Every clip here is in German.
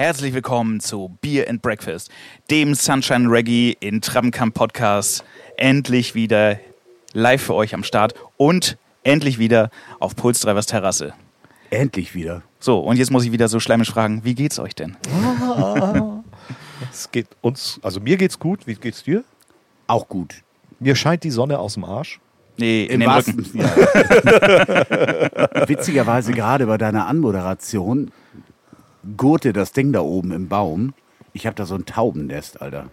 Herzlich willkommen zu Beer and Breakfast, dem Sunshine Reggae in Trabenkamp Podcast. Endlich wieder live für euch am Start und endlich wieder auf Puls Drivers Terrasse. Endlich wieder. So, und jetzt muss ich wieder so schleimisch fragen, wie geht's euch denn? Es geht uns, also mir geht's gut. Wie geht's dir? Auch gut. Mir scheint die Sonne aus dem Arsch. Nee, in Im den Rücken. ja. Witzigerweise gerade bei deiner Anmoderation gurte das Ding da oben im Baum. Ich habe da so ein Taubennest, Alter.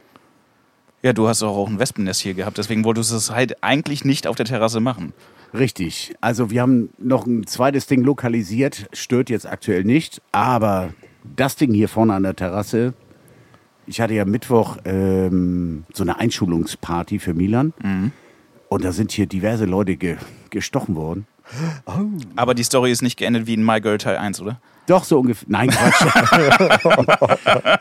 Ja, du hast auch ein Wespennest hier gehabt, deswegen wolltest du es halt eigentlich nicht auf der Terrasse machen. Richtig. Also wir haben noch ein zweites Ding lokalisiert, stört jetzt aktuell nicht, aber das Ding hier vorne an der Terrasse, ich hatte ja Mittwoch ähm, so eine Einschulungsparty für Milan und da sind hier diverse Leute ge gestochen worden. Aber die Story ist nicht geendet wie in My Girl Teil 1, oder? Doch, so ungefähr. Nein, Quatsch.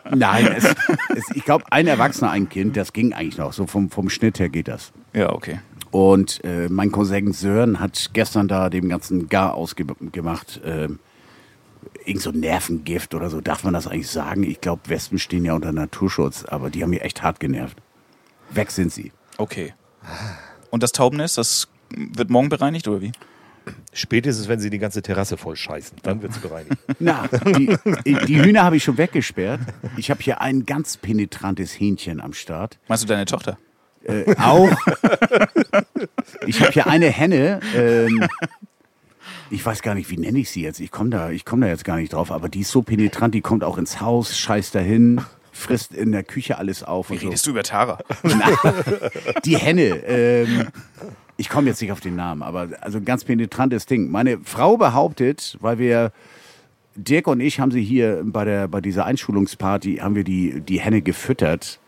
Nein, es, es, ich glaube, ein Erwachsener, ein Kind, das ging eigentlich noch. So vom, vom Schnitt her geht das. Ja, okay. Und äh, mein Cousin Sören hat gestern da dem ganzen Gar ausgemacht. Ähm, irgend so Nervengift oder so. Darf man das eigentlich sagen? Ich glaube, Wespen stehen ja unter Naturschutz, aber die haben mich echt hart genervt. Weg sind sie. Okay. Und das Taubennest, das wird morgen bereinigt, oder wie? Spätestens, wenn sie die ganze Terrasse voll scheißen, dann wird's bereinigt. Na, die, die Hühner habe ich schon weggesperrt. Ich habe hier ein ganz penetrantes Hähnchen am Start. Meinst du deine Tochter? Äh, auch. Ich habe hier eine Henne. Ähm, ich weiß gar nicht, wie nenne ich sie jetzt. Ich komme da, ich komm da jetzt gar nicht drauf. Aber die ist so penetrant, die kommt auch ins Haus, scheißt dahin, frisst in der Küche alles auf. Wie Und so. redest du über Tara? Die Henne. Ähm, ich komme jetzt nicht auf den Namen, aber also ein ganz penetrantes Ding. Meine Frau behauptet, weil wir Dirk und ich haben sie hier bei der bei dieser Einschulungsparty haben wir die die Henne gefüttert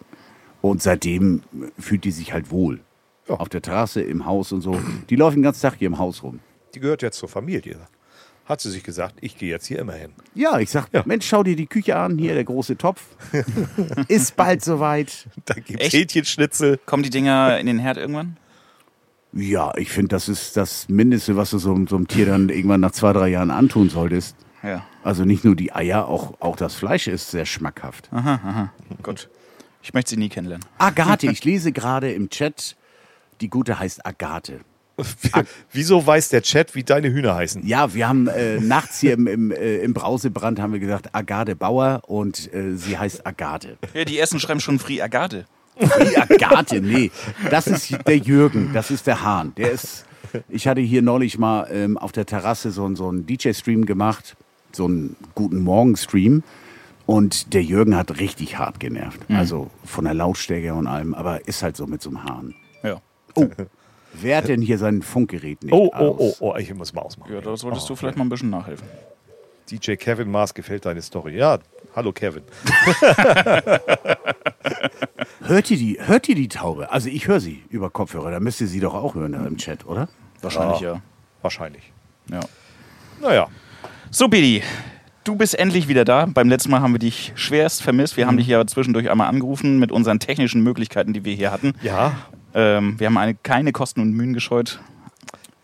und seitdem fühlt die sich halt wohl. Ja. Auf der Terrasse, im Haus und so. Die läuft den ganzen Tag hier im Haus rum. Die gehört jetzt zur Familie. Hat sie sich gesagt, ich gehe jetzt hier immer hin. Ja, ich sag, Ja. Mensch, schau dir die Küche an, hier der große Topf. Ist bald soweit. Da gibt's Echt? Hähnchenschnitzel. Kommen die Dinger in den Herd irgendwann? Ja, ich finde, das ist das Mindeste, was du so, so einem Tier dann irgendwann nach zwei, drei Jahren antun solltest. Ja. Also nicht nur die Eier, auch, auch das Fleisch ist sehr schmackhaft. Gut. Ich möchte sie nie kennenlernen. Agathe, ich lese gerade im Chat, die gute heißt Agathe. Wieso weiß der Chat, wie deine Hühner heißen? Ja, wir haben äh, nachts hier im, im, äh, im Brausebrand haben wir gesagt Agathe Bauer und äh, sie heißt Agathe. Ja, die ersten schreiben schon Free Agate. Die Agathe, nee, das ist der Jürgen, das ist der Hahn. Der ist, ich hatte hier neulich mal ähm, auf der Terrasse so, einen- so einen DJ-Stream gemacht, so einen guten Morgen-Stream. Und der Jürgen hat richtig hart genervt. Also von der Lautstärke und allem, aber ist halt so mit so einem Hahn. Ja. Oh, wer hat denn hier sein Funkgerät nicht Oh, oh, aus? oh, oh, ich muss mal ausmachen. Ja, da solltest du vielleicht mal ein bisschen nachhelfen. DJ Kevin Mars gefällt deine Story. Ja, hallo Kevin. Hört ihr die, hört ihr die Taube? Also ich höre sie über Kopfhörer, da müsst ihr sie doch auch hören da im Chat, oder? Wahrscheinlich ja. Wahrscheinlich. ja. Naja, So, Bidi, du bist endlich wieder da. Beim letzten Mal haben wir dich schwerst vermisst. Wir haben dich ja zwischendurch einmal angerufen mit unseren technischen Möglichkeiten, die wir hier hatten. ja, Ähm, wir haben eine, keine Kosten und Mühen gescheut.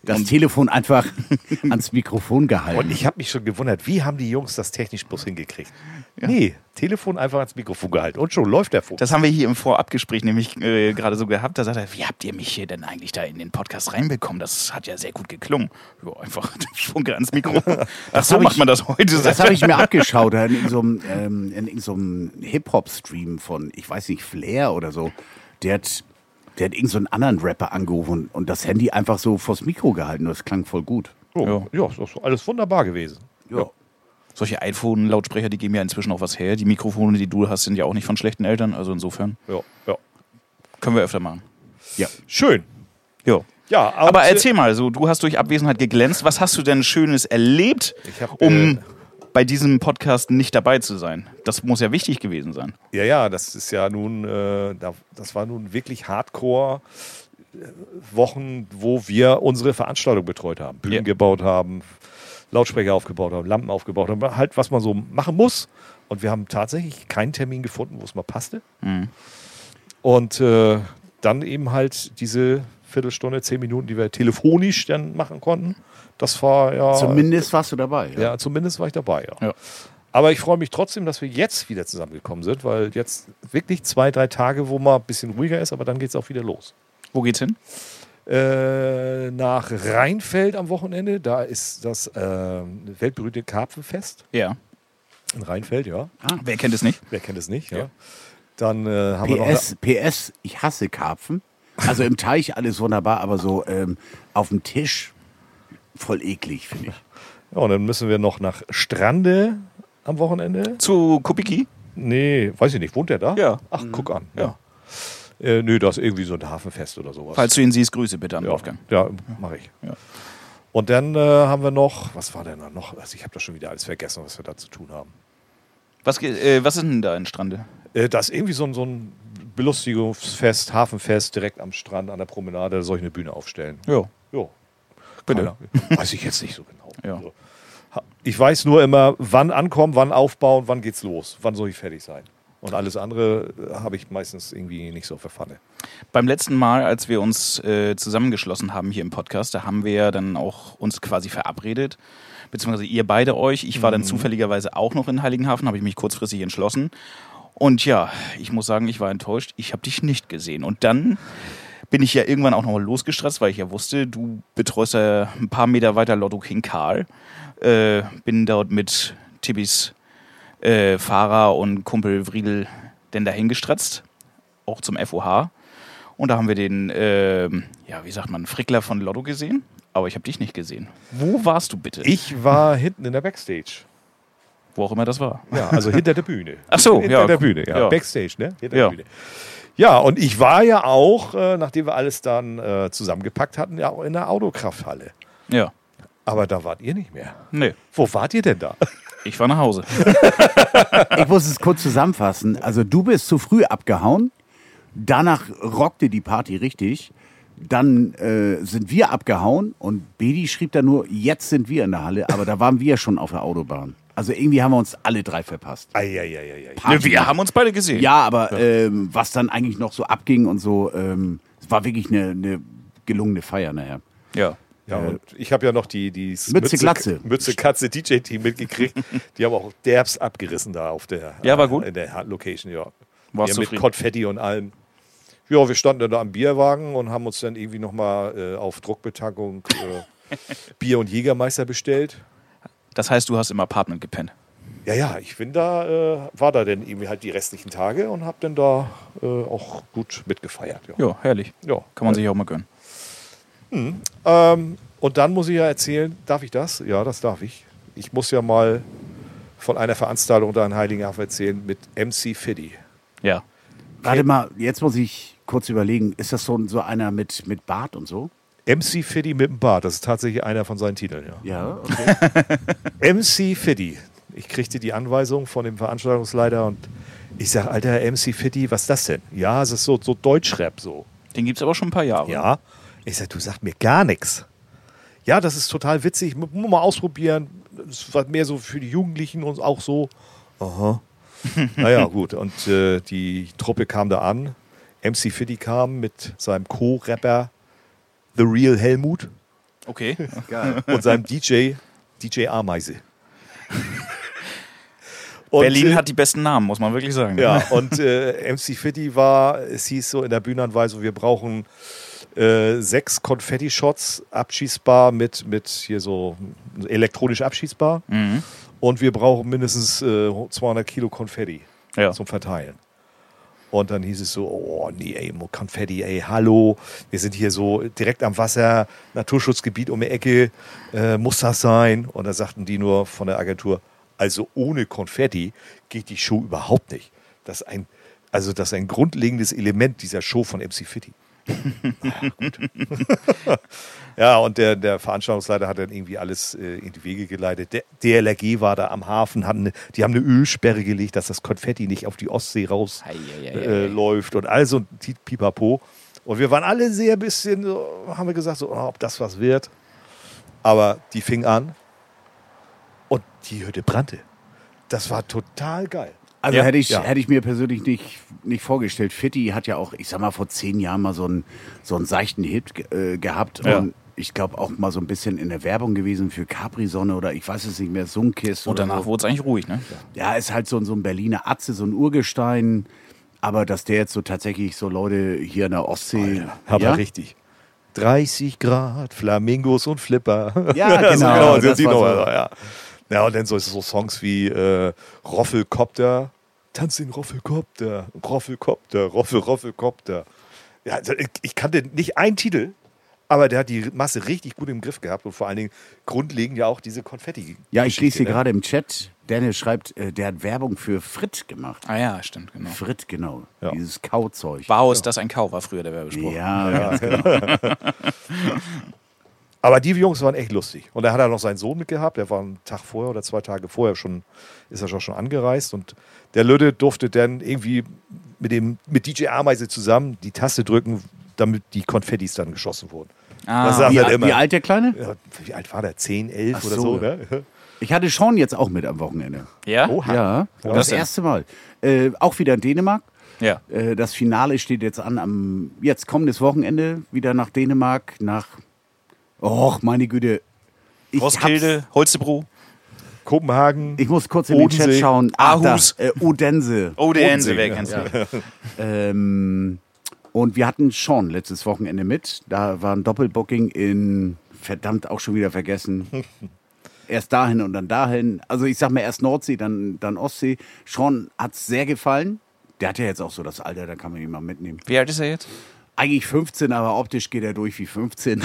Das Telefon einfach ans Mikrofon gehalten. Und ich habe mich schon gewundert, wie haben die Jungs das technisch bloß hingekriegt? Nee, Telefon einfach ans Mikrofon gehalten und schon läuft der Funk. Das haben wir hier im Vorabgespräch nämlich äh, gerade so gehabt. Da sagt er, wie habt ihr mich hier denn eigentlich da in den Podcast reinbekommen? Das hat ja sehr gut geklungen. Ja, einfach den Funke ans Mikro. Ach so macht ich- man das heute. Das habe ich mir abgeschaut in so einem, ähm, so einem Hip-Hop-Stream von, ich weiß nicht, Flair oder so. Der hat, der hat irgendeinen so einen anderen Rapper angerufen und das Handy einfach so vors Mikro gehalten. Das klang voll gut. Oh, ja, ist doch alles wunderbar gewesen. Ja. Solche iPhone-Lautsprecher, die geben ja inzwischen auch was her. Die Mikrofone, die du hast, sind ja auch nicht von schlechten Eltern. Also insofern Ja, ja. können wir öfter machen. ja. Schön. Ja. Ja, Aber äh, erzähl mal, so, du hast durch Abwesenheit geglänzt. Was hast du denn Schönes erlebt, Ich hab, um äh, bei diesem Podcast nicht dabei zu sein? Das muss ja wichtig gewesen sein. Ja, ja, das ist ja nun, äh, da, das war nun wirklich Hardcore. äh, Wochen, wo wir unsere Veranstaltung betreut haben, Bühnen Ja. gebaut haben, Lautsprecher aufgebaut haben, Lampen aufgebaut haben, halt was man so machen muss. Und wir haben tatsächlich keinen Termin gefunden, wo es mal passte. Und äh, dann eben halt diese Viertelstunde, zehn Minuten, die wir telefonisch dann machen konnten. Das war ja. Zumindest warst du dabei. Ja. Ja, zumindest war ich dabei, ja. Ja. Aber ich freue mich trotzdem, dass wir jetzt wieder zusammengekommen sind, weil jetzt wirklich zwei, drei Tage, wo mal ein bisschen ruhiger ist, aber dann geht es auch wieder los. Wo geht's hin? Äh, nach Rheinfeld am Wochenende, da ist das äh, weltberühmte Karpfenfest Ja. in Rheinfeld, ja. Wer kennt es nicht? Wer kennt es nicht, ja. Ja. Dann äh, haben wir noch. PS, PS, ich hasse Karpfen. Also im Teich alles wunderbar, aber so ähm, auf dem Tisch voll eklig, finde ich. Ja, und dann müssen wir noch nach Strande am Wochenende. Zu Kubiki? Nee, weiß ich nicht. Wohnt der da? Ja. Ach, guck an. Ja. Äh, nö, das ist irgendwie so ein Hafenfest oder sowas. Falls du ihn siehst, Grüße bitte an ja, Wolfgang. ja mache ich. Ja. Und dann äh, haben wir noch, was war denn da noch? Also ich habe das schon wieder alles vergessen, was wir da zu tun haben. Was, äh, was ist denn da in Strande? Äh, da ist irgendwie so ein, so ein Belustigungsfest, Hafenfest direkt am Strand, an der Promenade, da soll ich eine Bühne aufstellen. Ja. Jo. Bitte. Weiß ich jetzt nicht so genau. Ja. Also, ich weiß nur immer, wann ankommen, wann aufbauen, wann geht's los, wann soll ich fertig sein. Und alles andere äh, habe ich meistens irgendwie nicht so auf der Pfanne. Beim letzten Mal, als wir uns äh, zusammengeschlossen haben hier im Podcast, da haben wir ja dann auch uns quasi verabredet, beziehungsweise ihr beide euch. Ich war dann zufälligerweise auch noch in Heiligenhafen, habe ich mich kurzfristig entschlossen. Und ja, ich muss sagen, ich war enttäuscht. Ich habe dich nicht gesehen. Und dann bin ich ja irgendwann auch noch losgestresst, weil ich ja wusste, du betreust ja ein paar Meter weiter Lotto King Karl. Äh, bin dort mit Tibbys äh, Fahrer und Kumpel Vriedel denn dahin gestratzt, auch zum FOH. Und da haben wir den, ähm, ja, wie sagt man, Frickler von Lotto gesehen. Aber ich habe dich nicht gesehen. Wo warst du bitte? Ich war hinten in der Backstage. Wo auch immer das war. Ja, also hinter der Bühne. Ach so, hinter ja, der. Bühne, ja. Ja. Backstage, ne? Hinter Ja. der Bühne. Ja, und ich war ja auch, äh, nachdem wir alles dann äh, zusammengepackt hatten, ja auch in der Autokrafthalle. Ja. Aber da wart ihr nicht mehr. Nee, Wo wart ihr denn da? ich war nach Hause. Ich muss es kurz zusammenfassen. Also du bist zu früh abgehauen. Danach rockte die Party richtig. Dann äh, sind wir abgehauen und Bedi schrieb da nur, jetzt sind wir in der Halle, aber da waren wir schon auf der Autobahn. Also irgendwie haben wir uns alle drei verpasst. Eieieiei. Nee, wir haben uns beide gesehen. Ja, aber Ähm, was dann eigentlich noch so abging und so, ähm, es war wirklich eine, eine gelungene Feier nachher. Ja. Ja, und ich habe ja noch die, die Mütze, Glatze. Mütze Katze DJ-Team mitgekriegt. Die haben auch derbs abgerissen da auf der, Ja, war gut. in der Location, ja. Warst ja, mit? Konfetti und allem. Ja, wir standen dann da am Bierwagen und haben uns dann irgendwie nochmal äh, auf Druckbetankung äh, Bier und Jägermeister bestellt. Das heißt, du hast im Apartment gepennt. Ja, ja, ich bin da, äh, war da dann irgendwie halt die restlichen Tage und habe dann da äh, auch gut mitgefeiert. Ja. Ja, herrlich. Ja. Kann man sich auch mal gönnen. Ähm, und dann muss ich ja erzählen, darf ich das? Ja, das darf ich. Ich muss ja mal von einer Veranstaltung da in Heiligenhafen erzählen mit MC Fiddy. Ja. Warte mal, jetzt muss ich kurz überlegen, ist das so, so einer mit, mit Bart und so? MC Fiddy mit dem Bart, das ist tatsächlich einer von seinen Titeln, ja. Ja, okay. MC Fiddy. Ich kriegte die Anweisung von dem Veranstaltungsleiter und ich sage, Alter, MC Fiddy, was ist das denn? Ja, es ist so, so Deutschrap so. Den gibt es aber schon ein paar Jahre. Ja. Ich sage, du sagst mir gar nichts. Ja, das ist total witzig, mu- muss mal ausprobieren. Das war mehr so für die Jugendlichen und auch so. Aha. naja, gut. Und äh, die Truppe kam da an. MC Fiddy kam mit seinem Co-Rapper The Real Helmut Okay. und seinem DJ, DJ Ameise. Und, Berlin äh, hat die besten Namen, muss man wirklich sagen. Ja, und äh, MC Fitty war, es hieß so in der Bühnenanweisung, wir brauchen äh, sechs Konfetti-Shots abschießbar mit, mit hier so elektronisch abschießbar. Mhm. Und wir brauchen mindestens äh, 200 Kilo Konfetti Ja. zum Verteilen. Und dann hieß es so, oh nee, ey, Konfetti, ey, hallo, wir sind hier so direkt am Wasser, Naturschutzgebiet um die Ecke, äh, muss das sein? Und da sagten die nur von der Agentur, also ohne Konfetti geht die Show überhaupt nicht. Das ist ein, also das ist ein grundlegendes Element dieser Show von MC Fitty. ja, und der, der Veranstaltungsleiter hat dann irgendwie alles äh, in die Wege geleitet. Der DLRG war da am Hafen, hatten, eine- die haben eine Ölsperre gelegt, dass das Konfetti nicht auf die Ostsee raus Ei, ei, ei, äh, läuft und all so ein Pi- Pipapo. Und wir waren alle sehr bisschen, so, haben wir gesagt, so, oh, ob das was wird. Aber die fing an und die Hütte brannte. Das war total geil. Also Ja, hätte, ich, ja. hätte ich mir persönlich nicht, nicht vorgestellt. Fitti hat ja auch, ich sag mal, vor zehn Jahren mal so einen, so einen seichten Hit äh, gehabt. Ja. Und ich glaube, auch mal so ein bisschen in der Werbung gewesen für Capri-Sonne oder ich weiß es nicht mehr, Sunkist. Und danach so. wurde es eigentlich ruhig, ne? Ja, ist halt so, so ein Berliner Atze, so ein Urgestein. Aber dass der jetzt so tatsächlich so Leute hier in der Ostsee. Aber ja? richtig. 30 Grad, Flamingos und Flipper. Ja, genau, sind das die war so. ja. Ja, und dann so, so Songs wie äh, Roffelkopter, Tanz den Roffelkopter, Roffelkopter, Roffel, Roffelkopter. Ja, also ich, ich kannte nicht einen Titel, aber der hat die Masse richtig gut im Griff gehabt und vor allen Dingen grundlegend ja auch diese Konfetti. Ja, ich lese hier ne? gerade im Chat, Dennis schreibt, äh, der hat Werbung für Frit gemacht. Ah ja, stimmt, genau. Frit, genau. Ja. Dieses Kauzeug. Wow, ist das ein Kau, war früher der Werbespruch. Ja, ganz genau. Aber die Jungs waren echt lustig. Und da hat er noch seinen Sohn mitgehabt. Der war einen Tag vorher oder zwei Tage vorher schon, ist er schon, schon angereist. Und der Lütte durfte dann irgendwie mit, dem, mit DJ Ameise zusammen die Taste drücken, damit die Konfettis dann geschossen wurden. Ah, Das sagt Wie, er immer. wie alt der Kleine? Ja, wie alt war der? 10, 11 Ach oder so. so? Ne? Ich hatte Sean jetzt auch mit am Wochenende. ja? Oha. Ja, Was das erste Mal. Äh, auch wieder in Dänemark. Ja. Äh, das Finale steht jetzt an am jetzt kommendes Wochenende wieder nach Dänemark, nach Och, meine Güte. Ich, Roskilde, Holstebro, Kopenhagen. ich muss kurz in den Chat schauen. Ah, da, Aarhus. äh, Odense. Odense, Bodensee, wer kennt's Ja. Ähm, und wir hatten Sean letztes Wochenende mit. Da war ein Doppelbooking in, verdammt, auch schon wieder vergessen. Erst dahin und dann dahin. Also ich sag mal erst Nordsee, dann, dann Ostsee. Sean hat's sehr gefallen. Der hat ja jetzt auch so das Alter, da kann man ihn mal mitnehmen. Wie alt ist er jetzt? Eigentlich 15, aber optisch geht er durch wie 15.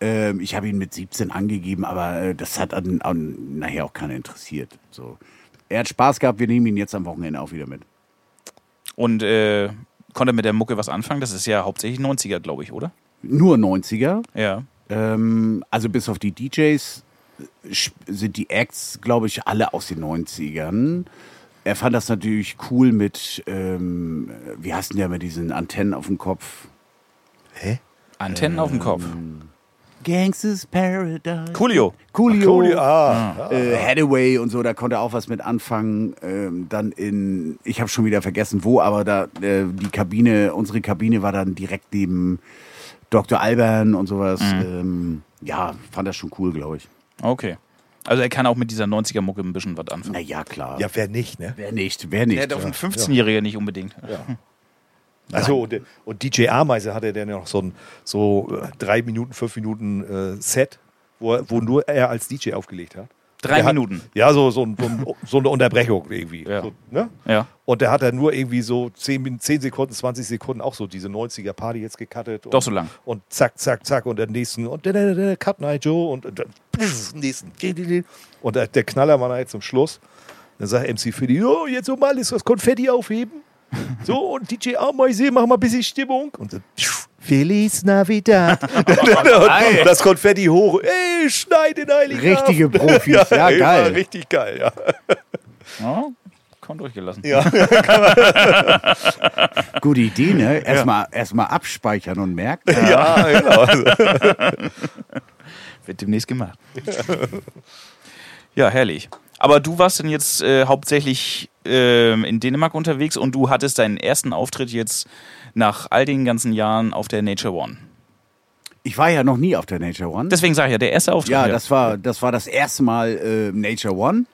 ähm, ich habe ihn mit 17 angegeben, aber äh, das hat an, an, nachher auch keiner interessiert. So. Er hat Spaß gehabt, wir nehmen ihn jetzt am Wochenende auch wieder mit. Und äh, konnte mit der Mucke was anfangen? Das ist ja hauptsächlich 90er, glaube ich, oder? Nur 90er. Ja. Ähm, also bis auf die DJs äh, sind die Acts, glaube ich, alle aus den 90ern. Er fand das natürlich cool mit, ähm, wie heißt denn der mit diesen Antennen auf dem Kopf? Hä? Antennen auf dem Kopf. Gangsters Paradise. Coolio. Coolio. Coolio, ah. Äh, Hathaway und so, da konnte er auch was mit anfangen. Ähm, dann in, ich habe schon wieder vergessen wo, aber da äh, die Kabine, unsere Kabine war dann direkt neben Dr. Alban und sowas. Ähm, ja, fand das schon cool, glaube ich. Okay. Also er kann auch mit dieser 90er-Mucke ein bisschen was anfangen. Na ja, klar. Ja, wer nicht, ne? Wer nicht, wer nicht. Der hat auch ein 15-Jähriger nicht unbedingt. Also und, und DJ Ameise hatte dann ja noch so ein so äh, drei Minuten, fünf Minuten äh, Set, wo, er- wo nur er als DJ aufgelegt hat. Drei Der hat- Minuten. Ja, so, so, so, so eine Unterbrechung irgendwie. Ja. Ne? Ja. Und der hat dann nur irgendwie so 10, Min- 10 Sekunden, 20 Sekunden auch so diese 90er Party jetzt gecuttet. Doch und, so lang. Und zack, zack, zack und den nächsten und der, der, der Cut Night Joe und, und dann nächsten. Und der, der Knaller war dann jetzt zum Schluss. Dann sagt MC Fiddy, oh, jetzt so mal ist das Konfetti aufheben. So, und DJ Ameise, mach mal ein bisschen Stimmung. Und dann, Feliz Navidad. und das Konfetti hoch. Ey, schneid den Heiligen Richtige. Profis, ja, ey, geil. Richtig geil, ja. ja. Kaum durchgelassen. Ja. Gute Idee, ne? Erstmal erst mal abspeichern und merken. Ja, genau. Also, Wird demnächst gemacht. ja, herrlich. Aber du warst denn jetzt äh, hauptsächlich ähm, in Dänemark unterwegs und du hattest deinen ersten Auftritt jetzt nach all den ganzen Jahren auf der Nature One. Ich war ja noch nie auf der Nature One. Deswegen sage ich ja, der erste Auftritt. Ja, das war, das war das erste Mal äh, Nature One.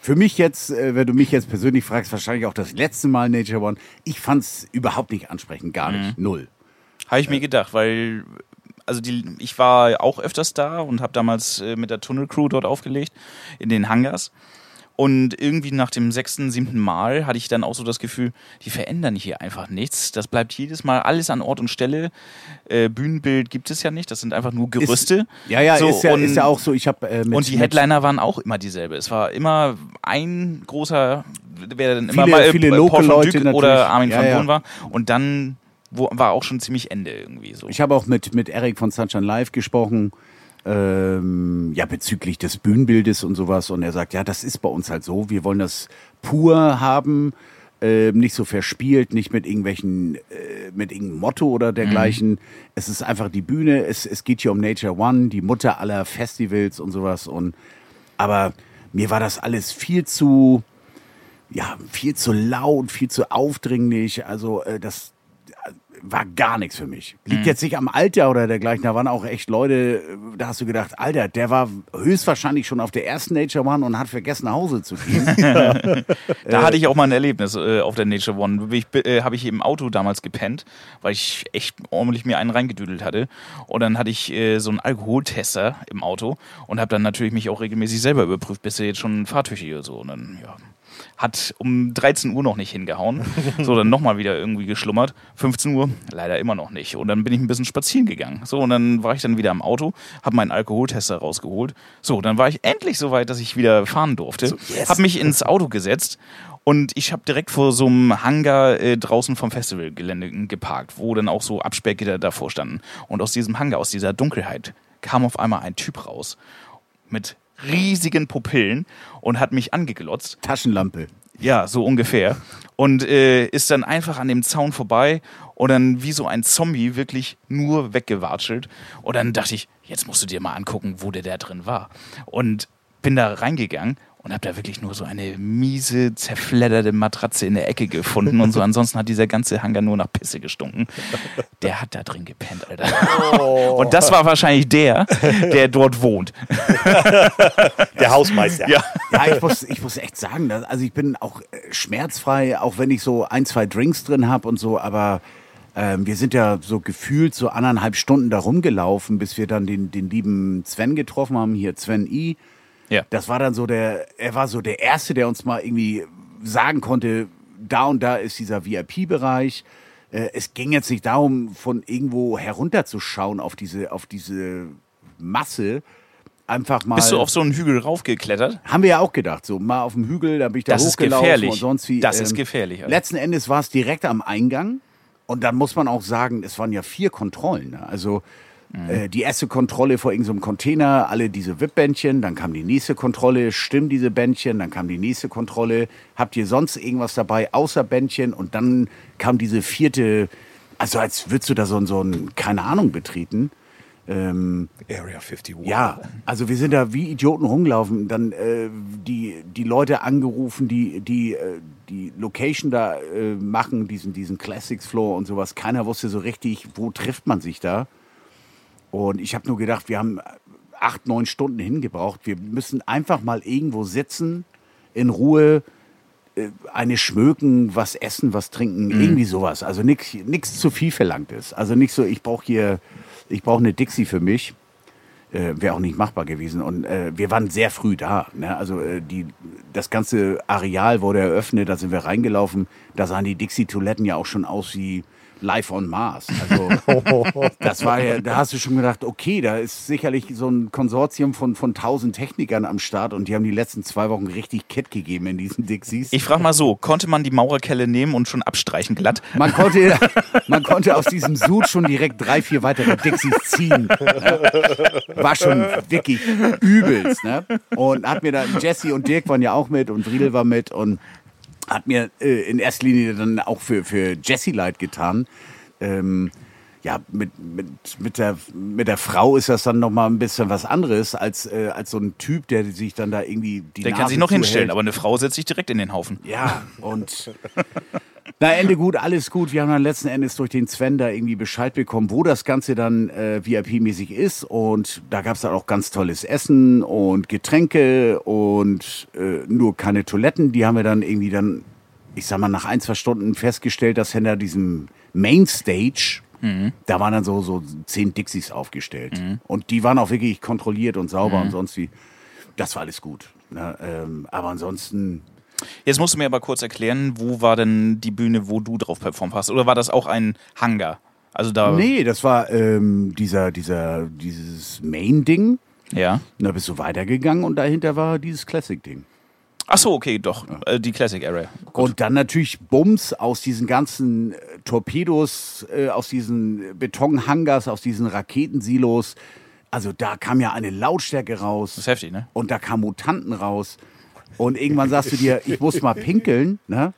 Für mich jetzt, äh, wenn du mich jetzt persönlich fragst, wahrscheinlich auch das letzte Mal Nature One. Ich fand's überhaupt nicht ansprechend, gar nicht. Null. Habe ich mir gedacht, weil also die, ich war auch öfters da und habe damals äh, mit der Tunnelcrew dort aufgelegt in den Hangars. Und irgendwie nach dem sechsten, siebten Mal hatte ich dann auch so das Gefühl, die verändern hier einfach nichts. Das bleibt jedes Mal alles an Ort und Stelle. Äh, Bühnenbild gibt es ja nicht, das sind einfach nur Gerüste. Ja, ja, So, ist, ja und- ist ja auch so. Ich habe äh, mit, und die Headliner waren auch immer dieselbe. Es war immer ein großer, wer dann immer Viele- mal äh, viele Paul Dyk natürlich. oder Armin Ja, van ja. Buuren war. Und dann wo, war auch schon ziemlich Ende irgendwie so. Ich habe auch mit, mit Eric von Sunshine Live gesprochen, ähm, ja, bezüglich des Bühnenbildes und sowas. Und er sagt, ja, das ist bei uns halt so. Wir wollen das pur haben, ähm, nicht so verspielt, nicht mit irgendwelchen, äh, mit irgendeinem Motto oder dergleichen. Es ist einfach die Bühne. Es, es geht hier um Nature One, die Mutter aller Festivals und sowas. Und, aber mir war das alles viel zu, ja, viel zu laut, viel zu aufdringlich. Also, äh, das, war gar nichts für mich. Liegt jetzt nicht am Alter oder dergleichen. Da waren auch echt Leute, da hast du gedacht, Alter, der war höchstwahrscheinlich schon auf der ersten Nature One und hat vergessen, nach Hause zu gehen. Da hatte ich auch mal ein Erlebnis äh, auf der Nature One. Ich, äh, habe ich im Auto damals gepennt, weil ich echt ordentlich mir einen reingedüdelt hatte. Und dann hatte ich äh, so einen Alkoholtester im Auto und habe dann natürlich mich auch regelmäßig selber überprüft, bist du jetzt schon fahrtüchig oder so. Und dann, ja, hat um 13 Uhr noch nicht hingehauen. So, dann nochmal wieder irgendwie geschlummert. 15 Uhr, leider immer noch nicht. Und dann bin ich ein bisschen spazieren gegangen. So, und dann war ich dann wieder am Auto, habe meinen Alkoholtester rausgeholt. So, dann war ich endlich so weit, dass ich wieder fahren durfte. So, yes. Habe mich ins Auto gesetzt und ich habe direkt vor so einem Hangar äh, draußen vom Festivalgelände geparkt, wo dann auch so Absperrgitter davor standen. Und aus diesem Hangar, aus dieser Dunkelheit, kam auf einmal ein Typ raus mit riesigen Pupillen und hat mich angeglotzt. Taschenlampe. Ja, so ungefähr. Und äh, ist dann einfach an dem Zaun vorbei und dann wie so ein Zombie wirklich nur weggewatschelt. Und dann dachte ich, jetzt musst du dir mal angucken, wo der da drin war. Und bin da reingegangen und habe da wirklich nur so eine miese, zerfledderte Matratze in der Ecke gefunden und so. Ansonsten hat dieser ganze Hangar nur nach Pisse gestunken. Der hat da drin gepennt, Alter. Und das war wahrscheinlich der, der dort wohnt. Der Hausmeister. Ja. Ja, ich muss, ich muss echt sagen, dass, also ich bin auch äh, schmerzfrei, auch wenn ich so ein, zwei Drinks drin habe und so, aber ähm, wir sind ja so gefühlt so anderthalb Stunden da rumgelaufen, bis wir dann den, den lieben Sven getroffen haben, hier Sven I. Ja. Das war dann so der, er war so der Erste, der uns mal irgendwie sagen konnte, da und da ist dieser VIP-Bereich. Äh, es ging jetzt nicht darum, von irgendwo herunterzuschauen auf diese, auf diese Masse. Einfach mal. Bist du auf so einen Hügel raufgeklettert? Haben wir ja auch gedacht, so mal auf dem Hügel, da bin ich da Das ist hochgelaufen gefährlich. und sonst wie. ähm, Das ist gefährlich, Alter. Letzten Endes war es direkt am Eingang und dann muss man auch sagen, es waren ja vier Kontrollen. Ne? Also Mhm. äh, die erste Kontrolle vor irgendeinem Container, alle diese VIP-Bändchen, dann kam die nächste Kontrolle, stimmen diese Bändchen, dann kam die nächste Kontrolle, habt ihr sonst irgendwas dabei außer Bändchen und dann kam diese vierte, also als würdest du da so, ein- so ein, keine Ahnung, betreten. Ähm, Area 51. ja, also wir sind da wie Idioten rumgelaufen, dann äh, die, die Leute angerufen, die die, äh, die Location da äh, machen, diesen, diesen Classics Floor und sowas. Keiner wusste so richtig, wo trifft man sich da. Und ich habe nur gedacht, wir haben acht, neun Stunden hingebraucht. Wir müssen einfach mal irgendwo sitzen, in Ruhe, äh, eine schmöken, was essen, was trinken, irgendwie sowas. Also nichts zu viel verlangt ist. Also nicht so, ich brauche hier, ich brauche eine Dixie für mich. Äh, Wäre auch nicht machbar gewesen. Und äh, wir waren sehr früh da. Ne? Also äh, die, das ganze Areal wurde eröffnet, da sind wir reingelaufen. Da sahen die Dixie-Toiletten ja auch schon aus wie Live on Mars. Also das war ja, da hast du schon gedacht, okay, da ist sicherlich so ein Konsortium von, von tausend Technikern am Start und die haben die letzten zwei Wochen richtig Kett gegeben in diesen Dixies. Ich frage mal so, konnte man die Maurerkelle nehmen und schon abstreichen glatt? Man konnte, man konnte aus diesem Sud schon direkt drei, vier weitere Dixies ziehen. Ne? War schon wirklich übelst. Ne? Und hat mir dann, Jesse und Dirk waren ja auch mit und Friedel war mit und hat mir äh, in erster Linie dann auch für, für Jesse leid getan. Ähm, ja, mit, mit, mit, der, mit der Frau ist das dann nochmal ein bisschen was anderes als, äh, als so ein Typ, der sich dann da irgendwie die Der Nase kann sich noch zuhält. hinstellen, aber eine Frau setzt sich direkt in den Haufen. Ja, und na, Ende gut, alles gut. Wir haben dann letzten Endes durch den Sven da irgendwie Bescheid bekommen, wo das Ganze dann äh, VIP-mäßig ist. Und da gab es dann auch ganz tolles Essen und Getränke und äh, nur keine Toiletten. Die haben wir dann irgendwie dann, ich sag mal, nach ein, zwei Stunden festgestellt, dass hinter diesem Mainstage, da waren dann so, so zehn Dixies aufgestellt. Und die waren auch wirklich kontrolliert und sauber und sonst wie. Das war alles gut. Ne? Ähm, aber ansonsten. Jetzt musst du mir aber kurz erklären, wo war denn die Bühne, wo du drauf performt hast? Oder war das auch ein Hangar? Also da. Nee, das war ähm, dieser, dieser, dieses Main-Ding. Ja. Da bist du weitergegangen und dahinter war dieses Classic-Ding. Ach so, okay, doch. Äh, die Classic Area. Und dann natürlich Bums aus diesen ganzen äh, Torpedos, äh, aus diesen Betonhangars, aus diesen Raketensilos. Also da kam ja eine Lautstärke raus. Das ist heftig, ne? Und da kamen Mutanten raus. Und irgendwann sagst du dir, ich muss mal pinkeln. Ne?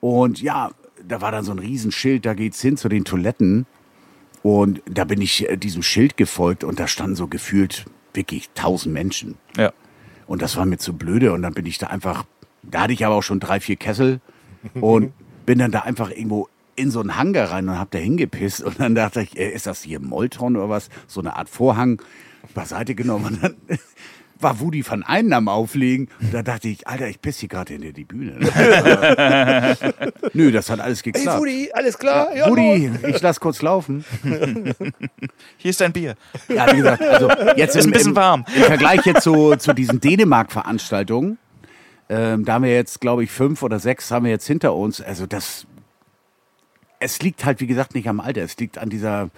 Und ja, da war dann so ein Riesenschild, da geht's hin zu den Toiletten. Und da bin ich äh, diesem Schild gefolgt und da standen so gefühlt wirklich tausend Menschen. Ja. Und das war mir zu blöde. Und dann bin ich da einfach, da hatte ich aber auch schon drei, vier Kessel und bin dann da einfach irgendwo in so einen Hangar rein und hab da hingepisst. Und dann dachte ich, äh, ist das hier Molton oder was? So eine Art Vorhang beiseite genommen. Und dann war Woody van Einen am Auflegen. Und da dachte ich, Alter, ich pisse hier gerade hinter die Bühne. Nö, das hat alles geklappt. Hey Woody, alles klar? Ja, Woody, ich lass kurz laufen. Hier ist dein Bier. Ja, wie gesagt, also jetzt Ist ein im, bisschen im, warm. Im Vergleich jetzt zu, zu diesen Dänemark-Veranstaltungen, ähm, da haben wir jetzt, glaube ich, fünf oder sechs haben wir jetzt hinter uns. Also das, es liegt halt, wie gesagt, nicht am Alter. Es liegt an dieser,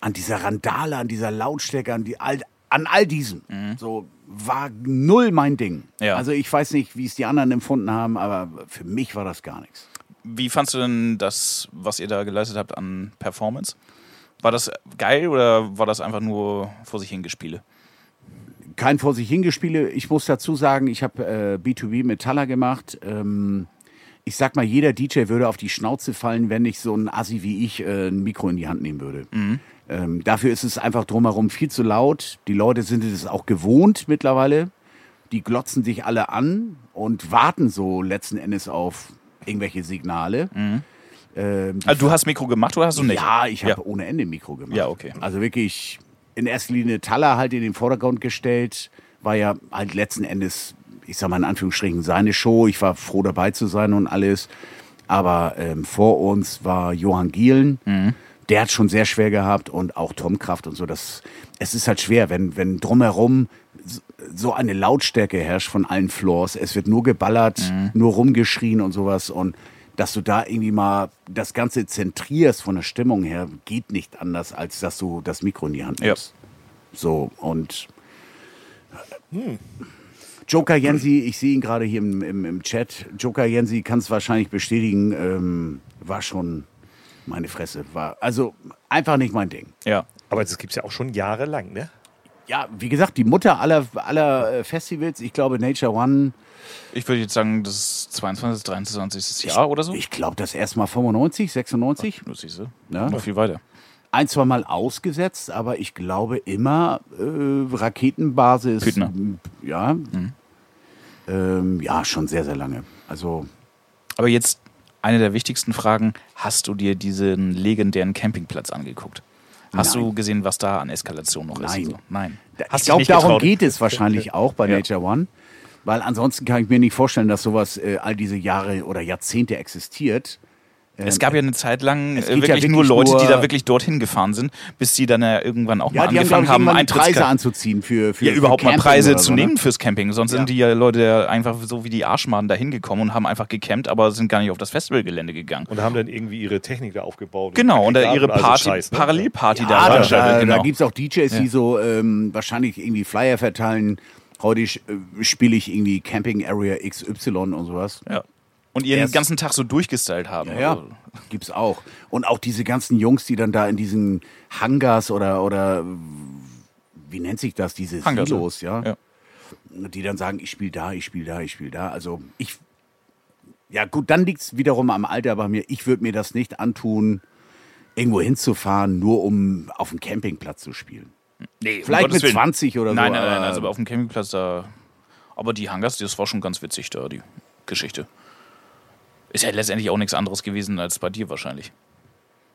an dieser Randale, an dieser Lautstärke, an, die, all, an all diesem. So war null mein Ding. Ja. Also ich weiß nicht, wie es die anderen empfunden haben, aber für mich war das gar nichts. Wie fandst du denn das, was ihr da geleistet habt an Performance? War das geil oder war das einfach nur vor sich hingespiele? kein vor sich hingespiele. Ich muss dazu sagen, ich habe äh, B2B Metaller gemacht. Ähm, ich sag mal, jeder DJ würde auf die Schnauze fallen, wenn nicht so ein Assi wie ich äh, ein Mikro in die Hand nehmen würde. Ähm, dafür ist es einfach drumherum viel zu laut. Die Leute sind es auch gewohnt mittlerweile. Die glotzen sich alle an und warten so letzten Endes auf irgendwelche Signale. Ähm, die Also du hast Mikro gemacht oder hast du nicht? ja, ich habe Ja. ohne Ende Mikro gemacht. Ja, okay. Also wirklich in erster Linie Taller halt in den Vordergrund gestellt. War ja halt letzten Endes, ich sag mal in Anführungsstrichen, seine Show. Ich war froh dabei zu sein und alles. Aber ähm, vor uns war Johann Gielen. Mhm. Der hat schon sehr schwer gehabt und auch Tom Kraft und so. Das, es ist halt schwer, wenn, wenn drumherum so eine Lautstärke herrscht von allen Floors. Es wird nur geballert, Mhm. nur rumgeschrien und sowas. Und dass du da irgendwie mal das Ganze zentrierst von der Stimmung her, geht nicht anders, als dass du das Mikro in die Hand Ja. nimmst. So, und Joker Jensi, ich sehe ihn gerade hier im, im, im Chat. Joker Jensi kann es wahrscheinlich bestätigen, ähm, war schon meine Fresse. War also einfach nicht mein Ding. Ja. Aber das gibt es ja auch schon jahrelang, ne? Ja, wie gesagt, die Mutter aller, aller äh, Festivals, ich glaube Nature One, Ich würde jetzt sagen, das ist 22, 23. Jahr oder so. ich glaube das erste Mal 95, 96. Du siehst du. Ja. Noch viel weiter. ein, zwei Mal ausgesetzt, aber ich glaube immer äh, Raketenbasis. Püttner. m, Ja. Mhm. Ähm, ja, schon sehr, sehr lange. Also, Aber jetzt eine der wichtigsten Fragen: Hast du dir diesen legendären Campingplatz angeguckt? Hast Nein. du gesehen, was da an Eskalation noch ist? Nein. und So? Nein. Hast ich glaube, darum getraut? geht es wahrscheinlich auch bei Ja. Nature One. Weil ansonsten kann ich mir nicht vorstellen, dass sowas äh, all diese Jahre oder Jahrzehnte existiert. Es gab ja eine Zeit lang es äh, wirklich, ja nur wirklich Leute, die nur- da wirklich dorthin gefahren sind, bis die dann ja irgendwann auch Ja, mal die haben, angefangen haben, die Preise anzuziehen für, für Ja, für überhaupt mal Camping Preise oder zu so, ne? nehmen fürs Camping. Sonst Ja. sind die ja Leute einfach so wie die Arschmaden da hingekommen und haben einfach gecampt, aber sind gar nicht auf das Festivalgelände gegangen. Und haben dann irgendwie ihre Technik da aufgebaut. Genau, und da ihre Also Party, Scheiß, ne? Parallelparty Ja, da da, da, genau. da gibt es auch DJs, die so ähm, wahrscheinlich irgendwie Flyer verteilen. Heute äh, spiele ich irgendwie Camping Area XY und sowas. ja. Und ihren Erst- ganzen Tag so durchgestylt haben. Ja, ja, Also, gibt's auch. Und auch diese ganzen Jungs, die dann da in diesen Hangars oder, oder wie nennt sich das, diese Hangars, Silos, ja? ja. Die dann sagen, ich spiele da, ich spiele da, ich spiele da. Also ich, ja gut, dann liegt's wiederum am Alter bei mir. Ich würde mir das nicht antun, irgendwo hinzufahren, nur um auf dem Campingplatz zu spielen. Nee, Vielleicht mit Willen. 20 oder so. Nein, nein, nein, also auf dem Campingplatz da. Aber die Hangars, das war schon ganz witzig da, die Geschichte. Ist ja letztendlich auch nichts anderes gewesen als bei dir wahrscheinlich.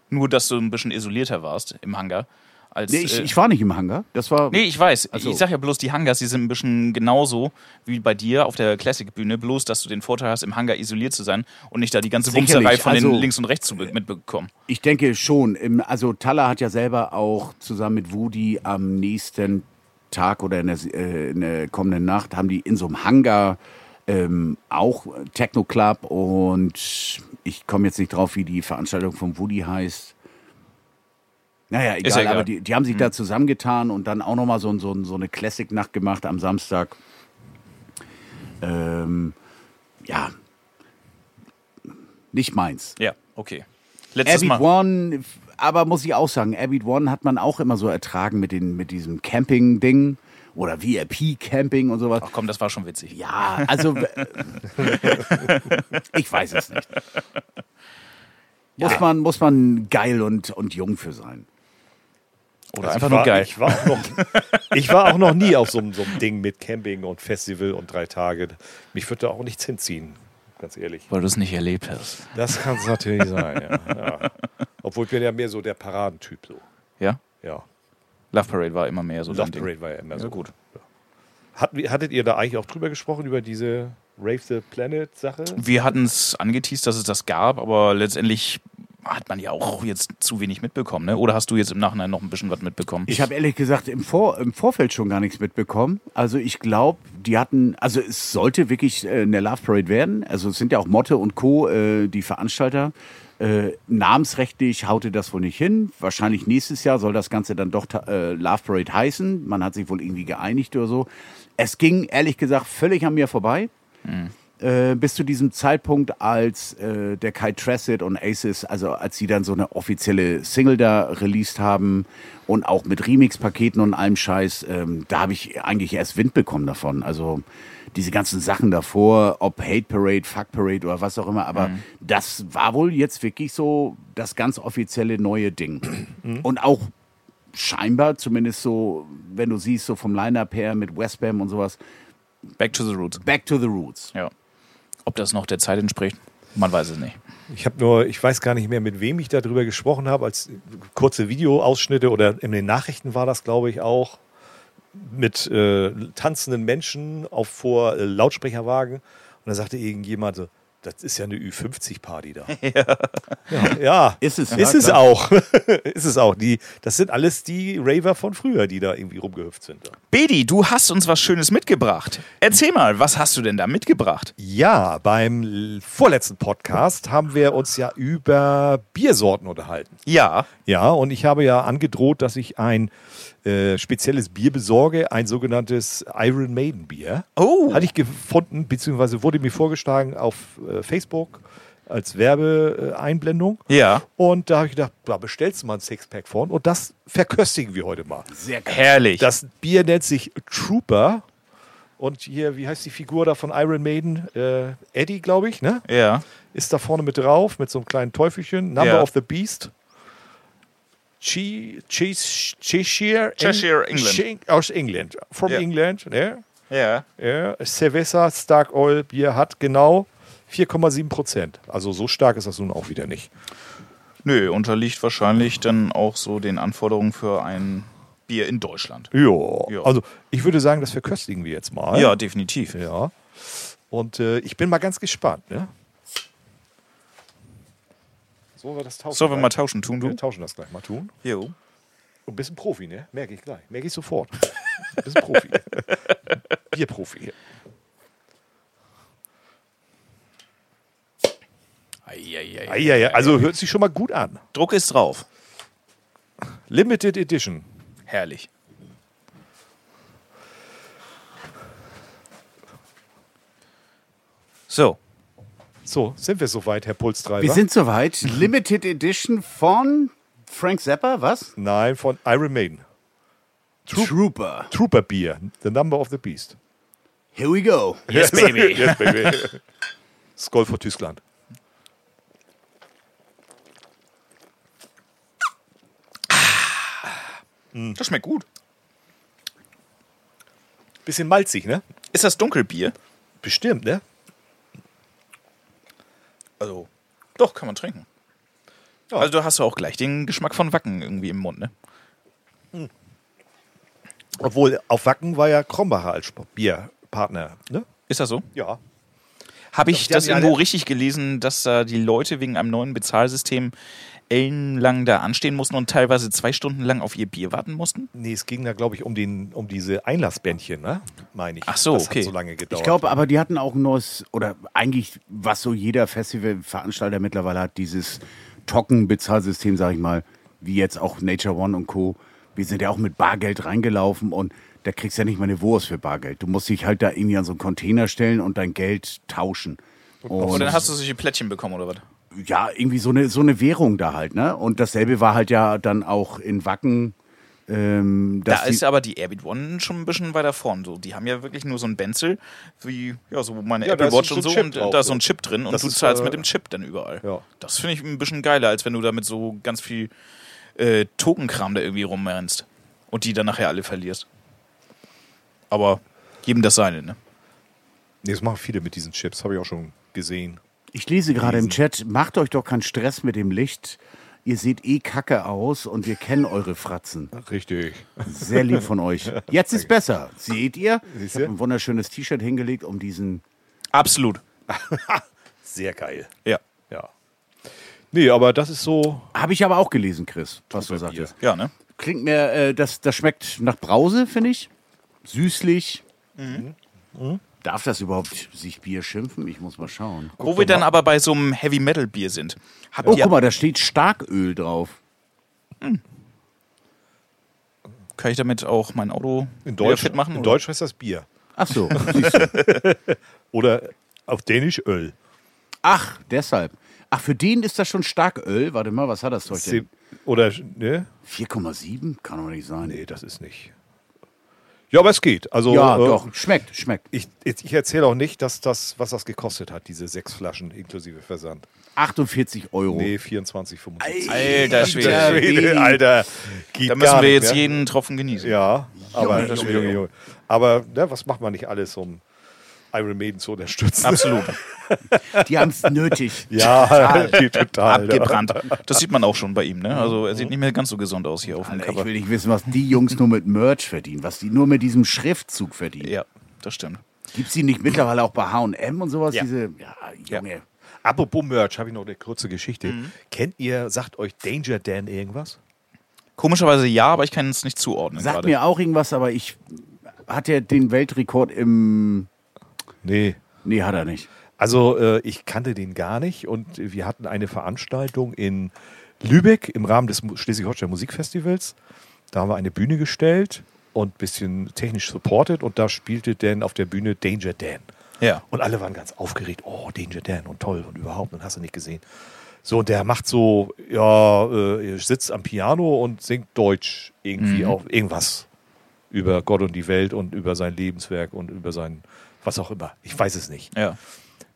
Nur, dass du ein bisschen isolierter warst im Hangar. Als, Nee, ich, äh, ich war nicht im Hangar. Das war. Nee, ich weiß. Ach so. Ich sag ja bloß, die Hangars, die sind ein bisschen genauso wie bei dir auf der Classic-Bühne, bloß, dass du den Vorteil hast, im Hangar isoliert zu sein und nicht da die ganze Bumserei von den also- links und rechts zu be- mitbekommen. Ich denke schon. Also Talla hat ja selber auch zusammen mit Woody am nächsten Tag oder in der, äh, in der kommenden Nacht haben die in so einem Hangar ähm, auch Techno Club und ich komme jetzt nicht drauf, wie die Veranstaltung von Woody heißt. Naja, egal, ja egal. aber die, die haben sich da zusammengetan und dann auch nochmal so, so, so eine Classic-Nacht gemacht am Samstag. Ähm, ja, nicht meins. Ja, okay. Letztes Abbott Mal. One, aber muss ich auch sagen, Abbott One hat man auch immer so ertragen mit, den, mit diesem Camping-Ding oder VIP-Camping und sowas. Ach komm, das war schon witzig. Ja, also ich weiß es nicht. Muss, man, muss man geil und, und jung für sein. Oder Also einfach ich nur war, geil. Ich war, auch noch, ich war auch noch nie auf so, einem- so einem Ding mit Camping und Festival und drei Tage. Mich würde da auch nichts hinziehen. ganz ehrlich. Weil du es nicht erlebt hast. Das kann es natürlich sein, ja. ja. Obwohl ich bin ja mehr so der Paradentyp so. Ja? Ja. Love Parade war immer mehr so Love Ding. Parade war ja immer so. Ja, gut. Hat, hattet ihr da eigentlich auch drüber gesprochen, über diese Rave the Planet Sache? Wir hatten es angeteased, dass es das gab, aber letztendlich hat man ja auch jetzt zu wenig mitbekommen, ne? Oder hast du jetzt im Nachhinein noch ein bisschen was mitbekommen? Ich habe ehrlich gesagt im, Vor im Vorfeld schon gar nichts mitbekommen. Also ich glaube, die hatten, also es sollte wirklich äh, eine Love Parade werden. Also es sind ja auch Motte und Co., äh, die Veranstalter. Äh, namensrechtlich haute das wohl nicht hin. Wahrscheinlich nächstes Jahr soll das Ganze dann doch äh, Love Parade heißen. Man hat sich wohl irgendwie geeinigt oder so. Es ging ehrlich gesagt völlig an mir vorbei. Äh, bis zu diesem Zeitpunkt, als äh, der Kai Tressett und Aces, also als sie dann so eine offizielle Single da released haben und auch mit Remix-Paketen und allem Scheiß, ähm, da habe ich eigentlich erst Wind bekommen davon. Also diese ganzen Sachen davor, ob Hate Parade, Fuck Parade oder was auch immer, aber das war wohl jetzt wirklich so das ganz offizielle neue Ding. Und auch scheinbar, zumindest so, wenn du siehst, so vom Line-Up her mit Westbam und sowas, Back to the Roots. back to the roots. Ja. Ob das noch der Zeit entspricht, man weiß es nicht. Ich habe nur, ich weiß gar nicht mehr, mit wem ich darüber gesprochen habe, als kurze Videoausschnitte oder in den Nachrichten war das, glaube ich, auch mit äh, tanzenden Menschen auf vor äh, Lautsprecherwagen. Und da sagte irgendjemand so, das ist ja eine Ü50-Party da. Ja. ja, Ist es, ja, ist es auch. ist es auch. Die, das sind alles die Raver von früher, die da irgendwie rumgehüpft sind. Bedi, du hast uns was Schönes mitgebracht. Erzähl mal, was hast du denn da mitgebracht? Ja, beim vorletzten Podcast haben wir uns ja über Biersorten unterhalten. Ja. Ja, und ich habe ja angedroht, dass ich ein äh, spezielles Bier besorge, ein sogenanntes Iron Maiden Bier. Oh. Hatte ich gefunden, beziehungsweise wurde mir vorgeschlagen auf äh, Facebook als Werbeeinblendung. Ja. Und da habe ich gedacht, da bestellst du mal ein Sixpack von und das verköstigen wir heute mal. Sehr geil. Herrlich. Das Bier nennt sich Trooper. Und hier, wie heißt die Figur da von Iron Maiden? Äh, Eddie, glaube ich, ne? ja. Ist da vorne mit drauf, mit so einem kleinen Teufelchen. Number Ja. of the Beast. Che- Cheshire, Cheshire, England. Eng- Aus England. From Ja. England, ne? Ja. Ja. Cerveza Stark Oil Bier hat genau 4,7 Prozent. Also so stark ist das nun auch wieder nicht. Nö, unterliegt wahrscheinlich dann auch so den Anforderungen für ein Bier in Deutschland. Ja. Ja. Also ich würde sagen, das verköstigen wir jetzt mal. Ja, definitiv. Ja. Und äh, ich bin mal ganz gespannt. Ne? Sollen wir das tauschen? Sollen wir mal tauschen, tun Wir du? tauschen das gleich mal tun. Jo. Du bist ein Profi, ne? Merke ich gleich. Merke ich sofort. Du bist ein Profi. Bierprofi. Eieiei. Ja. Also hört sich schon mal gut an. Druck ist drauf. Limited Edition. Herrlich. So. So, sind wir soweit, Herr Pulstreiber? Wir sind soweit. Limited Edition von Frank Zappa, was? Nein, von Iron Maiden. Trooper. Trooper Bier. The Number of the Beast. Here we go. Yes, baby. yes, baby. Skoll vor Tyskland. Das schmeckt gut. Bisschen malzig, ne? Ist das Dunkelbier? Bestimmt, ne? Also, doch, kann man trinken. Ja. Also, du hast auch gleich den Geschmack von Wacken irgendwie im Mund, ne? Obwohl, auf Wacken war ja Krombacher als Bierpartner, ne? Ist das so? Ja. Habe ich das irgendwo richtig gelesen, dass da die Leute wegen einem neuen Bezahlsystem ellenlang da anstehen mussten und teilweise zwei Stunden lang auf ihr Bier warten mussten? Nee, es ging da, glaube ich, um, den, um diese Einlassbändchen, ne? Meine ich. Ach so, das okay. hat so lange gedauert. Ich glaube, aber die hatten auch ein neues, oder eigentlich, was so jeder Festivalveranstalter mittlerweile hat, dieses Tocken-Bezahlsystem, sag ich mal, wie jetzt auch Nature One und Co. Wir sind ja auch mit Bargeld reingelaufen und da kriegst du ja nicht mal eine Wurst für Bargeld. Du musst dich halt da irgendwie an so einen Container stellen und dein Geld tauschen. Und Und dann hast du solche Plättchen bekommen oder was? Ja, irgendwie so eine, so eine Währung da halt, ne? Und dasselbe war halt ja dann auch in Wacken. Ähm, Da ist aber die Airbeat One schon ein bisschen weiter vorn. So. Die haben ja wirklich nur so ein Benzel, wie ja, so meine Ja, Apple Watch und so. Chip Und drauf, da ist so ein Chip drin und du ist, zahlst äh, mit dem Chip dann überall. Ja. Das finde ich ein bisschen geiler, als wenn du damit so ganz viel äh, Tokenkram da irgendwie rumrennst und die dann nachher alle verlierst. Aber jedem das seine, ne? Nee, das machen viele mit diesen Chips, habe ich auch schon gesehen. Ich lese gerade im Chat, macht euch doch keinen Stress mit dem Licht. Ihr seht eh kacke aus und wir kennen eure Fratzen. Richtig. Sehr lieb von euch. Jetzt ist besser. Seht ihr? Ich habe ein wunderschönes T-Shirt hingelegt, um diesen. Absolut. Sehr geil. Ja. Ja. Nee, aber das ist so. Habe ich aber auch gelesen, Chris, was du sagtest. Ja, ne? Klingt mir, äh, das, das schmeckt nach Brause, finde ich. Süßlich. Darf das überhaupt sich Bier schimpfen? Ich muss mal schauen. Wo wir dann aber bei so einem Heavy Metal Bier sind. Habt Oh, ihr, guck mal, da steht Starköl drauf. kann ich damit auch mein Auto In Deutsch, fit machen? in oder? Deutsch heißt das Bier. Ach so. Oder auf Dänisch Öl. Ach, deshalb. Ach, für den ist das schon Starköl. Warte mal, was hat das Zeug denn? Oder, ne? 4,7? Kann doch nicht sein. Nee, das ist nicht. Ja, aber es geht. Also, ja, äh, doch. Schmeckt, schmeckt. Ich, ich erzähle auch nicht, dass das, was das gekostet hat, diese sechs Flaschen inklusive Versand. 48 Euro. Nee, 24,75. Alter Schwede. Alter. Schwede, Alter. Da müssen gar wir nicht jetzt mehr. jeden Tropfen genießen. Ja, aber, das Junge, Junge, Junge. aber ne, was macht man nicht alles, um Iron Maiden zu unterstützen? Absolut. Die haben es nötig. Ja, die total. Abgebrannt. Das sieht man auch schon bei ihm, ne? Also er sieht nicht mehr ganz so gesund aus hier auf dem Alter, ich Cover. will nicht wissen, was die Jungs nur mit Merch verdienen, was die nur mit diesem Schriftzug verdienen. Ja, das stimmt. Gibt es die nicht mittlerweile auch bei H&M und sowas? Ja. Diese, ja, Junge. Apropos Merch, habe ich noch eine kurze Geschichte. Mhm. Kennt ihr, sagt euch Danger Dan irgendwas? Komischerweise ja, aber ich kann es nicht zuordnen Sagt gerade. mir auch irgendwas, aber ich hat er den Weltrekord im Nee. Nee, hat er nicht. Also äh, ich kannte den gar nicht und wir hatten eine Veranstaltung in Lübeck im Rahmen des Schleswig-Holstein Musikfestivals. Da haben wir eine Bühne gestellt und ein bisschen technisch supported und da spielte Dan auf der Bühne Danger Dan. Ja. Und alle waren ganz aufgeregt. Oh, Danger Dan und toll und überhaupt und hast du nicht gesehen. So, und der macht so, ja, äh, er sitzt am Piano und singt Deutsch irgendwie auf irgendwas über Gott und die Welt und über sein Lebenswerk und über sein, was auch immer. Ich weiß es nicht. Ja.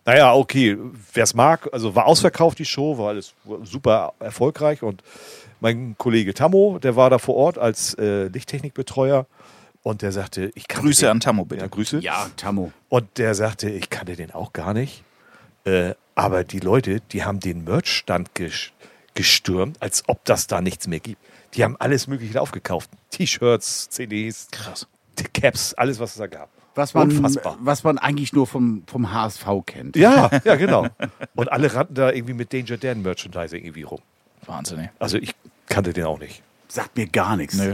Naja, okay, wer es mag, also war ausverkauft die Show, war alles super erfolgreich und mein Kollege Tammo, der war da vor Ort als äh, Lichttechnikbetreuer und der sagte, ich kann Grüße den, an Tammo, bitte. Ja, Grüße. Ja, Tammo. Und der sagte, ich kannte den auch gar nicht. Äh, aber die Leute, die haben den Merchstand ges gestürmt, als ob das da nichts mehr gibt. Die haben alles Mögliche aufgekauft. T-Shirts, CDs, Krass. Caps, alles, was es da gab. Was man, Unfassbar. was man eigentlich nur vom, vom HSV kennt. Ja, ja, genau. Und alle rannten da irgendwie mit Danger Dan Merchandising irgendwie rum. Wahnsinn, ey. Also ich kannte den auch nicht. Sagt mir gar nichts. Nö.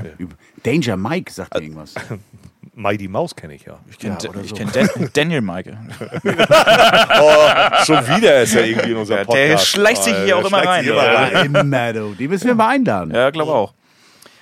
Danger Mike sagt mir irgendwas. Mighty Mouse kenne ich ja. Ich kenne Ja, ich so. kenn Dan Daniel Maike. Oh, schon wieder ist er irgendwie in unserem Ja, der schleicht sich hier auch immer rein. Immer, du. Die müssen wir mal einladen. Ja, glaube auch.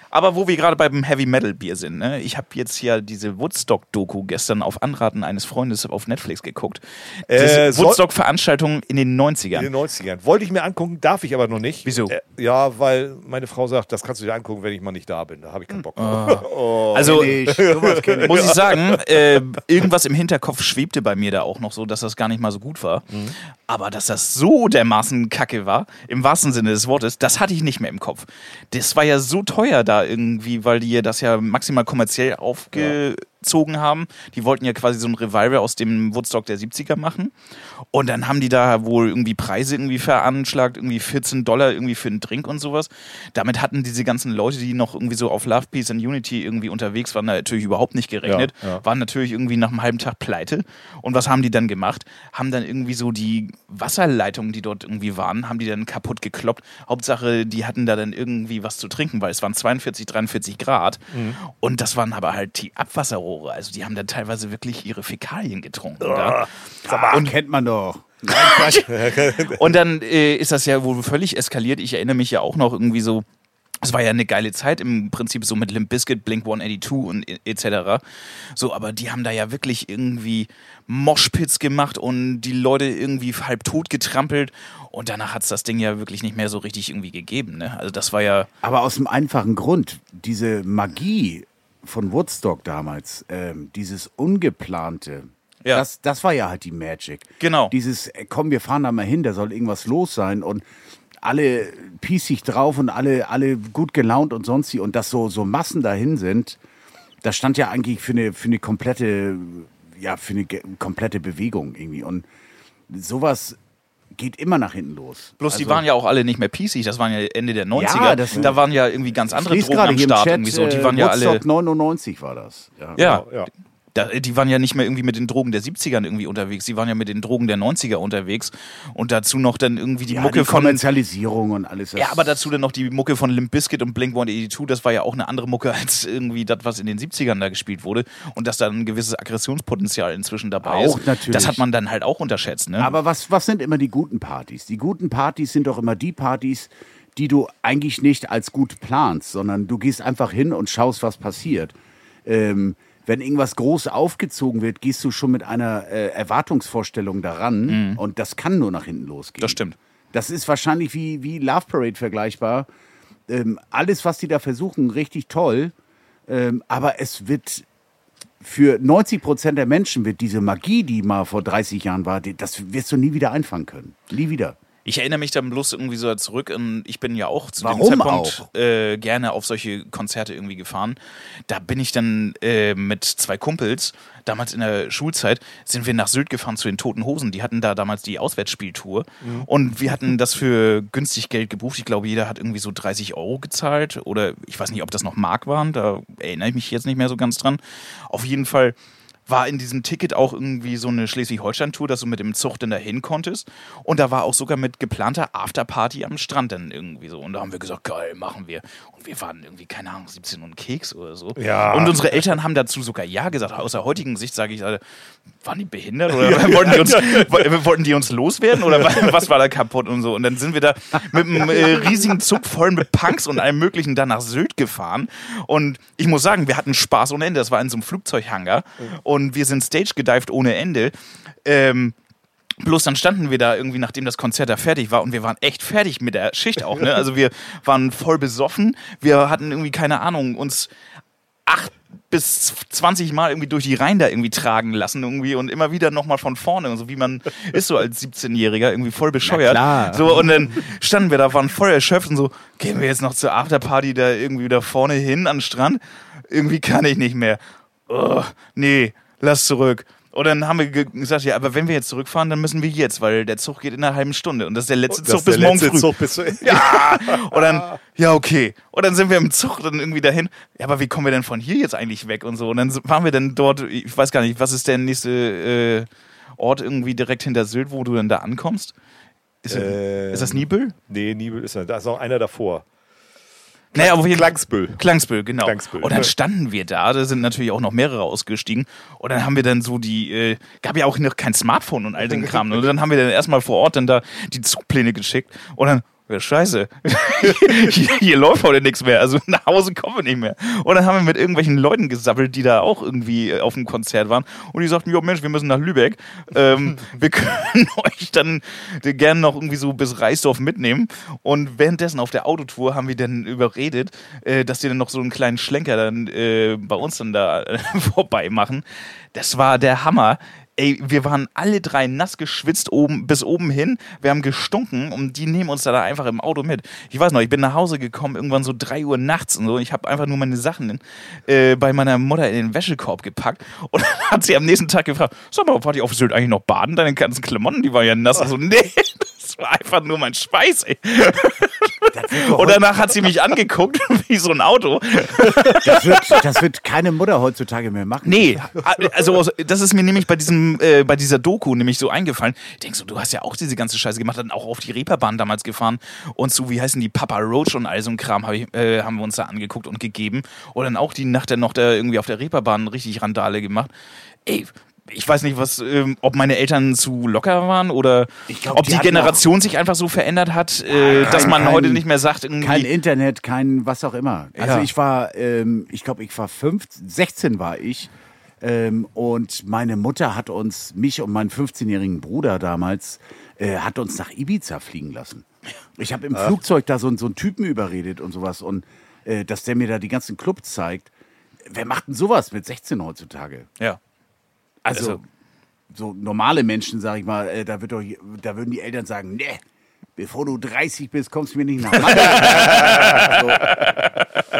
Aber wo wir gerade beim Heavy Metal Bier sind, ne? ich habe jetzt ja diese Woodstock-Doku gestern auf Anraten eines Freundes auf Netflix geguckt. Äh, Woodstock-Veranstaltung in den 90ern. In den 90ern. Wollte ich mir angucken, darf ich aber noch nicht. Wieso? Äh, ja, weil meine Frau sagt, das kannst du dir angucken, wenn ich mal nicht da bin. Da habe ich keinen Bock. also ich, sowas kenn ich. muss ich sagen, äh, irgendwas im Hinterkopf schwebte bei mir da auch noch so, dass das gar nicht mal so gut war. Aber dass das so dermaßen kacke war, im wahrsten Sinne des Wortes, das hatte ich nicht mehr im Kopf. Das war ja so teuer da irgendwie, weil die das ja maximal kommerziell aufgezogen haben. Die wollten ja quasi so ein Revival aus dem Woodstock der 70er machen. Und dann haben die da wohl irgendwie Preise irgendwie veranschlagt, irgendwie 14 Dollar irgendwie für einen Drink und sowas. Damit hatten diese ganzen Leute, die noch irgendwie so auf Love, Peace and Unity irgendwie unterwegs waren, natürlich überhaupt nicht gerechnet. Ja, ja. Waren natürlich irgendwie nach einem halben Tag pleite. Und was haben die dann gemacht? Haben dann irgendwie so die Wasserleitungen, die dort irgendwie waren, haben die dann kaputt gekloppt. Hauptsache, die hatten da dann irgendwie was zu trinken, weil es waren 42, 43 Grad. Mhm. Und das waren aber halt die Abwasserrohre. Also die haben dann teilweise wirklich ihre Fäkalien getrunken. Ah. Da. Mal, kennt man doch. Und dann äh, ist das ja wohl völlig eskaliert. Ich erinnere mich ja auch noch irgendwie so. Es war ja eine geile Zeit im Prinzip so mit Limp Bizkit, Blink 182 und etc. So, aber die haben da ja wirklich irgendwie Moshpits gemacht und die Leute irgendwie halb tot getrampelt und danach hat's das Ding ja wirklich nicht mehr so richtig irgendwie gegeben. Ne? Also das war ja Aber aus dem einfachen Grund, diese Magie von Woodstock damals, ähm, dieses Ungeplante, Ja. das, das war ja halt die Magic. Genau. Dieses, äh, komm, wir fahren da mal hin, da soll irgendwas los sein und alle piesig drauf und alle, alle gut gelaunt und sonst und dass so, so Massen dahin sind, das stand ja eigentlich für eine, für eine komplette ja, für eine komplette Bewegung irgendwie. Und sowas geht immer nach hinten los. Bloß die Also- waren ja auch alle nicht mehr PC, das waren ja Ende der 90er. Ja, das- da waren ja irgendwie ganz andere Drogen gerade am Start. Chat, irgendwie so. Die äh, waren ja Woodstock alle. 99 war das. Ja. Ja, Ja. Da, die waren ja nicht mehr irgendwie mit den Drogen der 70ern irgendwie unterwegs, die waren ja mit den Drogen der 90er unterwegs und dazu noch dann irgendwie die Ja, Mucke die von Kommerzialisierung und alles. das- ja, aber dazu dann noch die Mucke von Limp Bizkit und Blink-182, das war ja auch eine andere Mucke als irgendwie das, was in den 70ern da gespielt wurde und dass da ein gewisses Aggressionspotenzial inzwischen dabei Auch ist. natürlich. Das hat man dann halt auch unterschätzt, ne? Aber was, was sind immer die guten Partys? Die guten Partys sind doch immer die Partys, die du eigentlich nicht als gut planst, sondern du gehst einfach hin und schaust, was passiert. Ähm, wenn irgendwas groß aufgezogen wird, gehst du schon mit einer äh, Erwartungsvorstellung daran und das kann nur nach hinten losgehen. Mhm. Das stimmt. Das ist wahrscheinlich wie, wie Love Parade vergleichbar. Ähm, alles, was die da versuchen, richtig toll. Ähm, aber es wird für 90 Prozent der Menschen wird diese Magie, die mal vor 30 Jahren war, das wirst du nie wieder einfangen können. Nie wieder. Ich erinnere mich dann bloß irgendwie so zurück. Und ich bin ja auch zu Warum dem Zeitpunkt äh, gerne auf solche Konzerte irgendwie gefahren. Da bin ich dann äh, mit zwei Kumpels, damals in der Schulzeit, sind wir nach Sylt gefahren zu den Toten Hosen. Die hatten da damals die Auswärtsspieltour. Und wir hatten das für günstig Geld gebucht. Ich glaube, jeder hat irgendwie so 30 Euro gezahlt. Oder ich weiß nicht, ob das noch Mark waren. Da erinnere ich mich jetzt nicht mehr so ganz dran. Auf jeden Fall war in diesem Ticket auch irgendwie so eine Schleswig-Holstein-Tour, dass du mit dem Zug dann dahin konntest. Und da war auch sogar mit geplanter Afterparty am Strand dann irgendwie so. Und da haben wir gesagt, geil, machen wir. Und wir waren irgendwie, keine Ahnung, 17 und Keks oder so. Ja. Und unsere Eltern haben dazu sogar Ja gesagt. Aus der heutigen Sicht sage ich, waren die behindert oder wollten, die uns, wo- wollten die uns loswerden oder wa- was war da kaputt und so. Und dann sind wir da mit einem äh, riesigen Zug voll mit Punks und allem möglichen da nach Sylt gefahren. Und ich muss sagen, wir hatten Spaß ohne Ende. Das war in so einem Flugzeughangar und wir sind stage gedived ohne Ende. Ähm, Bloß dann standen wir da irgendwie, nachdem das Konzert da fertig war und wir waren echt fertig mit der Schicht auch. Ne? Also wir waren voll besoffen. Wir hatten irgendwie, keine Ahnung, uns acht bis 20 Mal irgendwie durch die Reihen da irgendwie tragen lassen irgendwie und immer wieder nochmal von vorne und so wie man ist so als 17-Jähriger irgendwie voll bescheuert. klar. So und dann standen wir da, waren voll erschöpft und so, gehen wir jetzt noch zur Afterparty da irgendwie wieder vorne hin an den Strand? Irgendwie kann ich nicht mehr. Oh, nee, lass zurück. Und dann haben wir ge- gesagt, ja, aber wenn wir jetzt zurückfahren, dann müssen wir jetzt, weil der Zug geht in einer halben Stunde und das ist der letzte Das Zug bis der morgen letzte früh. Zug bis Ja, und dann, ja, okay. Und dann sind wir im Zug dann irgendwie dahin. Ja, aber wie kommen wir denn von hier jetzt eigentlich weg und so? Und dann waren wir dann dort, ich weiß gar nicht, was ist der nächste äh, Ort irgendwie direkt hinter Sylt, wo du dann da ankommst? Ist, Ähm, ist das Nibel? Nee, Nibel ist da ist auch einer davor. Naja, Fall. Klangsbüll. Klangsbüll, genau. Klangsbüll. Und dann standen wir da, da sind natürlich auch noch mehrere ausgestiegen. Und dann haben wir dann so die, äh, gab ja auch noch kein Smartphone und all den Kram. Und dann haben wir dann erstmal vor Ort dann da die Zugpläne geschickt. Und dann, scheiße, hier, hier läuft heute nichts mehr. Also nach Hause kommen wir nicht mehr. Und dann haben wir mit irgendwelchen Leuten gesappelt, die da auch irgendwie äh, auf dem Konzert waren. Und die sagten, ja Mensch, wir müssen nach Lübeck. Ähm, wir können euch dann gerne noch irgendwie so bis Reisdorf mitnehmen. Und währenddessen auf der Autotour haben wir dann überredet, äh, dass die dann noch so einen kleinen Schlenker dann äh, bei uns dann da äh, vorbei machen. Das war der Hammer. Ey, wir waren alle drei nass geschwitzt oben bis oben hin. Wir haben gestunken und die nehmen uns da, einfach im Auto mit. Ich weiß noch, ich bin nach Hause gekommen, irgendwann so drei Uhr nachts und so. Ich habe einfach nur meine Sachen in, äh, bei meiner Mutter in den Wäschekorb gepackt und dann hat sie am nächsten Tag gefragt, sag mal, wart ihr auf Sylt eigentlich noch baden? Deine ganzen Klamotten, die waren ja nass. Also, nee, das war einfach nur mein Schweiß, ey. Und danach hat sie mich angeguckt wie so ein Auto. Das wird, das wird keine Mutter heutzutage mehr machen. Nee, also das ist mir nämlich bei diesem, äh, bei dieser Doku nämlich so eingefallen. Ich denk so, du hast ja auch diese ganze Scheiße gemacht, dann auch auf die Reeperbahn damals gefahren und so, wie heißen die, Papa Roach und all so ein Kram hab ich, äh, haben wir uns da angeguckt und gegeben. Und dann auch die Nacht dann noch da irgendwie auf der Reeperbahn richtig Randale gemacht. Ey, ich weiß nicht, was, ähm, ob meine Eltern zu locker waren oder glaub, ob die die Generation sich einfach so verändert hat, äh, dass man kein- heute nicht mehr sagt, irgendwie. Kein Internet, kein was auch immer. Also Ja. ich war, ähm, ich glaube, ich war fünf, 16 war ich. Ähm, und meine Mutter hat uns, mich und meinen 15-jährigen Bruder damals, äh, hat uns nach Ibiza fliegen lassen. Ich habe im Flugzeug da so, so einen Typen überredet und sowas. Und äh, dass der mir da die ganzen Clubs zeigt. Wer macht denn sowas mit 16 heutzutage? ja. Also, Also- so normale Menschen, sag ich mal, äh, da, wird doch, da würden die Eltern sagen, ne, bevor du 30 bist, kommst du mir nicht nach Hause. so.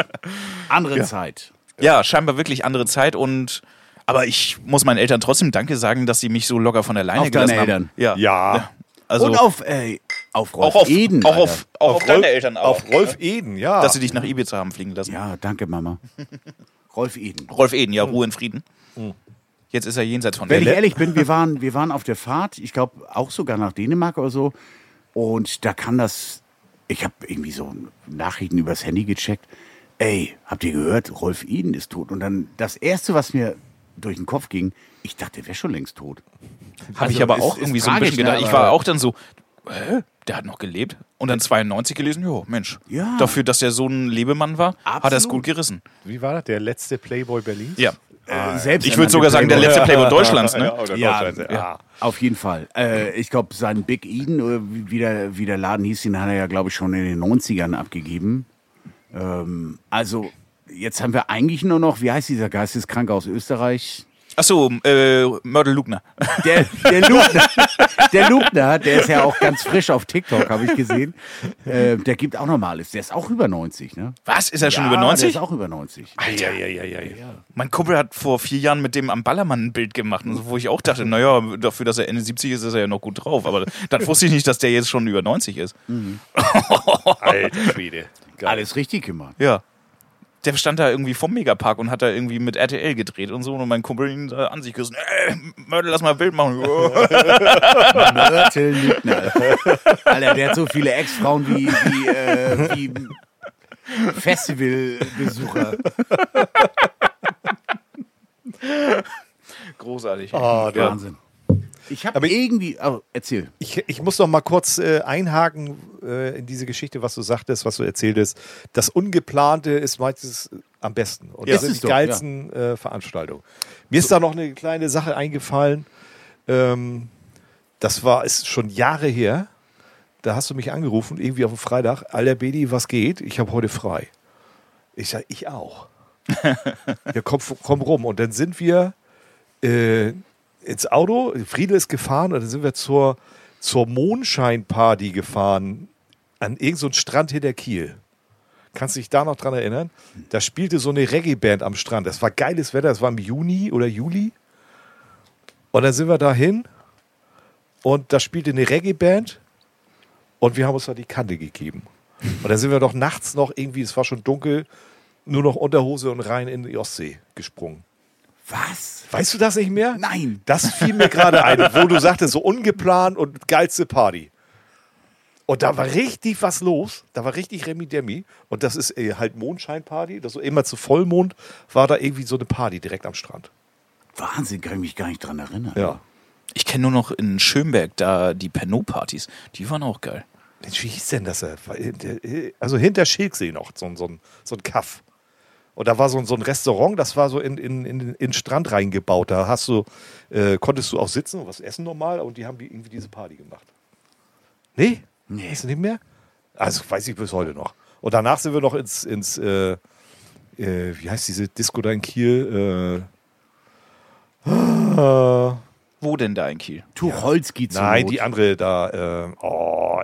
Andere Zeit. Ja, scheinbar wirklich andere Zeit und Aber ich muss meinen Eltern trotzdem Danke sagen, dass sie mich so locker von der Leine Auf deine gelassen Eltern? haben. Ja. Ja. Also Und auf, äh, auf Rolf auch auf, Eden. auch auf, auch auf, deine Eltern auch. Auf Rolf Eden, ja. Dass sie dich nach Ibiza haben fliegen lassen. Ja, danke, Mama. Rolf Eden. Rolf Eden, ja, Ruhe in Frieden. Jetzt ist er jenseits von Wenn ich der ehrlich bin, wir waren, wir waren auf der Fahrt, ich glaube auch sogar nach Dänemark oder so. Und da kann das, ich habe irgendwie so Nachrichten übers Handy gecheckt. Ey, habt ihr gehört, Rolf Eden ist tot. Und dann das Erste, was mir durch den Kopf ging, ich dachte, der wäre schon längst tot. Habe ich Also aber ist- auch irgendwie so ein bisschen ne, gedacht. Ich aber- war auch dann so, hä? Der hat noch gelebt. Und dann 92 gelesen, jo, Mensch. Ja. Dafür, dass er so ein Lebemann war, hat er es Absolut. gut gerissen. Wie war das? Der letzte Playboy Berlins? Ja. Äh, selbst Ich würde sogar sagen, der letzte Playboy Deutschlands, ne? Ja, oder Ja, ja, auf jeden Fall. Äh, ich glaube, sein Big Eden, oder wie der, wie der Laden hieß, den hat er ja, glaube ich, schon in den 90ern abgegeben. Ähm, also, jetzt haben wir eigentlich nur noch, wie heißt dieser Geisteskranke aus Österreich? Achso, äh, Mörtel Lugner. Der, der Lugner, der Lugner, der ist ja auch ganz frisch auf TikTok, habe ich gesehen. Äh, der gibt auch normales. Der ist auch über 90, ne? Was? Ist er schon Ja, über Der 90? ist auch über 90. Ja, ja, ja, ja, ja. Mein Kumpel hat vor vier Jahren mit dem am Ballermann ein Bild gemacht, und so, wo ich auch dachte, naja, dafür, dass er Ende 70 ist, ist er ja noch gut drauf. Aber dann wusste ich nicht, dass der jetzt schon über 90 ist. Alter Schwede. Geil. Alles richtig gemacht. Ja. Der stand da irgendwie vom Megapark und hat da irgendwie mit RTL gedreht und so. Und mein Kumpel ihn äh, an sich küssen. Äh, Mörtel, lass mal ein Bild machen. Mörtel Lügner. Alter, der hat so viele Ex-Frauen wie, wie, äh, wie Festivalbesucher. Großartig. Ah, der- Wahnsinn. Ich habe irgendwie. Oh, erzähl. Ich, ich muss noch mal kurz äh, einhaken äh, in diese Geschichte, was du sagtest, was du erzähltest. Das Ungeplante ist meistens am besten. Und Ja. das sind die doch, geilsten äh, Veranstaltungen. Mir ist da noch eine kleine Sache eingefallen. Ähm, das war ist schon Jahre her. Da hast du mich angerufen, irgendwie auf dem Freitag. Alter Bedi, was geht? Ich habe heute frei. Ich sag, ich auch. ja, komm, komm rum. Und dann sind wir äh, ins Auto, Friedel ist gefahren und dann sind wir zur, zur Mondscheinparty gefahren an irgendeinem so Strand hinter Kiel. Kannst du dich da noch dran erinnern? Da spielte so eine Reggae-Band am Strand. Das war geiles Wetter, das war im Juni oder Juli. Und dann sind wir dahin und da spielte eine Reggae-Band und wir haben uns da die Kante gegeben. Und dann sind wir doch nachts noch irgendwie, es war schon dunkel, nur noch Unterhose und rein in die Ostsee gesprungen. Was? Weißt du das nicht mehr? Nein. Das fiel mir gerade ein, wo du sagtest, so ungeplant und geilste Party. Und da war richtig was los. Da war richtig Remi Demi. Und das ist äh, halt Mondscheinparty. Das so immer zu Vollmond war da irgendwie so eine Party direkt am Strand. Wahnsinn, kann ich mich gar nicht dran erinnern. Ja. Ich kenne nur noch in Schönberg da die Pernod-Partys. Die waren auch geil. Mensch, wie hieß denn das? äh, Also hinter Schilksee noch, so, ein- so, so ein Kaff. Und da war so ein, so ein Restaurant, das war so in, in, in, in den Strand reingebaut. Da hast du, äh, konntest du auch sitzen und was essen normal und die haben die irgendwie diese Party gemacht. Nee? Nee. Du nicht mehr? Also weiß ich bis heute noch. Und danach sind wir noch ins, ins äh, äh, wie heißt diese Disco da in Kiel? Äh, äh, Wo denn da in Kiel? Tucholsky zur nein, Not. die andere da. Äh, oh,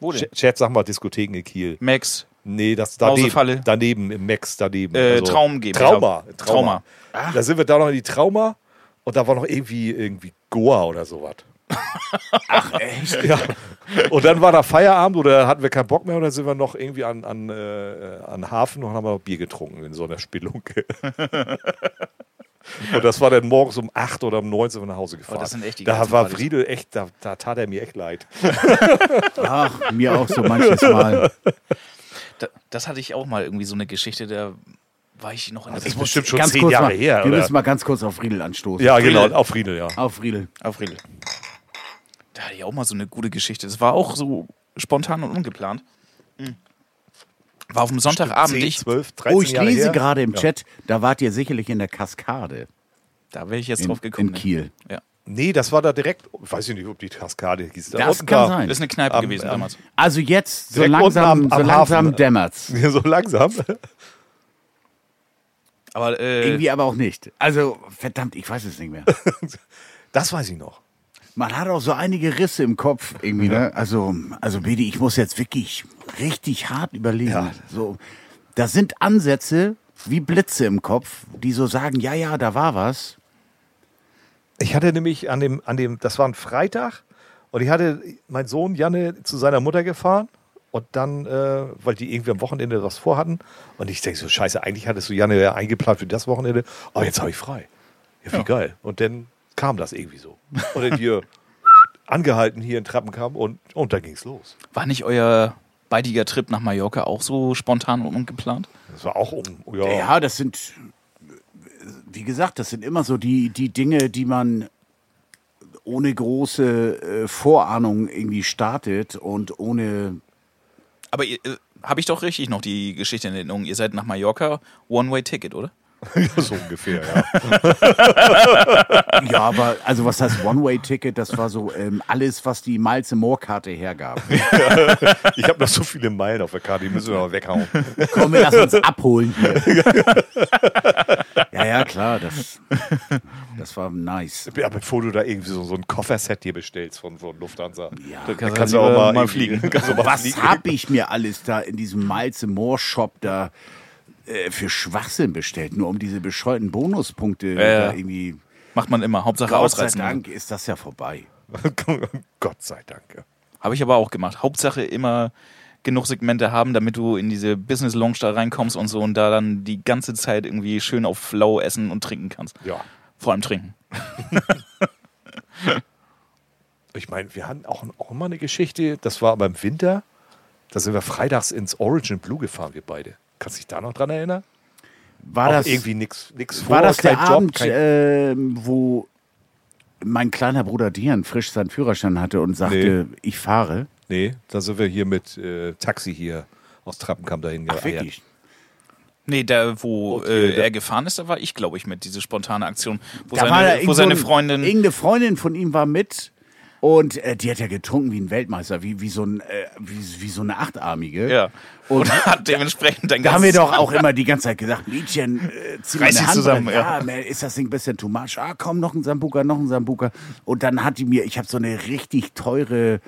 Wo denn? Ch- Chat, sag mal Diskotheken in Kiel. Max. Nee, das daneben, daneben im Max daneben. Äh, Traum GmbH. Trauma. Trauma. Trauma. Da sind wir da noch in die Trauma und da war noch irgendwie irgendwie Goa oder sowas. Echt? Ja. Und dann war da Feierabend oder hatten wir keinen Bock mehr und dann sind wir noch irgendwie an, an, äh, an Hafen und haben noch Bier getrunken in so einer Spelunke. und das war dann morgens um 8 oder um 9 sind wir nach Hause gefahren. Oh, das sind echt die da war. Friedel echt, da, da tat er mir echt leid. Ach, mir auch so manches Mal. Da, das hatte ich auch mal irgendwie so eine Geschichte, da war ich noch in der Das ist bestimmt schon Ganz zehn kurz Jahre mal, her. Wir oder? müssen mal ganz kurz auf Friedel anstoßen. ja, Friedel. genau, auf Friedel, ja. Auf Friedel. Auf Riedel. Da hatte ich auch mal so eine gute Geschichte. Das war auch so spontan und ungeplant. Mhm. War auf dem Sonntagabend. 10, Ich, 12, 13 Oh, ich Jahre lese her. gerade im Ja. Chat, da wart ihr sicherlich in der Kaskade da wäre ich jetzt in, drauf gekommen. in ne? Kiel. Ja. Nee, das war da direkt, weiß ich nicht, ob die Kaskade hieß. Da Das kann da- sein. Das ist eine Kneipe Am- gewesen am- damals. Also jetzt, so Direkt langsam, am- so am langsam dämmert's. so langsam. Aber äh, Irgendwie aber auch nicht. Also, verdammt, ich weiß es nicht mehr. Das weiß ich noch. Man hat auch so einige Risse im Kopf irgendwie, ne? Also, also Bedi, ich muss jetzt wirklich richtig hart überlegen. Ja. So, da sind Ansätze wie Blitze im Kopf, die so sagen, ja, ja, da war was. Ich hatte nämlich an dem, an dem, das war ein Freitag und ich hatte meinen Sohn Janne zu seiner Mutter gefahren und dann, äh, weil die irgendwie am Wochenende was vorhatten und ich denke so, scheiße, eigentlich hattest du Janne ja eingeplant für das Wochenende, aber jetzt habe ich frei. Ja, wie Ja. geil. Und dann kam das irgendwie so. Und dann hier angehalten hier in Trappenkamp und, und dann ging's los. War nicht euer beidiger Trip nach Mallorca auch so spontan und ungeplant? Das war auch um, ja, Ja, das sind, wie gesagt, das sind immer so die, die Dinge, die man ohne große äh, Vorahnung irgendwie startet und ohne. Aber äh, habe ich doch richtig noch die Geschichte in Erinnerung. Ihr seid nach Mallorca One-Way-Ticket, oder? so ungefähr, ja. Ja, aber also was heißt One-Way-Ticket? Das war so ähm, alles, was die Miles Moore-Karte hergab. Ich habe noch so viele Meilen auf der Karte, die müssen wir mal weghauen. Komm, wir lassen uns abholen hier. ja, ja, klar, das, das war nice. Ja, bevor du da irgendwie so, so ein Kofferset dir bestellst von, von Lufthansa. Ja. da kannst kannst du auch mal, mal fliegen. Was fliegen. hab ich mir alles da in diesem Miles Moore Shop da äh, für Schwachsinn bestellt, nur um diese bescheuerten Bonuspunkte ja. da irgendwie. Macht man immer. Hauptsache Gott sei ausreizen. Dank ist das ja vorbei. Gott sei Dank. ja. Habe ich aber auch gemacht. Hauptsache immer genug Segmente haben, damit du in diese Business Lounge da reinkommst und so und da dann die ganze Zeit irgendwie schön auf Flow essen und trinken kannst. Ja. Vor allem trinken. Ich meine, wir hatten auch, auch immer eine Geschichte, das war aber im Winter, da sind wir freitags ins Origin Blue gefahren, wir beide. Kannst du dich da noch dran erinnern? War auch das, irgendwie nichts nix vor, war das der Job, Abend, kein, ähm, wo mein kleiner Bruder Dian frisch seinen Führerschein hatte und sagte, ich fahre? Nee, da sind wir hier mit äh, Taxi hier aus Trappenkamp dahin geeiert. wirklich? Nee, da, wo Okay, äh, er gefahren ist, da war ich, glaube ich, mit, diese spontane Aktion. Wo Da war da seine, wo seine so ein- Freundin. Irgendeine Freundin von ihm war mit und äh, die hat ja getrunken wie ein Weltmeister, wie, wie, so, ein, äh, wie, wie so eine Achtarmige. Ja. Und Und hat dementsprechend dann Da haben wir doch auch immer die ganze Zeit gesagt, Mädchen, äh, zieh mal Reiß eine dich Hand zusammen, ja. Ja, man, ist das nicht ein bisschen too much? Ah, komm, noch ein Sambuka, noch ein Sambuka. Und dann hat die mir, ich habe so eine richtig teure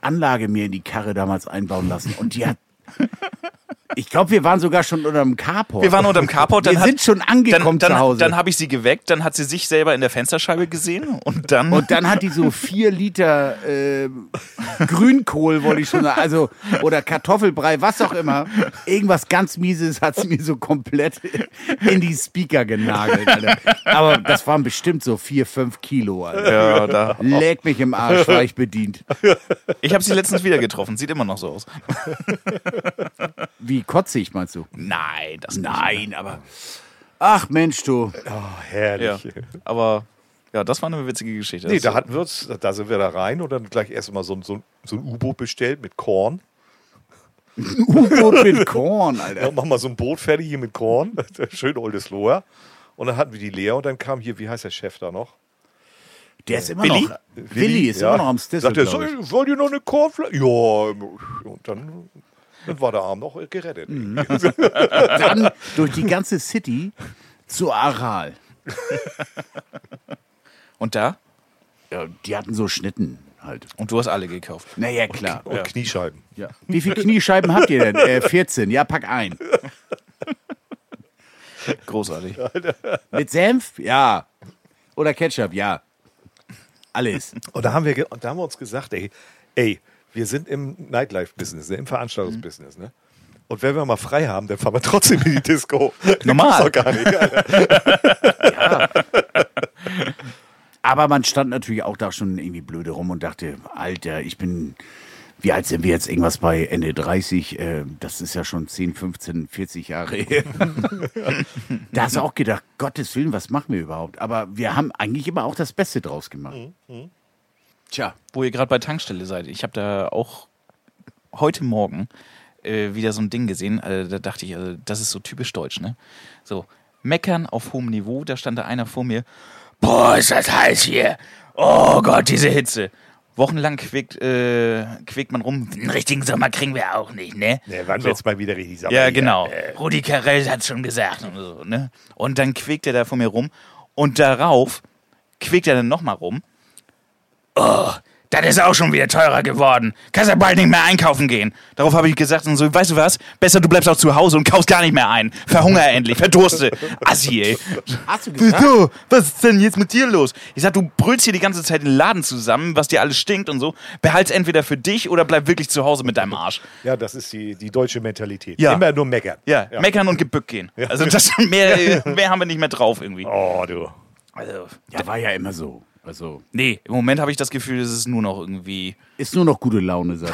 Anlage mir in die Karre damals einbauen lassen. Und die hat, ich glaube, wir waren sogar schon unter dem Carport. Wir waren unter dem Carport. Dann Wir hat, sind schon angekommen dann, dann, zu Hause. Dann habe ich sie geweckt, dann hat sie sich selber in der Fensterscheibe gesehen und dann. Und dann hat die so vier Liter äh, Grünkohl, wollte ich schon sagen, also oder Kartoffelbrei, was auch immer. Irgendwas ganz Mieses hat sie mir so komplett in die Speaker genagelt. Alter. Aber das waren bestimmt so vier, fünf Kilo. Alter. ja, da. Leck mich im Arsch, war ich bedient. Ich habe sie letztens wieder getroffen. Sieht immer noch so aus. Wie kotzig, meinst du? Nein, das nicht. Nein, aber. Ach Mensch, du. Oh, Ja, herrlich. aber ja, das war eine witzige Geschichte. Nee, da hatten wir uns, da sind wir da rein und dann gleich erstmal so, ein- so, ein- so ein U-Boot bestellt mit Korn. U-Boot mit Korn, Ja, Alter. machen wir so ein Boot fertig hier mit Korn. Schön oldes Lohr. Und dann hatten wir die leer und dann kam hier, wie heißt der Chef da noch? Der ist immer Willi? noch. Willi ist ja. immer noch am Stissel. Sagt er, soll, wollt ihr noch eine Kornflasche? Ja. Und dann, dann war der Arm noch gerettet. Mhm. Dann durch die ganze City zu Aral. Und da? Ja, die hatten so Schnitten halt. Und du hast alle gekauft. Naja, klar. Und Kniescheiben. Ja. Wie viele Kniescheiben habt ihr denn? Äh, 14. Ja, pack ein. Großartig. Mit Senf? Ja. Oder Ketchup? Ja. Alles. Und da haben wir, und da haben wir uns gesagt, ey, ey, wir sind im Nightlife-Business, ne, im Veranstaltungsbusiness, ne? Und wenn wir mal frei haben, dann fahren wir trotzdem in die Disco. Normal. Das doch gar nicht. Alter. Aber man stand natürlich auch da schon irgendwie blöde rum und dachte, Alter, ich bin, wie alt sind wir jetzt? Irgendwas bei Ende 30? Äh, das ist ja schon 10, 15, 40 Jahre her. da hast du auch gedacht, Gottes Willen, was machen wir überhaupt? Aber wir haben eigentlich immer auch das Beste draus gemacht. Tja. Wo ihr gerade bei Tankstelle seid. Ich habe da auch heute Morgen äh, wieder so ein Ding gesehen. Also, da dachte ich, also, das ist so typisch deutsch, ne? So, meckern auf hohem Niveau. Da stand da einer vor mir. Boah, ist das heiß hier. Oh Gott, diese Hitze. Wochenlang quickt, äh, quickt man rum. Einen richtigen Sommer kriegen wir auch nicht, ne? Ne, wann So. wird's mal wieder richtig sauber? Ja, hier? genau. Äh, Rudi Carell hat schon gesagt und so, ne? Und dann quäkt er da vor mir rum und darauf quäkt er dann nochmal rum. Oh, das ist auch schon wieder teurer geworden. Kannst ja bald nicht mehr einkaufen gehen. Darauf habe ich gesagt und so, weißt du was? Besser du bleibst auch zu Hause und kaufst gar nicht mehr ein. Verhunger endlich, verdurste. Assi, ey. Hast du gesagt? Wieso? Was ist denn jetzt mit dir los? Ich sag, du brüllst hier die ganze Zeit den Laden zusammen, was dir alles stinkt und so. Behalt's entweder für dich oder bleib wirklich zu Hause mit deinem Arsch. Ja, das ist die, die deutsche Mentalität. Ja. Immer nur meckern. Ja, meckern und gebückt gehen. Also das mehr, mehr haben wir nicht mehr drauf irgendwie. Oh, du. Also, Ja, war ja immer so. Also, nee, im Moment habe ich das Gefühl, es ist nur noch irgendwie ist nur noch gute Laune, Sache.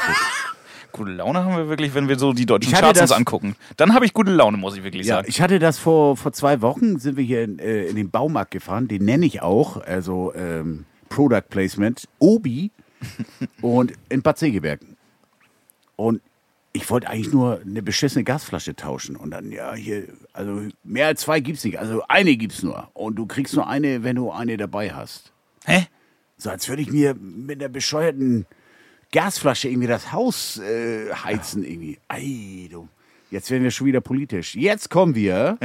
gute Laune haben wir wirklich, wenn wir so die deutschen Ich Charts uns angucken. Dann habe ich gute Laune, muss ich wirklich Ja, sagen. ich hatte das vor, vor zwei Wochen, sind wir hier in, äh, in den Baumarkt gefahren, den nenne ich auch, also ähm, Product Placement, Obi und in Bad Segeberg. Und ich wollte eigentlich nur eine beschissene Gasflasche tauschen. Und dann, ja, hier, also mehr als zwei gibt's nicht, also eine gibt's nur. Und du kriegst nur eine, wenn du eine dabei hast. Hä? So als würde ich mir mit einer bescheuerten Gasflasche irgendwie das Haus äh, heizen irgendwie. Ei, du. Jetzt werden wir schon wieder politisch. Jetzt kommen wir.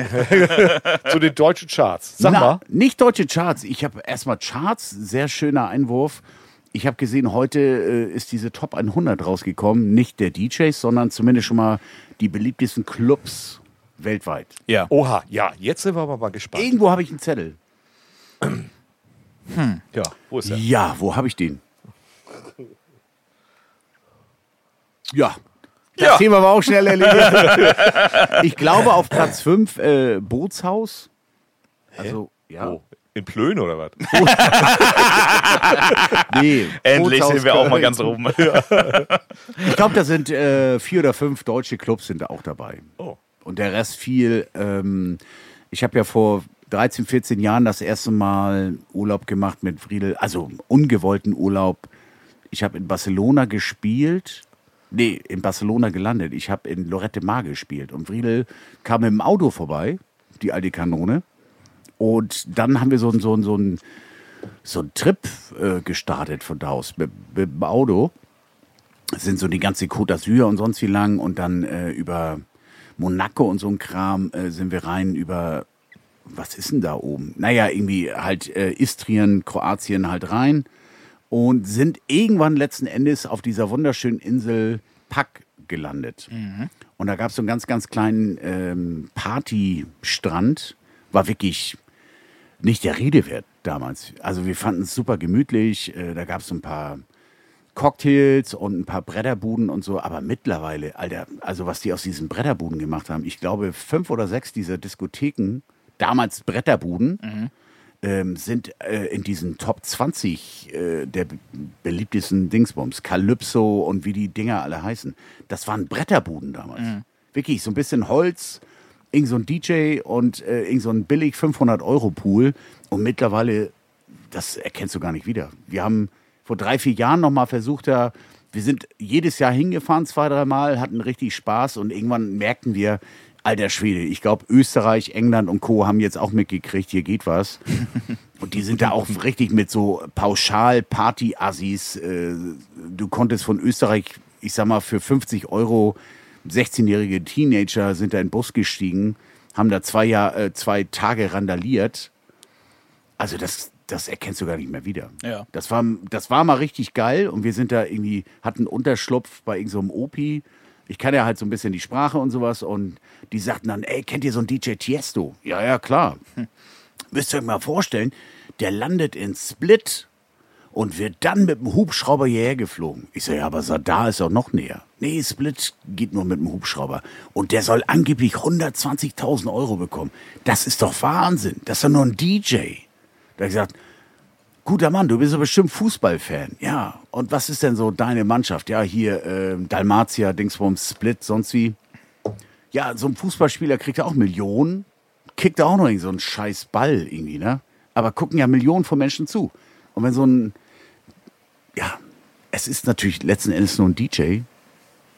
Zu den deutschen Charts. Sag Na, mal. Nicht deutsche Charts. Ich habe erstmal Charts. Sehr schöner Einwurf. Ich habe gesehen, heute äh, ist diese Top 100 rausgekommen. Nicht der DJs, sondern zumindest schon mal die beliebtesten Clubs weltweit. Ja. Oha, ja, jetzt sind wir aber mal gespannt. Irgendwo habe ich einen Zettel. Ja, wo ist er? Ja, wo habe ich den? Ja. Das Ja. Thema war auch schnell erledigt. ich glaube auf Platz 5 äh, Bootshaus. Also, ja. Wo? In Plön oder was? Nee, Endlich Bootshaus sind wir auch mal ganz oben. Ich glaube, da sind äh, vier oder fünf deutsche Clubs sind da auch dabei. Oh. Und der Rest viel. Ähm, ich habe ja vor 13, 14 Jahren das erste Mal Urlaub gemacht mit Friedel, also ungewollten Urlaub. Ich habe in Barcelona gespielt. Nee, in Barcelona gelandet. Ich habe in Lorette Mar gespielt. Und Friedel kam dem Auto vorbei, die alte Kanone. Und dann haben wir so, ein- so, ein- so, ein, so einen Trip äh, gestartet von da aus mit, mit dem Auto sind so die ganze Côte d'Azur und sonst wie lang und dann äh, über Monaco und so ein Kram äh, sind wir rein über was ist denn da oben? Naja, irgendwie halt äh, Istrien, Kroatien halt rein und sind irgendwann letzten Endes auf dieser wunderschönen Insel Pack gelandet. Und da gab es so einen ganz, ganz kleinen ähm, Partystrand. War wirklich nicht der Rede wert damals. Also wir fanden es super gemütlich. Äh, da gab es so ein paar Cocktails und ein paar Bretterbuden und so. Aber mittlerweile, Alter, also was die aus diesen Bretterbuden gemacht haben, ich glaube, fünf oder sechs dieser Diskotheken, damals Bretterbuden, ähm, sind äh, in diesen Top 20 äh, der be- beliebtesten Dingsbums. Calypso und wie die Dinger alle heißen. Das waren Bretterbuden damals. Wirklich, so ein bisschen Holz, irgend so ein DJ und äh, irgend so ein billig 500 Euro Pool. Und mittlerweile, das erkennst du gar nicht wieder. Wir haben vor drei, vier Jahren nochmal versucht, da, wir sind jedes Jahr hingefahren, zwei, dreimal, hatten richtig Spaß und irgendwann merkten wir, alter Schwede, ich glaube Österreich, England und Co. haben jetzt auch mitgekriegt, hier geht was. Und die sind da auch richtig mit so Pauschal-Party-Assis. Äh, du konntest von Österreich, ich sag mal, für 50 Euro 16-jährige Teenager sind da in den Bus gestiegen, haben da zwei, Jahr, äh, zwei Tage randaliert. Also das, das erkennst du gar nicht mehr wieder. Ja. Das war, das war mal richtig geil und wir sind da irgendwie, hatten Unterschlupf bei irgendeinem so Opi. Ich kann ja halt so ein bisschen die Sprache und sowas und die sagten dann, ey, kennt ihr so einen DJ Tiesto? Ja, ja, klar. Müsst ihr euch mal vorstellen, der landet in Split und wird dann mit dem Hubschrauber hierher geflogen. Ich so, ja, aber Sadar ist auch noch näher. Nee, Split geht nur mit dem Hubschrauber. Und der soll angeblich 120.000 Euro bekommen. Das ist doch Wahnsinn. Das ist doch nur ein DJ. Da hab ich gesagt, guter Mann, du bist doch bestimmt Fußballfan. Ja, und was ist denn so deine Mannschaft? Ja, hier ähm, Dalmatia, Dingsbums, Split, sonst wie. Ja, so ein Fußballspieler kriegt ja auch Millionen, kickt auch noch irgendwie so einen scheiß Ball irgendwie, ne? Aber gucken ja Millionen von Menschen zu. Und wenn so ein, ja, es ist natürlich letzten Endes nur ein DJ,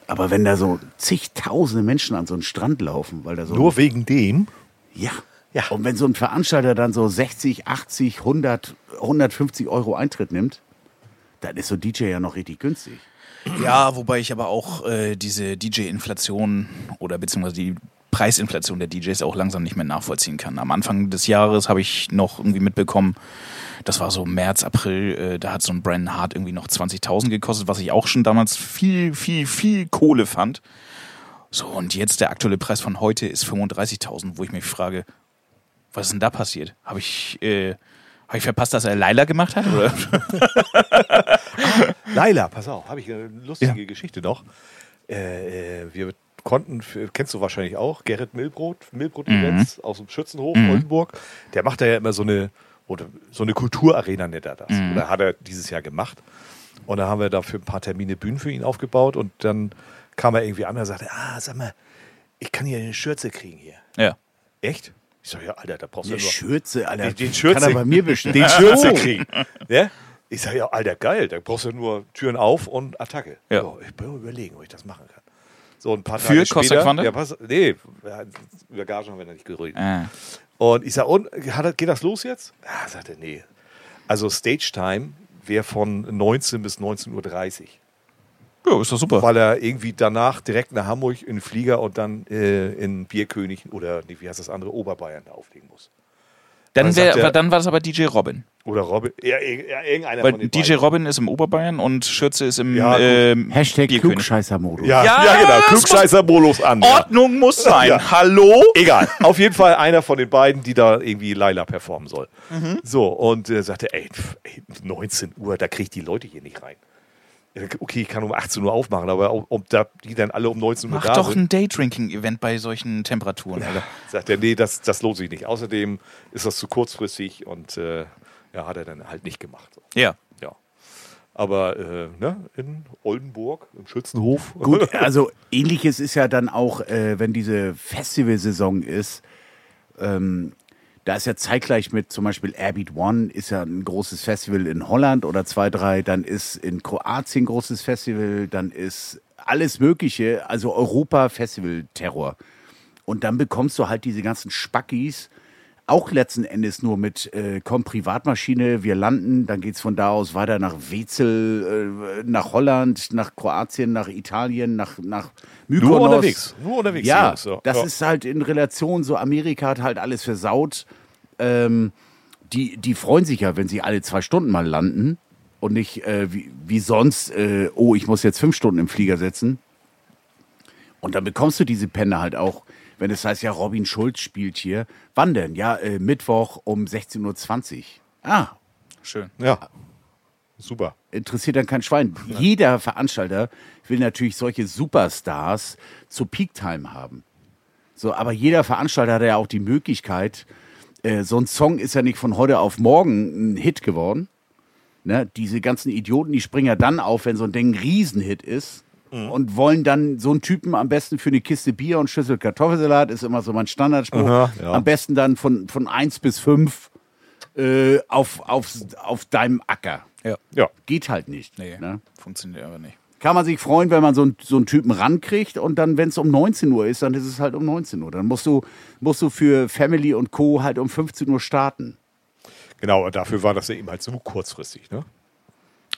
aber wenn da so zigtausende Menschen an so einen Strand laufen, weil da so Nur wegen dem? ja. Ja. Und wenn so ein Veranstalter dann so 60, 80, 100, 150 Euro Eintritt nimmt, dann ist so ein DJ ja noch richtig günstig. Ja, wobei ich aber auch äh, diese DJ-Inflation oder beziehungsweise die Preisinflation der DJs auch langsam nicht mehr nachvollziehen kann. Am Anfang des Jahres habe ich noch irgendwie mitbekommen, das war so März, April, äh, da hat so ein Brandon Hart irgendwie noch 20.000 gekostet, was ich auch schon damals viel, viel, viel Kohle fand. So, und jetzt der aktuelle Preis von heute ist 35.000, wo ich mich frage, was ist denn da passiert? Habe ich, äh, hab ich verpasst, dass er Laila gemacht hat? Oder? Laila, pass auf, habe ich eine lustige Geschichte noch. Äh, äh, wir konnten, kennst du wahrscheinlich auch, Gerrit Milbrot, Milbrot Events aus dem Schützenhof Oldenburg. Der macht da ja immer so eine, oder so eine Kulturarena nennt er das. Oder hat er dieses Jahr gemacht. Und da haben wir dafür ein paar Termine Bühnen für ihn aufgebaut und dann kam er irgendwie an und sagte, ah, sag mal, ich kann hier eine Schürze kriegen hier. ja. Echt? Ich sag, ja, Alter, da brauchst du Eine nur Schürze, Alter. den, den Schürze, Kann er bei mir bestellen. den Schürze Oh. kriegen. Ja? Ich sage, ja, Alter, geil, da brauchst du nur Türen auf und Attacke. Ja. So, ich bin überlegen, ob ich das machen kann. So ein paar Für Tage Costa später. Quante? Ja, pass, nee, über Gage haben wir noch nicht geredet. Ah. Und ich sage, und hat, geht das los jetzt? Ah, sagt er, nee. Also Stage Time wäre von 19 bis 19.30 Uhr. Ja, ist doch super. Weil er irgendwie danach direkt nach Hamburg in den Flieger und dann äh, in Bierkönig oder nee, wie heißt das andere, Oberbayern da auflegen muss. Dann, wär, er- dann war das aber DJ Robin. Oder Robin, ja, ir- ja irgendeiner Weil von den DJ beiden. Robin ist im Oberbayern und Schürze ist im Ja, ähm, Hashtag Bierkönig. Klugscheißer-Modus. Ja, Ja, ja, genau. das Klugscheißer Bolos an. Ordnung muss sein. Ja. Hallo? Egal. Auf jeden Fall einer von den beiden, die da irgendwie Laila performen soll. So, und äh, sagte, ey, pf, ey, 19 Uhr, da kriege ich die Leute hier nicht rein. Ja, Okay, ich kann um 18 Uhr aufmachen, aber ob, ob da die dann alle um 19 Uhr Mach da doch sind, ein Daydrinking-Event bei solchen Temperaturen. Alter. sagt er, nee, das, das lohnt sich nicht. Außerdem ist das zu kurzfristig und äh, ja, hat er dann halt nicht gemacht. Ja. Ja. Aber äh, ne, in Oldenburg, im Schützenhof. Gut, also ähnliches ist ja dann auch, äh, wenn diese Festivalsaison ist. Ähm, da ist ja zeitgleich mit zum Beispiel Airbeat One ist ja ein großes Festival in Holland oder zwei, drei. Dann ist in Kroatien großes Festival. Dann ist alles Mögliche, also Europa-Festival-Terror. Und dann bekommst du halt diese ganzen Spackis, auch letzten Endes nur mit, äh, komm, Privatmaschine, wir landen, dann geht's von da aus weiter nach Wetzel, äh, nach Holland, nach Kroatien, nach Italien, nach, nach Mykonos. Nur unterwegs. Nur unterwegs. Ja, Jungs, so. das ja. ist halt in Relation, so Amerika hat halt alles versaut. Ähm, die, die freuen sich ja, wenn sie alle zwei Stunden mal landen und nicht äh, wie, wie sonst, äh, oh, ich muss jetzt fünf Stunden im Flieger sitzen. Und dann bekommst du diese Penne halt auch, wenn es heißt, ja, Robin Schulz spielt hier. Wann denn? Ja, äh, Mittwoch um 16.20 Uhr. Ah, Schön. Ja. Super. interessiert dann kein Schwein. Jeder Veranstalter will natürlich solche Superstars zu Peaktime haben. So, aber jeder Veranstalter hat ja auch die Möglichkeit, äh, so ein Song ist ja nicht von heute auf morgen ein Hit geworden. Ne? Diese ganzen Idioten, die springen ja dann auf, wenn so ein Ding ein Riesenhit ist. Und wollen dann so einen Typen am besten für eine Kiste Bier und Schüssel Kartoffelsalat, ist immer so mein Standardspruch. Aha, ja. Am besten dann von, von 1 bis 5 äh, auf, auf, auf deinem Acker. Ja. Ja. Geht halt nicht. Nee, Ne? funktioniert aber nicht. Kann man sich freuen, wenn man so, einen- so einen Typen rankriegt und dann, wenn es um 19 Uhr ist, dann ist es halt um 19 Uhr. Dann musst du, musst du für Family und Co. halt um 15 Uhr starten. Genau, und dafür war das ja eben halt so kurzfristig. Ne?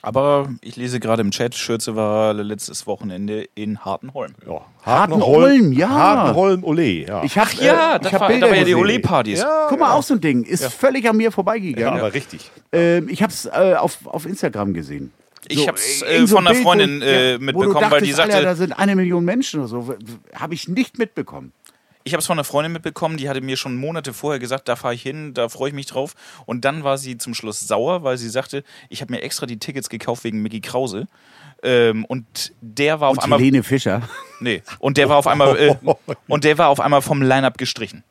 Aber ich lese gerade im Chat, Schürze war letztes Wochenende in Hartenholm. Ja. Hartenholm, ja. Hartenholm, Ole. Ja. Ich hab, Ach ja, äh, das ich hab war, Bilder da war ja die. Ole-Partys. Ja, Guck mal, auch so ein Ding. Ist völlig an mir ja, vorbeigegangen. aber richtig. Ähm, ich hab's äh, auf, auf Instagram gesehen. Ich So, hab's irgend äh, so ein von einer Freundin ja, äh, wo du mitbekommen, weil die dachtest, Alter, sagte, da sind eine Million Menschen oder so. Habe ich nicht mitbekommen. Ich habe es von einer Freundin mitbekommen, die hatte mir schon Monate vorher gesagt, da fahre ich hin, da freue ich mich drauf. Und dann war sie zum Schluss sauer, weil sie sagte, ich habe mir extra die Tickets gekauft wegen Mickey Krause. Ähm, und der war auf Und einmal. Helene Fischer. Nee. Und der war auf einmal äh, und der war auf einmal vom Line-Up gestrichen.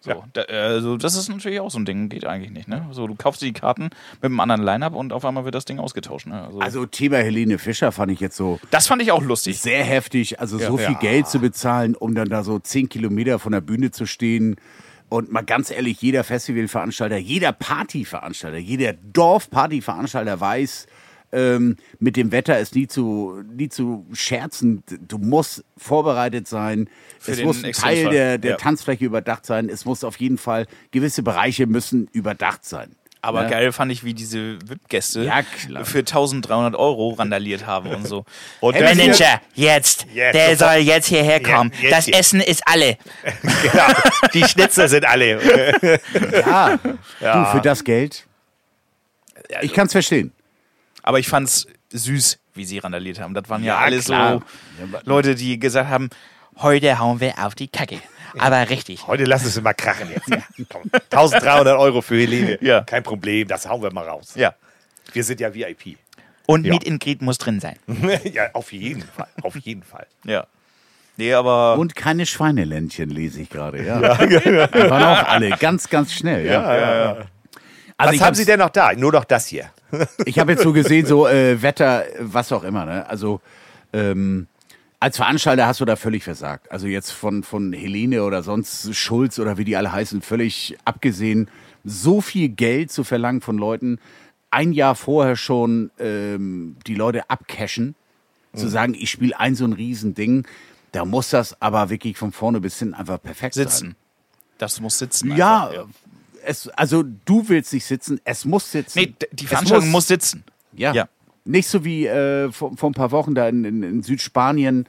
So, Ja. da, also das ist natürlich auch so ein Ding, geht eigentlich nicht, ne? So, du kaufst dir die Karten mit einem anderen Line-Up und auf einmal wird das Ding ausgetauscht, ne? Also, Also Thema Helene Fischer fand ich jetzt so das fand ich auch lustig. sehr heftig. Also so viel Ja. Geld zu bezahlen, um dann da so zehn Kilometer von der Bühne zu stehen. Und mal ganz ehrlich, jeder Festivalveranstalter, jeder Partyveranstalter, jeder Dorfpartyveranstalter weiß, ähm, mit dem Wetter ist nie zu, nie zu scherzen. Du musst vorbereitet sein. Für es muss ein Teil der, der Ja. Tanzfläche überdacht sein. Es muss auf jeden Fall, gewisse Bereiche müssen überdacht sein. Aber Ja. geil fand ich, wie diese VIP-Gäste Ja, für 1300 Euro randaliert haben und so. Und hier- Manager, jetzt, Jetzt, der sofort. soll jetzt hierher kommen. jetzt das hier. Essen ist alle. Genau. Die Schnitzel sind alle. Ja, Ja. du, für das Geld. Ich kann es verstehen. Aber ich fand's süß, wie sie randaliert haben. Das waren ja, Ja, alles klar. so Leute, die gesagt haben, heute hauen wir auf die Kacke. Aber richtig. Heute lass es mal krachen jetzt. Ja. Komm. 1300 Euro für Helene. Ja. Kein Problem, das hauen wir mal raus. Ja. Wir sind ja VIP. Und Ja. Meet and Greet muss drin sein. ja, auf jeden Fall. Auf jeden Fall. Ja. Nee, aber Und keine Schweineländchen lese ich gerade. Ja. Die waren auch alle ganz, ganz schnell. Ja. Also Was haben Sie denn noch da? Nur noch das hier. Ich habe jetzt so gesehen, so äh, Wetter, was auch immer. Ne? Also ähm, als Veranstalter hast du da völlig versagt. Also jetzt von, von Helene oder sonst Schulz oder wie die alle heißen, völlig abgesehen, so viel Geld zu verlangen von Leuten, ein Jahr vorher schon ähm, die Leute abcashen, zu sagen, ich spiele ein so ein Riesending, da muss das aber wirklich von vorne bis hinten einfach perfekt sein. sitzen. Das muss sitzen. Ja, einfach, Es, also du willst nicht sitzen, es muss sitzen. Nee, die Veranstaltung muss, sitzen. ja. Ja. Nicht so wie äh, vor, vor ein paar Wochen da in, in, in Südspanien.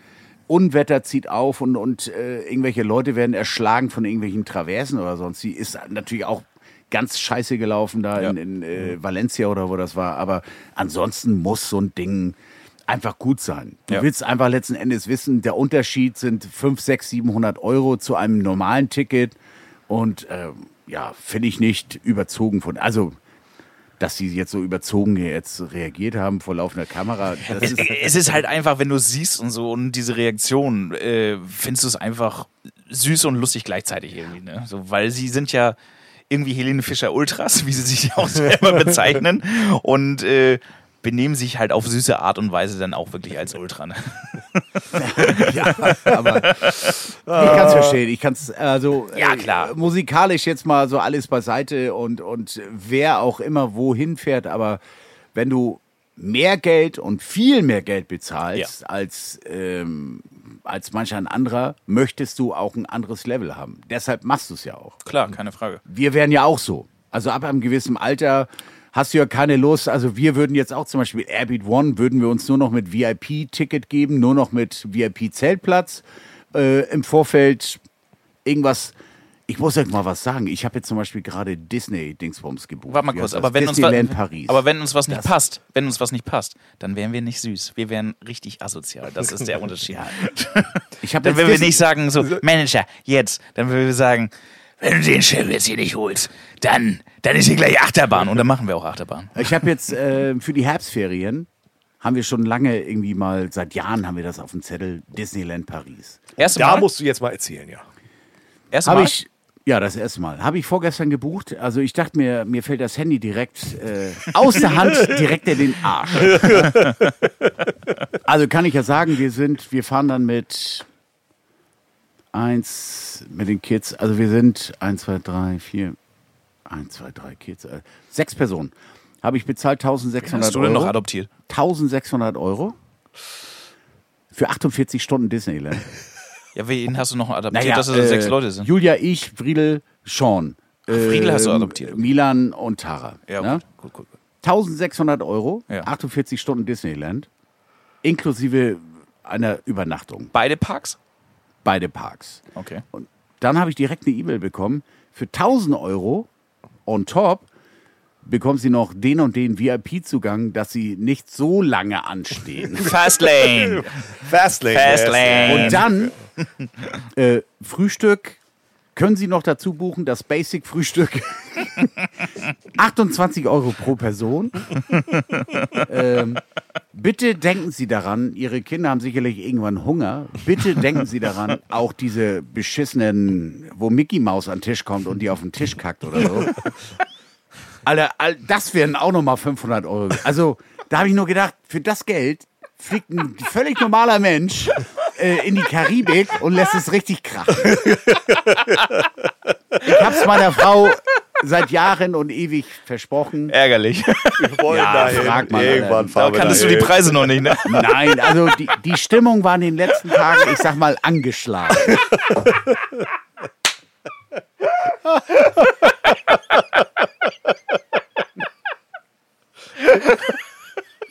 Unwetter zieht auf und, und äh, irgendwelche Leute werden erschlagen von irgendwelchen Traversen oder sonst. Die ist natürlich auch ganz scheiße gelaufen da in, Ja. in äh, Valencia oder wo das war. Aber ansonsten muss so ein Ding einfach gut sein. Du Ja. willst einfach letzten Endes wissen, der Unterschied sind 5, 6, 700 Euro zu einem normalen Ticket. Und ähm, ja, finde ich nicht überzogen von. Also, dass sie jetzt so überzogen jetzt reagiert haben vor laufender Kamera. Es, ist, es ist halt einfach, wenn du es siehst und so und diese Reaktion, äh, findest du es einfach süß und lustig gleichzeitig irgendwie. Ne? So, weil sie sind ja irgendwie Helene Fischer Ultras, wie sie sich auch selber bezeichnen und äh, benehmen sich halt auf süße Art und Weise dann auch wirklich als Ultra. Ne? ja, aber ich kann es verstehen. Ich kann es, also, Ja, äh, klar. musikalisch jetzt mal so alles beiseite und, und wer auch immer wohin fährt, aber wenn du mehr Geld und viel mehr Geld bezahlst als, ähm, als manch ein anderer, möchtest du auch ein anderes Level haben. Deshalb machst du es ja auch. Klar, keine Frage. wir wären ja auch so. Also ab einem gewissen Alter hast du ja keine Lust. Also wir würden jetzt auch zum Beispiel Airbeat One, würden wir uns nur noch mit VIP-Ticket geben, nur noch mit VIP-Zeltplatz. Äh, Im Vorfeld irgendwas. Ich muss euch mal was sagen. Ich habe jetzt zum Beispiel gerade Disney-Dingsbums gebucht. Warte mal kurz, das? aber wenn, uns Disneyland Paris. aber wenn uns was nicht passt, wenn uns was nicht passt, dann wären wir nicht süß. Wir wären richtig asozial. Das ist der Unterschied. ich habe Dann würden wir nicht sagen, so, Manager, jetzt. Dann würden wir sagen, wenn du den Chef jetzt hier nicht holst, dann, dann ist hier gleich Achterbahn. Und dann machen wir auch Achterbahn. Ich habe jetzt äh, für die Herbstferien haben wir schon lange irgendwie mal seit Jahren haben wir das auf dem Zettel Disneyland Paris. Erste Da Mal? musst du jetzt mal erzählen, ja. Erste Habe Mal? ich, ja, das erste Mal. Habe ich vorgestern gebucht. Also ich dachte mir, mir fällt das Handy direkt äh, aus der Hand direkt in den Arsch. also kann ich ja sagen, wir sind, wir fahren dann mit eins, mit den Kids, also wir sind eins, zwei, drei, vier, eins, zwei, drei Kids, äh, sechs Personen. Habe ich bezahlt 1600 Hast du denn Euro. noch adoptiert? 1600 Euro für 48 Stunden Disneyland. Ja, wen hast du noch adoptiert, dass es so sechs Leute sind? Julia, ich, Friedel, Sean. Friedel hast du ähm, adoptiert. Milan und Tara. Ja, ne? gut, gut. gut. 1600 Euro, Ja. 48 Stunden Disneyland, inklusive einer Übernachtung. Beide Parks? Beide Parks. Okay. Und dann habe ich direkt eine E-Mail bekommen. Für 1000 Euro on top bekommen Sie noch den und den VIP-Zugang, dass Sie nicht so lange anstehen. Fastlane. Fastlane. Fastlane. Und dann äh, Frühstück können Sie noch dazu buchen, das Basic-Frühstück. 28 Euro pro Person. ähm, bitte denken Sie daran, Ihre Kinder haben sicherlich irgendwann Hunger. Bitte denken Sie daran, auch diese beschissenen, wo Mickey Maus an den Tisch kommt und die auf den Tisch kackt oder so. Alter, all- das wären auch nochmal 500 Euro. Also, da habe ich nur gedacht, für das Geld fliegt ein völlig normaler Mensch äh, in die Karibik und lässt es richtig krachen. Ich hab's meiner Frau seit Jahren und ewig versprochen. Ärgerlich. Wir wollen ja, dahin. Frag mal Irgendwann fahren da kanntest du die Preise noch nicht, ne? Nein, also die, die Stimmung war in den letzten Tagen, ich sag mal, angeschlagen.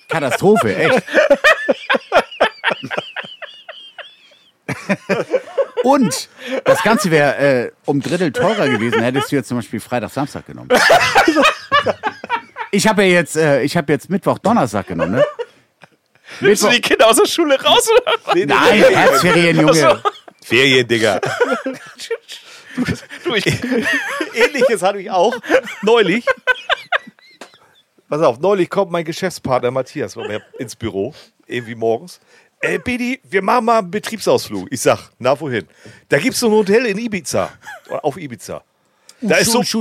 Katastrophe, echt. Und das Ganze wäre äh, um Drittel teurer gewesen, hättest du jetzt zum Beispiel Freitag, Samstag genommen. Ich habe ja jetzt, äh, ich habe jetzt Mittwoch, Donnerstag genommen, ne? Willst du die Kinder aus der Schule raus? Oder? Nee, nee, nein, Herzferien, Junge. Ferien, Digga. Du, ich, Ähnliches hatte ich auch neulich. Pass auf, neulich kommt mein Geschäftspartner Matthias ins Büro, irgendwie morgens. Ey, Bidi, wir machen mal einen Betriebsausflug. Ich sag, na wohin? Da gibt's so ein Hotel in Ibiza. Auf Ibiza. Da ist so Schuh.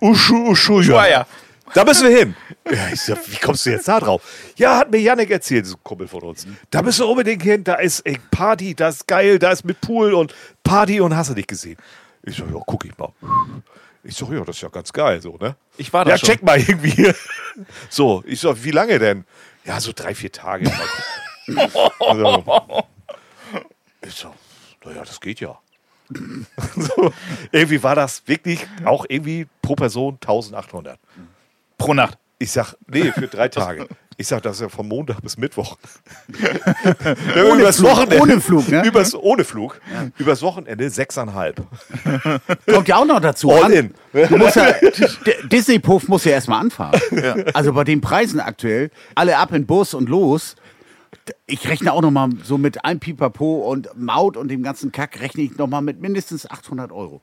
Uschu, Uschu, Schweier. Da müssen wir hin. Ja, ich sag, wie kommst du jetzt da drauf? Ja, hat mir Yannick erzählt, so ein Kumpel von uns. Da müssen wir unbedingt hin. Da ist ey, Party, da ist geil, da ist mit Pool und Party und hast du dich gesehen. Ich sag, ja, guck ich mal. Ich sag, ja, das ist ja ganz geil, so, ne? Ich war da Ja, schon. check mal irgendwie. So, ich sag, wie lange denn? Ja, so drei, vier Tage. Also, ich sag, naja, das geht ja. so, irgendwie war das wirklich auch irgendwie pro Person 1800. Pro Nacht. Ich sag, nee, für drei Tage. Ich sag, das ist ja von Montag bis Mittwoch. ohne übers Flug, Wochenende. ohne Flug, ne? Übers, ohne Flug. Übers Wochenende sechseinhalb. Kommt ja auch noch dazu. All An- in. Du musst ja, Disney-Puff muss ja erstmal anfahren. Also bei den Preisen aktuell, alle ab in Bus und los. Ich rechne auch noch mal so mit einem Pipapo und Maut und dem ganzen Kack rechne ich noch mal mit mindestens 800 Euro.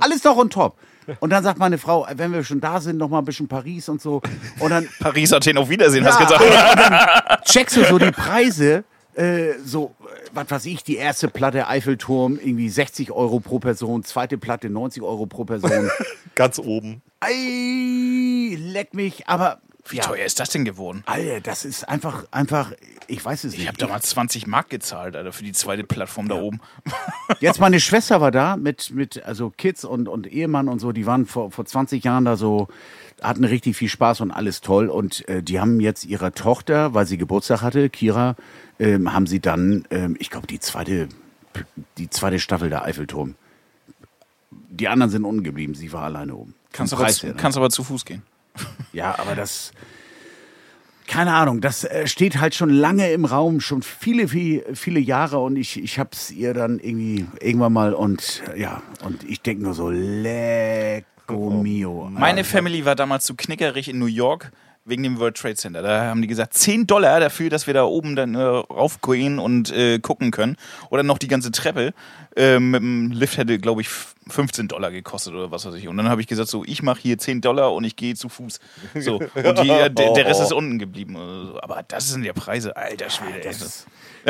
Alles noch on top. Und dann sagt meine Frau, wenn wir schon da sind, noch mal ein bisschen Paris und so. Und dann Paris, Athen, auf Wiedersehen, hast du Ja, gesagt. und dann checkst du so die Preise, äh, so, äh, was weiß ich, die erste Platte Eiffelturm, irgendwie 60 Euro pro Person, zweite Platte 90 Euro pro Person. Ganz oben. Ei, leck mich, aber Wie ja, teuer ist das denn geworden? Alter, das ist einfach, einfach, ich weiß es Ich nicht. habe damals 20 Mark gezahlt, Alter, für die zweite Plattform da oben. Jetzt meine Schwester war da mit, mit also Kids und, und Ehemann und so, die waren vor, vor 20 Jahren da so, hatten richtig viel Spaß und alles toll. Und äh, die haben jetzt ihrer Tochter, weil sie Geburtstag hatte, Kira, ähm, haben sie dann, ähm, ich glaube, die zweite, die zweite Staffel der Eiffelturm. Die anderen sind unten geblieben, sie war alleine oben. Kannst aber, zu, ne? kannst aber zu Fuß gehen. Ja, aber das. Keine Ahnung, das äh, steht halt schon lange im Raum, schon viele, viele, viele Jahre und ich, ich hab's ihr dann irgendwie irgendwann mal und ja, und ich denke nur so, lecco mio. Meine Family war damals zu knickerig in New York wegen dem World Trade Center. Da haben die gesagt, 10 Dollar dafür, dass wir da oben dann äh, raufgehen und äh, gucken können. Oder noch die ganze Treppe. Äh, mit dem Lift hätte, glaube ich, 15 Dollar gekostet oder was weiß ich. Und dann habe ich gesagt, so, ich mache hier 10 Dollar und ich gehe zu Fuß. So. Und die, äh, der, der Rest ist unten geblieben. Aber das sind ja Preise, alter Schwede. ey. Das,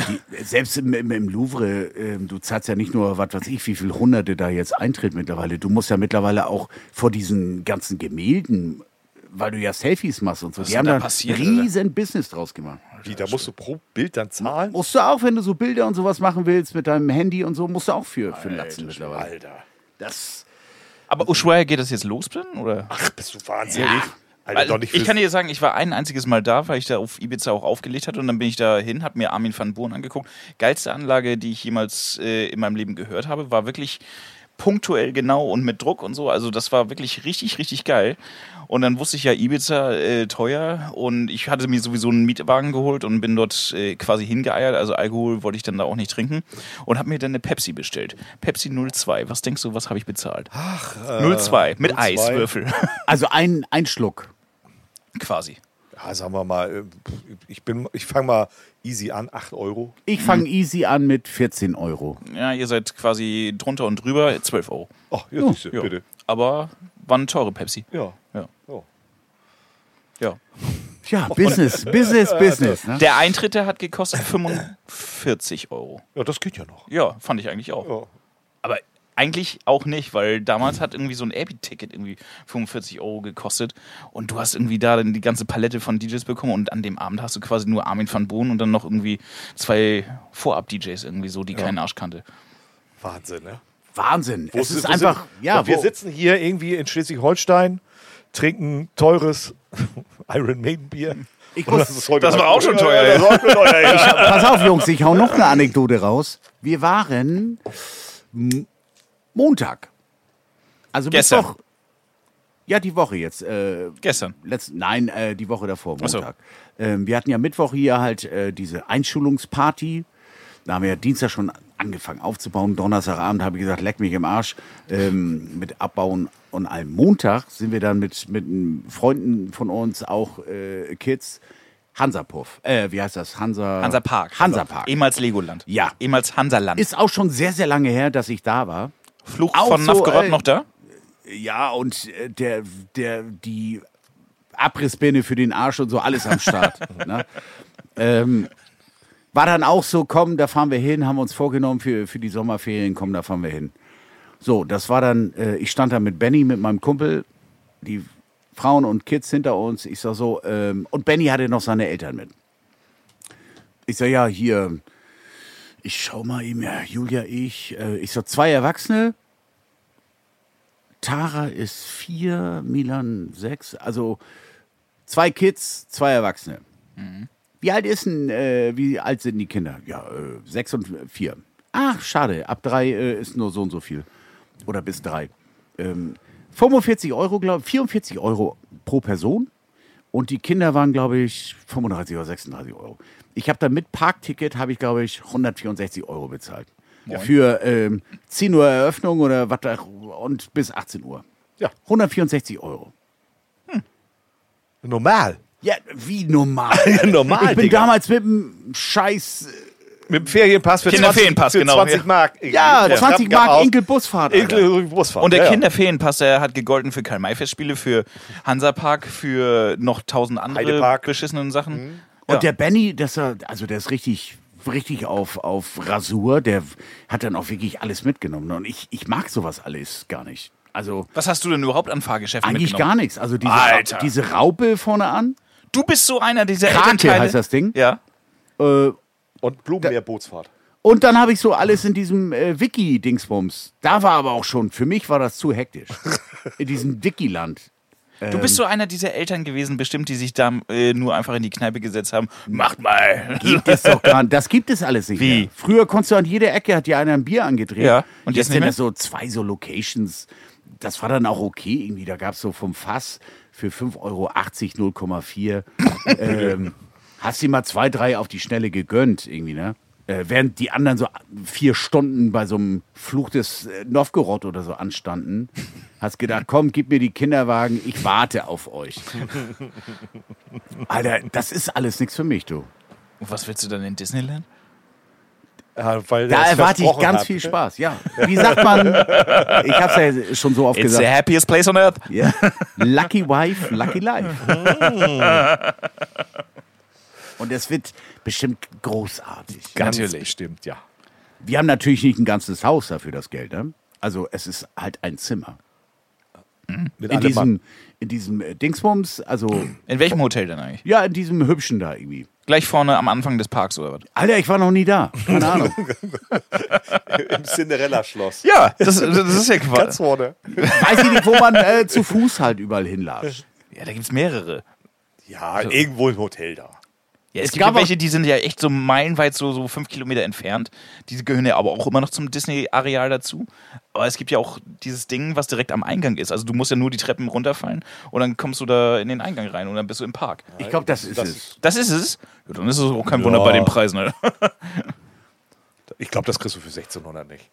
die, selbst im, im, im Louvre, ähm, du zahlst ja nicht nur, was weiß ich, wie viel Hunderte da jetzt Eintritt mittlerweile. Du musst ja mittlerweile auch vor diesen ganzen Gemälden, weil du ja Selfies machst und so. die da haben da passiert, ein riesen Business draus gemacht. Wie, da musst du pro Bild dann zahlen? Musst du auch, wenn du so Bilder und sowas machen willst mit deinem Handy und so, musst du auch für, für Latzen mittlerweile. Alter. Das, Aber Ushuaia geht das jetzt los, Ben? Oder? Ach, bist du wahnsinnig? Ja. Alter, nicht ich kann dir sagen, ich war ein einziges Mal da, weil ich da auf Ibiza auch aufgelegt hatte und dann bin ich da hin, habe mir Armin van Buuren angeguckt. Geilste Anlage, die ich jemals äh, in meinem Leben gehört habe, war wirklich punktuell genau und mit Druck und so. Also das war wirklich richtig, richtig geil. Und dann wusste ich ja, Ibiza äh, teuer und ich hatte mir sowieso einen Mietwagen geholt und bin dort äh, quasi hingeeiert. Also Alkohol wollte ich dann da auch nicht trinken und habe mir dann eine Pepsi bestellt. Pepsi 02. Was denkst du, was habe ich bezahlt? Ach, äh, 02 mit 02. Eiswürfel also ein, ein Schluck. quasi. Ja, sagen wir mal, äh, ich, bin- ich fange mal easy an, 8 Euro. Ich fange easy an mit 14 Euro. Ja, ihr seid quasi drunter und drüber, 12 Euro. Ach, ja, siehste, Ja. bitte. Aber war eine teure Pepsi. Ja. Ja. Ja. Ja, Business, Business, Business. Ne? Der Eintritt, der hat gekostet 45 Euro. ja, das geht ja noch. Ja, fand ich eigentlich auch. Ja. Aber eigentlich auch nicht, weil damals hat irgendwie so ein Airbnb-Ticket irgendwie 45 Euro gekostet und du hast irgendwie da dann die ganze Palette von DJs bekommen und an dem Abend hast du quasi nur Armin van Boon und dann noch irgendwie zwei Vorab-DJs irgendwie so, die keinen Arsch kannte. Wahnsinn, ne? Wahnsinn. Wo es ist wo einfach, sind, ja, wir wo- sitzen hier irgendwie in Schleswig-Holstein, trinken teures Iron Maiden Bier. Ich muss- ist heute das war auch schon teuer, Ja, das war auch schon teuer, ja. Pass auf, Jungs, ich hau noch eine Anekdote raus. Wir waren Montag. Also Gestern. Mittwoch. Ja, die Woche jetzt. Äh, Gestern. letzt, nein, äh, die Woche davor, Ach so. Montag. Ähm, wir hatten ja Mittwoch hier halt äh, diese Einschulungsparty. Da haben wir ja Dienstag schon angefangen aufzubauen. Donnerstagabend habe ich gesagt, leck mich im Arsch ähm, mit Abbauen und allem. Montag sind wir dann mit, mit Freunden von uns, auch äh, Kids, Hansapuff. Äh, wie heißt das? Hansa... Hansa Park. Hansa Park. Ehemals Legoland. Ja. Ehemals Hansaland. Ist auch schon sehr, sehr lange her, dass ich da war. Fluch auch von so, Novgorod äh, noch da? Ja, und äh, der, der, die Abrissbirne für den Arsch und so, alles am Start. ne? ähm, war dann auch so, komm, da fahren wir hin, haben uns vorgenommen für, für die Sommerferien, komm, da fahren wir hin. So, das war dann, äh, ich stand da mit Benny, mit meinem Kumpel, die Frauen und Kids hinter uns. Ich sag so, ähm, und Benny hatte noch seine Eltern mit. Ich sag, ja, hier, ich schau mal eben, ja, Julia, ich, äh, ich sag, zwei Erwachsene, Tara ist vier, Milan sechs, also zwei Kids, zwei Erwachsene. Wie alt ist denn, äh, wie alt sind die Kinder? Ja, äh, sechs und vier. Ach, schade, ab drei äh, ist nur so und so viel. Oder bis drei. Ähm, 45 Euro, glaube ich, 44 Euro pro Person. Und die Kinder waren, glaube ich, 35 oder 36 Euro. Ich habe dann mit Parkticket, habe ich, glaube ich, 164 Euro bezahlt. Für ähm, 10 Uhr Eröffnung oder was da- und bis 18 Uhr. Ja. 164 Euro. Normal. Ja, wie normal. Normal, ich bin Digga. damals mit dem Scheiß, Mit dem Ferienpass für Kinderferienpass, 20, für genau, 20 ja. Mark. ja, 20 Mark Enkel Enkel-Busfahrt. Alter. Enkel Busfahrt. Und der ja, ja. Kinderferienpass, der hat gegolten für Karl-May-Festspiele, für Hansapark, für noch tausend andere Heidepark. beschissenen Sachen. Und Ja. der Benny, das, er- also der ist richtig, richtig auf, auf Rasur. Der hat dann auch wirklich alles mitgenommen. Und ich, ich mag sowas alles gar nicht. Also Was hast du denn überhaupt an Fahrgeschäften eigentlich mitgenommen? gar nichts. Also diese, Alter. diese Raupe vorne an. Du bist so einer dieser Krake Elternteile. heißt das Ding. Ja. Äh, Und Blumenmeerbootsfahrt. und dann habe ich so alles in diesem äh, Wiki-Dingsbums. Da war aber auch schon, für mich war das zu hektisch. in diesem Wiki-Land. Du bist so einer dieser Eltern gewesen, bestimmt, die sich da äh, nur einfach in die Kneipe gesetzt haben. Macht mal. Gibt es doch gar nicht. Das gibt es alles nicht Wie? mehr. Früher konntest du an jeder Ecke, hat dir einer ein Bier angedreht. Ja, und jetzt jetzt sind das so zwei so Locations. Das war dann auch okay irgendwie. Da gab es so vom Fass für 5,80 Euro 0,4. ähm, hast dir mal zwei, drei auf die Schnelle gegönnt irgendwie, ne? Äh, während die anderen so vier Stunden bei so einem Fluch des äh, Novgorod oder so anstanden, hast gedacht, komm, gib mir die Kinderwagen, ich warte auf euch. Alter, das ist alles nichts für mich, du. Und was willst du dann in Disneyland? Ja, weil Da er es erwarte ich ganz hat. viel Spaß, ja. Wie sagt man, ich hab's ja schon so oft It's the gesagt. happiest place on earth. Ja. Lucky Wife, Lucky Life. Und es wird bestimmt großartig. Ganz Natürlich. bestimmt, ja. Wir haben natürlich nicht ein ganzes Haus dafür das Geld, ne? Also es ist halt ein Zimmer. Mit In diesem, in diesem äh, Dingsbums, also In welchem Hotel denn eigentlich? ja, in diesem hübschen da irgendwie. Gleich vorne am Anfang des Parks oder was? Alter, ich war noch nie da. Keine Ahnung. Im Cinderella-Schloss. Ja, das, das ist ja Ganz Quatsch. vorne. Weiß ich nicht, wo man äh, zu Fuß halt überall hinlatscht. Ja, da gibt's mehrere. Ja, irgendwo im Hotel da. Ja, es, Es gibt gab ja welche, die sind ja echt so meilenweit so, so fünf Kilometer entfernt. Die gehören ja aber auch immer noch zum Disney-Areal dazu. Aber es gibt ja auch dieses Ding, was direkt am Eingang ist. Also du musst ja nur die Treppen runterfallen und dann kommst du da in den Eingang rein und dann bist du im Park. Ich glaube, das ist Das es. Das ist es. Ja, dann ist es auch kein Ja. Wunder bei den Preisen. Ne? Ich glaube, das kriegst du für 1600 nicht.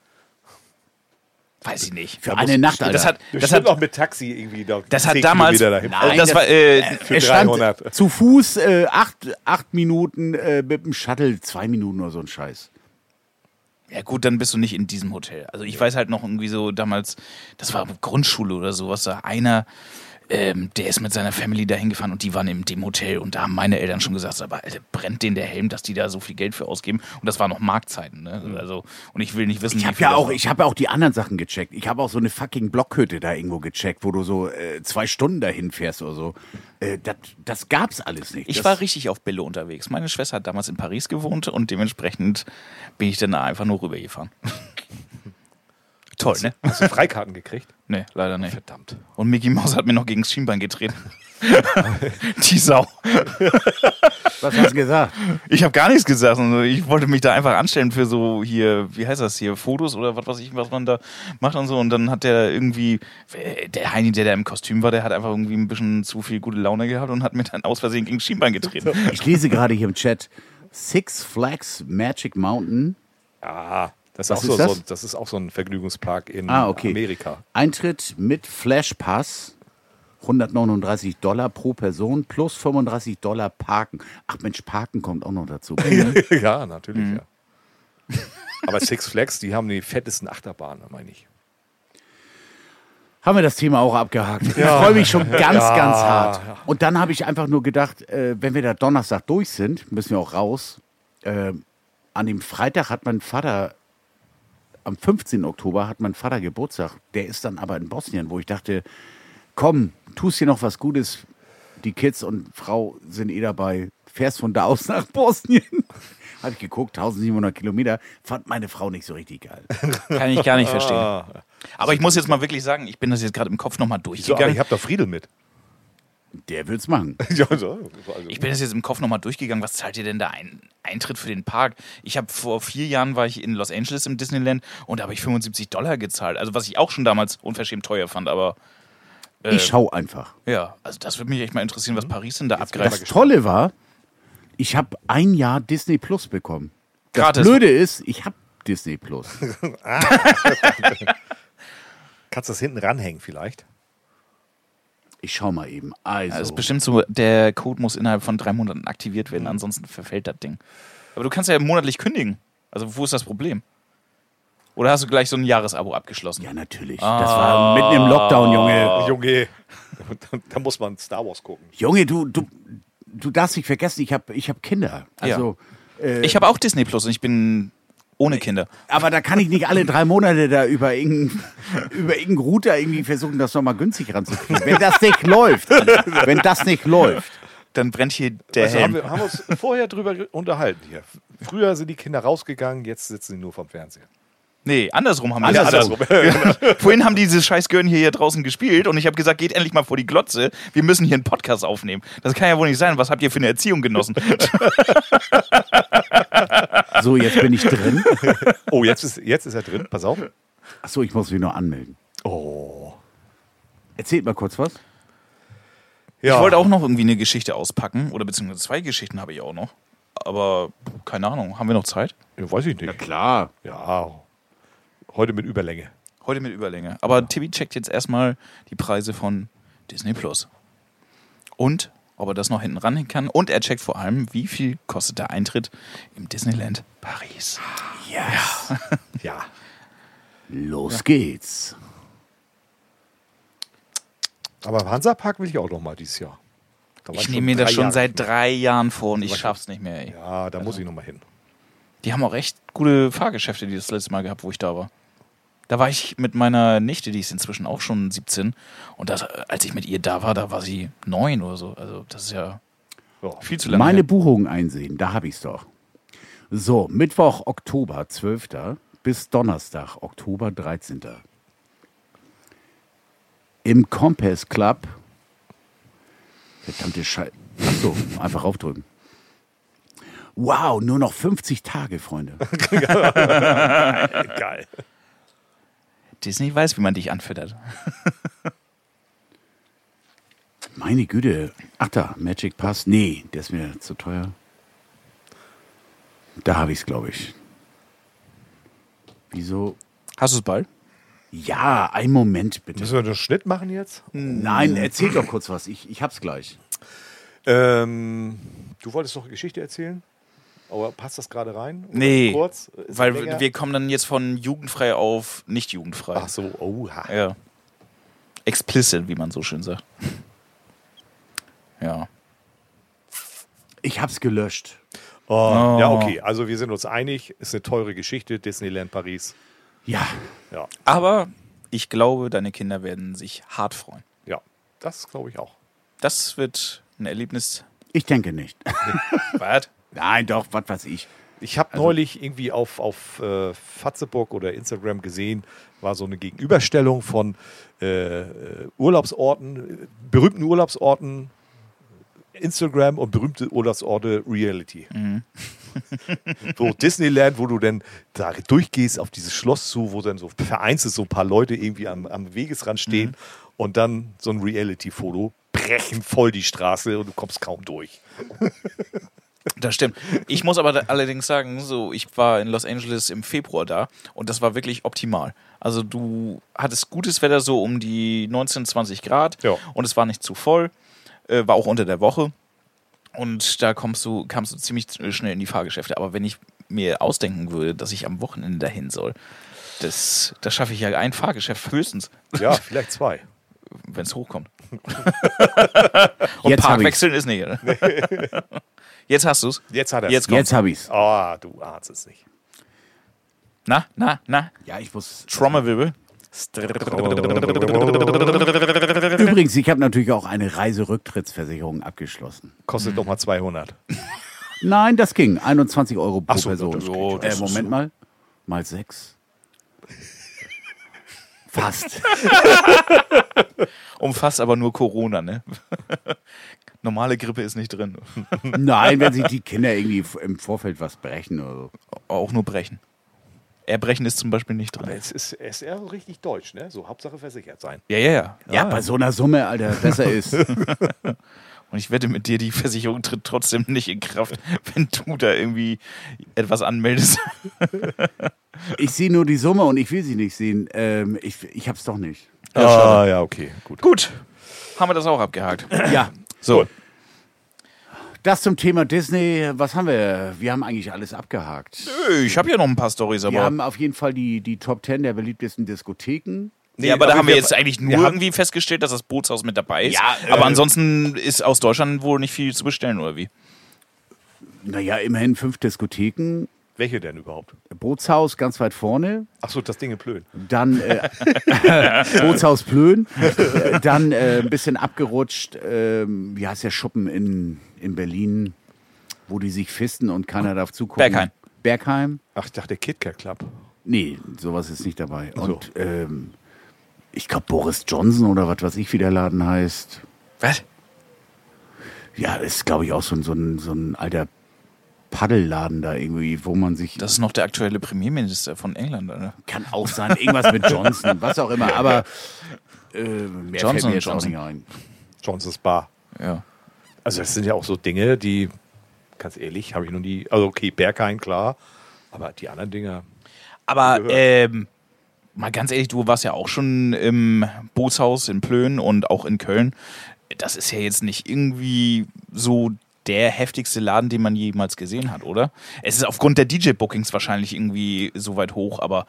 Weiß ich nicht. Für eine Nacht, Alter. Das hat, Das hat, auch mit Taxi irgendwie da. das hat 10 damals. Also Nein, das das- war. Äh, Für es stand 300. zu Fuß äh, acht, acht Minuten äh, mit dem Shuttle, zwei Minuten oder so ein Scheiß. Ja gut, dann bist du nicht in diesem Hotel. Also ich weiß halt noch irgendwie so damals, das war Grundschule oder sowas, da einer, ähm, der ist mit seiner Family dahin gefahren und die waren in dem Hotel und da haben meine Eltern schon gesagt, aber Alter, brennt denen der Helm, dass die da so viel Geld für ausgeben und das war noch Marktzeiten, ne? Also und ich will nicht wissen, Ich wie habe ja auch, ich habe ja auch die anderen Sachen gecheckt. Ich habe auch so eine fucking Blockhütte da irgendwo gecheckt, wo du so äh, zwei Stunden dahin fährst oder so. Äh, das, das gab's alles nicht. Ich das, war richtig auf Bille unterwegs. Meine Schwester hat damals in Paris gewohnt und dementsprechend bin ich dann da einfach nur rübergefahren. Toll, ne? Hast du Freikarten gekriegt? Nee, leider nicht. Verdammt. Und Mickey Mouse hat mir noch gegen das Schienbein getreten. Die Sau. Was hast du gesagt? Ich habe gar nichts gesagt. Also ich wollte mich da einfach anstellen für so hier, wie heißt das hier, Fotos oder was weiß ich, was man da macht und so. Und dann hat der irgendwie, der Heini, der da im Kostüm war, der hat einfach irgendwie ein bisschen zu viel gute Laune gehabt und hat mir dann aus Versehen gegen das Schienbein getreten. Ich lese gerade hier im Chat Six Flags Magic Mountain. Ja, das ist, auch so, ist das? So, das ist auch so ein Vergnügungspark in Ah, okay. Amerika. Eintritt mit Flashpass. 139 Dollar pro Person plus 35 Dollar Parken. Ach Mensch, Parken kommt auch noch dazu. ja, natürlich, ja. Aber Six Flags, die haben die fettesten Achterbahnen, meine ich. Haben wir das Thema auch abgehakt. Ich Ja. freue mich schon ganz, Ja. ganz hart. Und dann habe ich einfach nur gedacht, äh, wenn wir da Donnerstag durch sind, müssen wir auch raus. Äh, an dem Freitag hat mein Vater, am 15. Oktober hat mein Vater Geburtstag. Der ist dann aber in Bosnien, wo ich dachte, komm, tust dir noch was Gutes. Die Kids und Frau sind eh dabei. Fährst von da aus nach Bosnien. Habe ich geguckt, 1700 Kilometer. Fand meine Frau nicht so richtig geil. Kann ich gar nicht verstehen. Ah, Aber ich muss jetzt mal wirklich sagen, ich bin das jetzt gerade im Kopf nochmal so, durchgegangen. ich habe doch Friedel mit. Der will's machen. ja, so, also, Ich bin das jetzt im Kopf nochmal durchgegangen. Was zahlt ihr denn da ein Eintritt für den Park? Ich habe vor vier Jahren war ich in Los Angeles im Disneyland und da habe ich 75 Dollar gezahlt. Also was ich auch schon damals unverschämt teuer fand, aber äh, Ich schau einfach. ja, also das würde mich echt mal interessieren, was Paris denn da mal abgreift. Das Tolle war, ich habe ein Jahr Disney Plus bekommen. Das Gratis. Blöde ist, ich habe Disney Plus. kannst du das hinten ranhängen vielleicht? Ich schau mal eben. Also, Das ist bestimmt so, der Code muss innerhalb von drei Monaten aktiviert werden, ansonsten verfällt das Ding. Aber du kannst ja monatlich kündigen. Also wo ist das Problem? Oder hast du gleich so ein Jahresabo abgeschlossen? ja natürlich. Das war mitten im Lockdown, Junge. Junge, da muss man Star Wars gucken. Junge, du, du, du darfst nicht vergessen, ich habe ich hab Kinder. Also, äh, Ich habe auch Disney Plus und ich bin ohne Kinder. aber da kann ich nicht alle drei Monate da über irgendeinen über irgendeinen Router irgendwie versuchen, das nochmal günstig ranzukriegen. Wenn das nicht läuft. Wenn das nicht läuft. Dann brennt hier der Also haben Helm. wir haben uns vorher drüber unterhalten hier. Früher sind die Kinder rausgegangen, jetzt sitzen sie nur vom Fernseher. Nee, andersrum haben wir Andersrum. Vorhin haben diese scheiß Gören hier, hier draußen gespielt und ich habe gesagt, geht endlich mal vor die Glotze. Wir müssen hier einen Podcast aufnehmen. Das kann ja wohl nicht sein. Was habt ihr für eine Erziehung genossen? So, jetzt bin ich drin. Oh, jetzt ist, jetzt ist er drin. Pass auf. Achso, ich muss mich noch anmelden. Oh. Erzählt mal kurz was. Ja. Ich wollte auch noch irgendwie eine Geschichte auspacken. Oder beziehungsweise zwei Geschichten habe ich auch noch. Aber keine Ahnung. Haben wir noch Zeit? Ja, weiß ich nicht. Klar. Ja. Heute mit Überlänge. Heute mit Überlänge. Aber Tibi checkt jetzt erstmal die Preise von Disney Plus. Und ob er das noch hinten ranhängen kann. Und er checkt vor allem, wie viel kostet der Eintritt im Disneyland Paris. Yes. Ja. Los geht's. Aber Hansapark will ich auch noch mal dieses Jahr. Da Ich nehme mir das schon Jahre seit drei Jahren vor und ich schaff's nicht mehr. Ey. Ja, da muss ich noch mal hin. Die haben auch echt gute Fahrgeschäfte, die das letzte Mal gehabt, wo ich da war. Da war ich mit meiner Nichte, die ist inzwischen auch schon 17. Und das, als ich mit ihr da war, da war sie neun oder so. Also das ist ja Ja. viel zu lange. Meine her. Buchung einsehen, da habe ich's doch. So, Mittwoch, Oktober 12. bis Donnerstag, Oktober 13. Im Compass Club. Verdammte Scheiße. Achso, einfach aufdrücken. Wow, nur noch 50 Tage, Freunde. Geil. Disney weiß, wie man dich anfüttert. Meine Güte. Ach da, Magic Pass. Nee, der ist mir zu teuer. Da habe ich's, glaube ich. Wieso? Hast du es bald? Ja, einen Moment bitte. Müssen wir einen Schnitt machen jetzt? Nein, erzähl doch kurz was. Ich, ich hab's gleich. Ähm, du wolltest doch eine Geschichte erzählen? Aber passt das gerade rein? Oder Nee, Kurz? Ist Weil wir kommen dann jetzt von jugendfrei auf nicht jugendfrei. Ach so, oha. Ja. Explicit, wie man so schön sagt. Ja. Ich hab's gelöscht. Oh, Ja, okay. Also wir sind uns einig. Ist eine teure Geschichte. Disneyland Paris. Ja, Ja, Aber ich glaube, deine Kinder werden sich hart freuen. ja. Das glaube ich auch. Das wird ein Erlebnis. ich denke nicht. Was? Nein, doch, was weiß ich. Ich habe neulich irgendwie auf, auf äh, Fatzeburg oder Instagram gesehen, war so eine Gegenüberstellung von äh, äh, Urlaubsorten, berühmten Urlaubsorten Instagram und berühmte Urlaubsorte Reality. so Disneyland, wo du dann da durchgehst auf dieses Schloss zu, wo dann so vereinzelt so ein paar Leute irgendwie am, am Wegesrand stehen und dann so ein Reality-Foto brechen voll die Straße und du kommst kaum durch. Das stimmt. Ich muss aber da allerdings sagen, so ich war in Los Angeles im Februar da und das war wirklich optimal. Also du hattest gutes Wetter so um die 19, 20 Grad Ja. und es war nicht zu voll, äh, war auch unter der Woche und da kommst du kamst du ziemlich schnell in die Fahrgeschäfte. Aber wenn ich mir ausdenken würde, dass ich am Wochenende dahin soll, das, das schaffe ich ja ein Fahrgeschäft höchstens, Ja, vielleicht zwei. wenn es hochkommt. und Jetzt Park wechseln ist nicht. Jetzt hast du's. Jetzt hat er Jetzt kommt's. Jetzt habe ich's. Ah, du ahnst es nicht. Na, na, na. Ja, ich muss. Trommelwirbel. Übrigens, ich habe natürlich auch eine Reiserücktrittsversicherung abgeschlossen. Kostet doch mal 200. Nein, das ging. 21 Euro pro Ach so, Person. das äh, Moment so. mal. Mal sechs. Fast. Umfasst aber nur Corona, ne? Normale Grippe ist nicht drin. Nein, wenn sich die Kinder irgendwie im Vorfeld was brechen oder so. Auch nur brechen. Erbrechen ist zum Beispiel nicht Aber drin. es ist, es ist eher richtig deutsch, ne? So Hauptsache versichert sein. Ja, ja, ja. Ja, bei so einer Summe, Alter, besser ist. Und ich wette mit dir, die Versicherung tritt trotzdem nicht in Kraft, wenn du da irgendwie etwas anmeldest. Ich sehe nur die Summe und ich will sie nicht sehen. Ähm, ich ich hab's doch nicht. ah, ja, okay, gut. Gut, haben wir das auch abgehakt. Ja, So, das zum Thema Disney. Was haben wir? Wir haben eigentlich alles abgehakt. Nö, ich habe ja noch ein paar Storys, Wir haben auf jeden Fall die, die Top 10 der beliebtesten Diskotheken. ja, aber da haben wir jetzt eigentlich nur irgendwie festgestellt, dass das Bootshaus mit dabei ist. Ja, äh, aber ansonsten ist aus Deutschland wohl nicht viel zu bestellen, oder wie? Naja, immerhin fünf Diskotheken. Welche denn überhaupt? Bootshaus ganz weit vorne. Achso, das Ding in Plön. Dann äh, Bootshaus Plön. Äh, Dann äh, ein bisschen abgerutscht. ähm, wie heißt der Schuppen in, in Berlin, wo die sich fisten und keiner darf zugucken? Berghain. Bergheim? Ach, ich dachte KitKat Club. Nee, sowas ist nicht dabei. so. Und ähm, ich glaube Boris Johnson oder was weiß ich, wie der Laden heißt. Was? Ja, ist glaube ich auch so ein, so ein, so ein alter Paddelladen da irgendwie, wo man sich. Das ist noch der aktuelle Premierminister von England, oder? kann auch sein, irgendwas mit Johnson, was auch immer, aber äh, mehr fällt Johnson mir jetzt Johnson. auch nicht ein. Johnson's Bar. Ja. Also das sind ja auch so Dinge, die, ganz ehrlich, habe ich noch nie. Also okay, Berghain, klar. Aber die anderen Dinger. Aber ähm, mal ganz ehrlich, du warst ja auch schon im Bootshaus in Plön und auch in Köln. Das ist ja jetzt nicht irgendwie so der heftigste Laden, den man jemals gesehen hat, oder? Es ist aufgrund der DJ-Bookings wahrscheinlich irgendwie so weit hoch, aber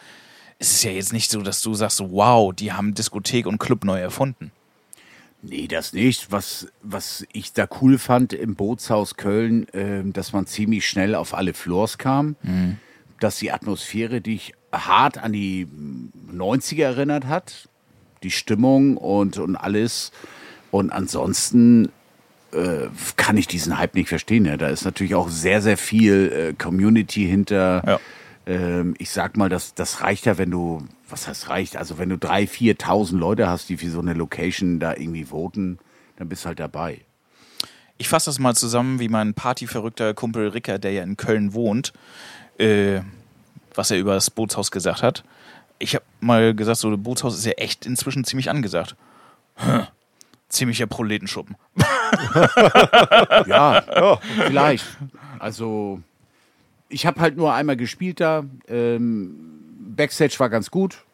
es ist ja jetzt nicht so, dass du sagst, wow, die haben Diskothek und Club neu erfunden. Nee, das nicht. Was, was ich da cool fand im Bootshaus Köln, ähm, dass man ziemlich schnell auf alle Floors kam, dass die Atmosphäre dich hart an die mm, 90er erinnert hat, die Stimmung und, und alles. Und ansonsten äh, kann ich diesen Hype nicht verstehen. Ja. Da ist natürlich auch sehr, sehr viel äh, Community hinter. Ja. Ähm, ich sag mal, das, das reicht ja, wenn du, was heißt reicht? Also wenn du drei, 4.000 Leute hast, die für so eine Location da irgendwie voten, dann bist du halt dabei. Ich fasse das mal zusammen, wie mein partyverrückter Kumpel Ricker, der ja in Köln wohnt, äh, was er über das Bootshaus gesagt hat. Ich habe mal gesagt, so ein Bootshaus ist ja echt inzwischen ziemlich angesagt. Hm, Ziemlicher Proletenschuppen. Ja, vielleicht. Also ich habe halt nur einmal gespielt da. Ähm, Backstage war ganz gut.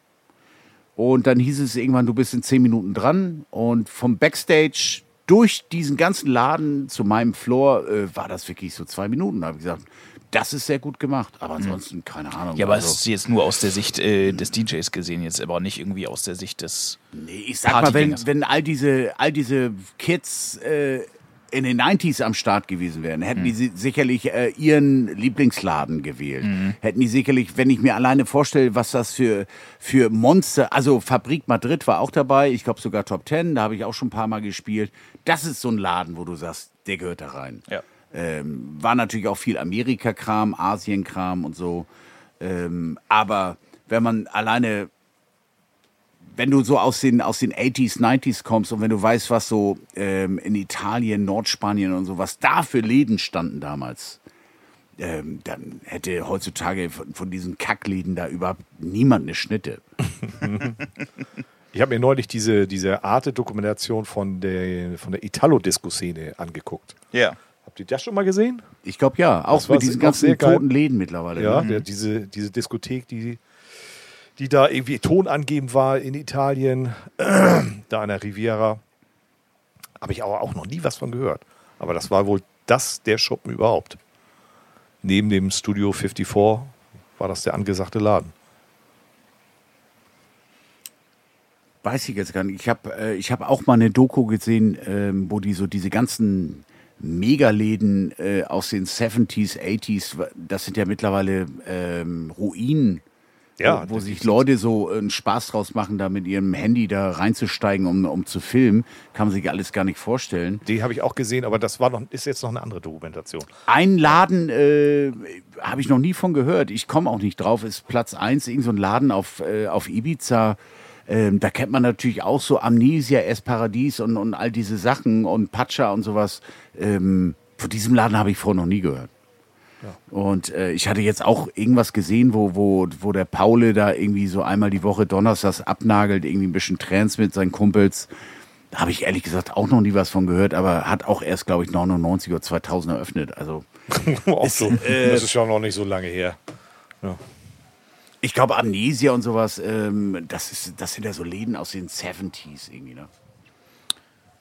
Und dann hieß es irgendwann, du bist in zehn Minuten dran. Und vom Backstage durch diesen ganzen Laden zu meinem Floor äh, war das wirklich so zwei Minuten. Da habe ich gesagt, das ist sehr gut gemacht. Aber ansonsten keine Ahnung. Ja, aber also, es ist jetzt nur aus der Sicht äh, des DJs gesehen, jetzt aber nicht irgendwie aus der Sicht des. Nee, ich sag mal, wenn, wenn all diese, all diese Kids äh, in den 90s am Start gewesen wären, hätten die si- sicherlich äh, ihren Lieblingsladen gewählt. Hätten die sicherlich, wenn ich mir alleine vorstelle, was das für, für Monster, also Fabrik Madrid war auch dabei, ich glaube sogar Top Ten, da habe ich auch schon ein paar Mal gespielt. Das ist so ein Laden, wo du sagst, der gehört da rein. Ja. Ähm, war natürlich auch viel Amerika-Kram, Asien-Kram und so. Ähm, aber wenn man alleine, wenn du so aus den, aus den 80s, 90s kommst und wenn du weißt, was so ähm, in Italien, Nordspanien und so, was da für Läden standen damals, ähm, dann hätte heutzutage von, von diesen Kackläden da überhaupt niemand eine Schnitte. Ich habe mir neulich diese, diese Arte-Dokumentation von der, von der Italo-Disco-Szene angeguckt. Ja. Habt ihr das schon mal gesehen? Ich glaube ja, auch Das mit diesen ganzen toten Läden mittlerweile. Ja, ne? der, diese, diese Diskothek, die, die da irgendwie tonangebend war in Italien, da an der Riviera. Habe ich aber auch noch nie was von gehört. Aber das war wohl das der Schuppen überhaupt. Neben dem Studio 54 war das der angesagte Laden. Weiß ich jetzt gar nicht. Ich habe äh, ich hab auch mal eine Doku gesehen, ähm, wo die so diese ganzen Megaläden äh, aus den 70s, 80s, das sind ja mittlerweile ähm, Ruinen, Ja, wo, wo sich Leute so einen Spaß draus machen, da mit ihrem Handy da reinzusteigen, um, um zu filmen. Kann man sich alles gar nicht vorstellen. Die habe ich auch gesehen, aber das war noch, ist jetzt noch eine andere Dokumentation. Ein Laden äh, habe ich noch nie von gehört. Ich komme auch nicht drauf. Ist Platz 1, irgend so ein Laden auf, äh, auf Ibiza. Ähm, da kennt man natürlich auch so Amnesia, Es Paradies und, und all diese Sachen und Pacha und sowas. Ähm, von diesem Laden habe ich vorher noch nie gehört. Und äh, ich hatte jetzt auch irgendwas gesehen, wo, wo, wo der Paule da irgendwie so einmal die Woche donnerstags abnagelt, irgendwie ein bisschen Trans mit seinen Kumpels. Da habe ich ehrlich gesagt auch noch nie was von gehört, aber hat auch erst, glaube ich, 99 oder 2000 eröffnet. Also Auch so. äh, das ist ja noch nicht so lange her. Ich glaube, Amnesia und sowas, ähm, das, ist, das sind ja so Läden aus den 70s irgendwie, ne?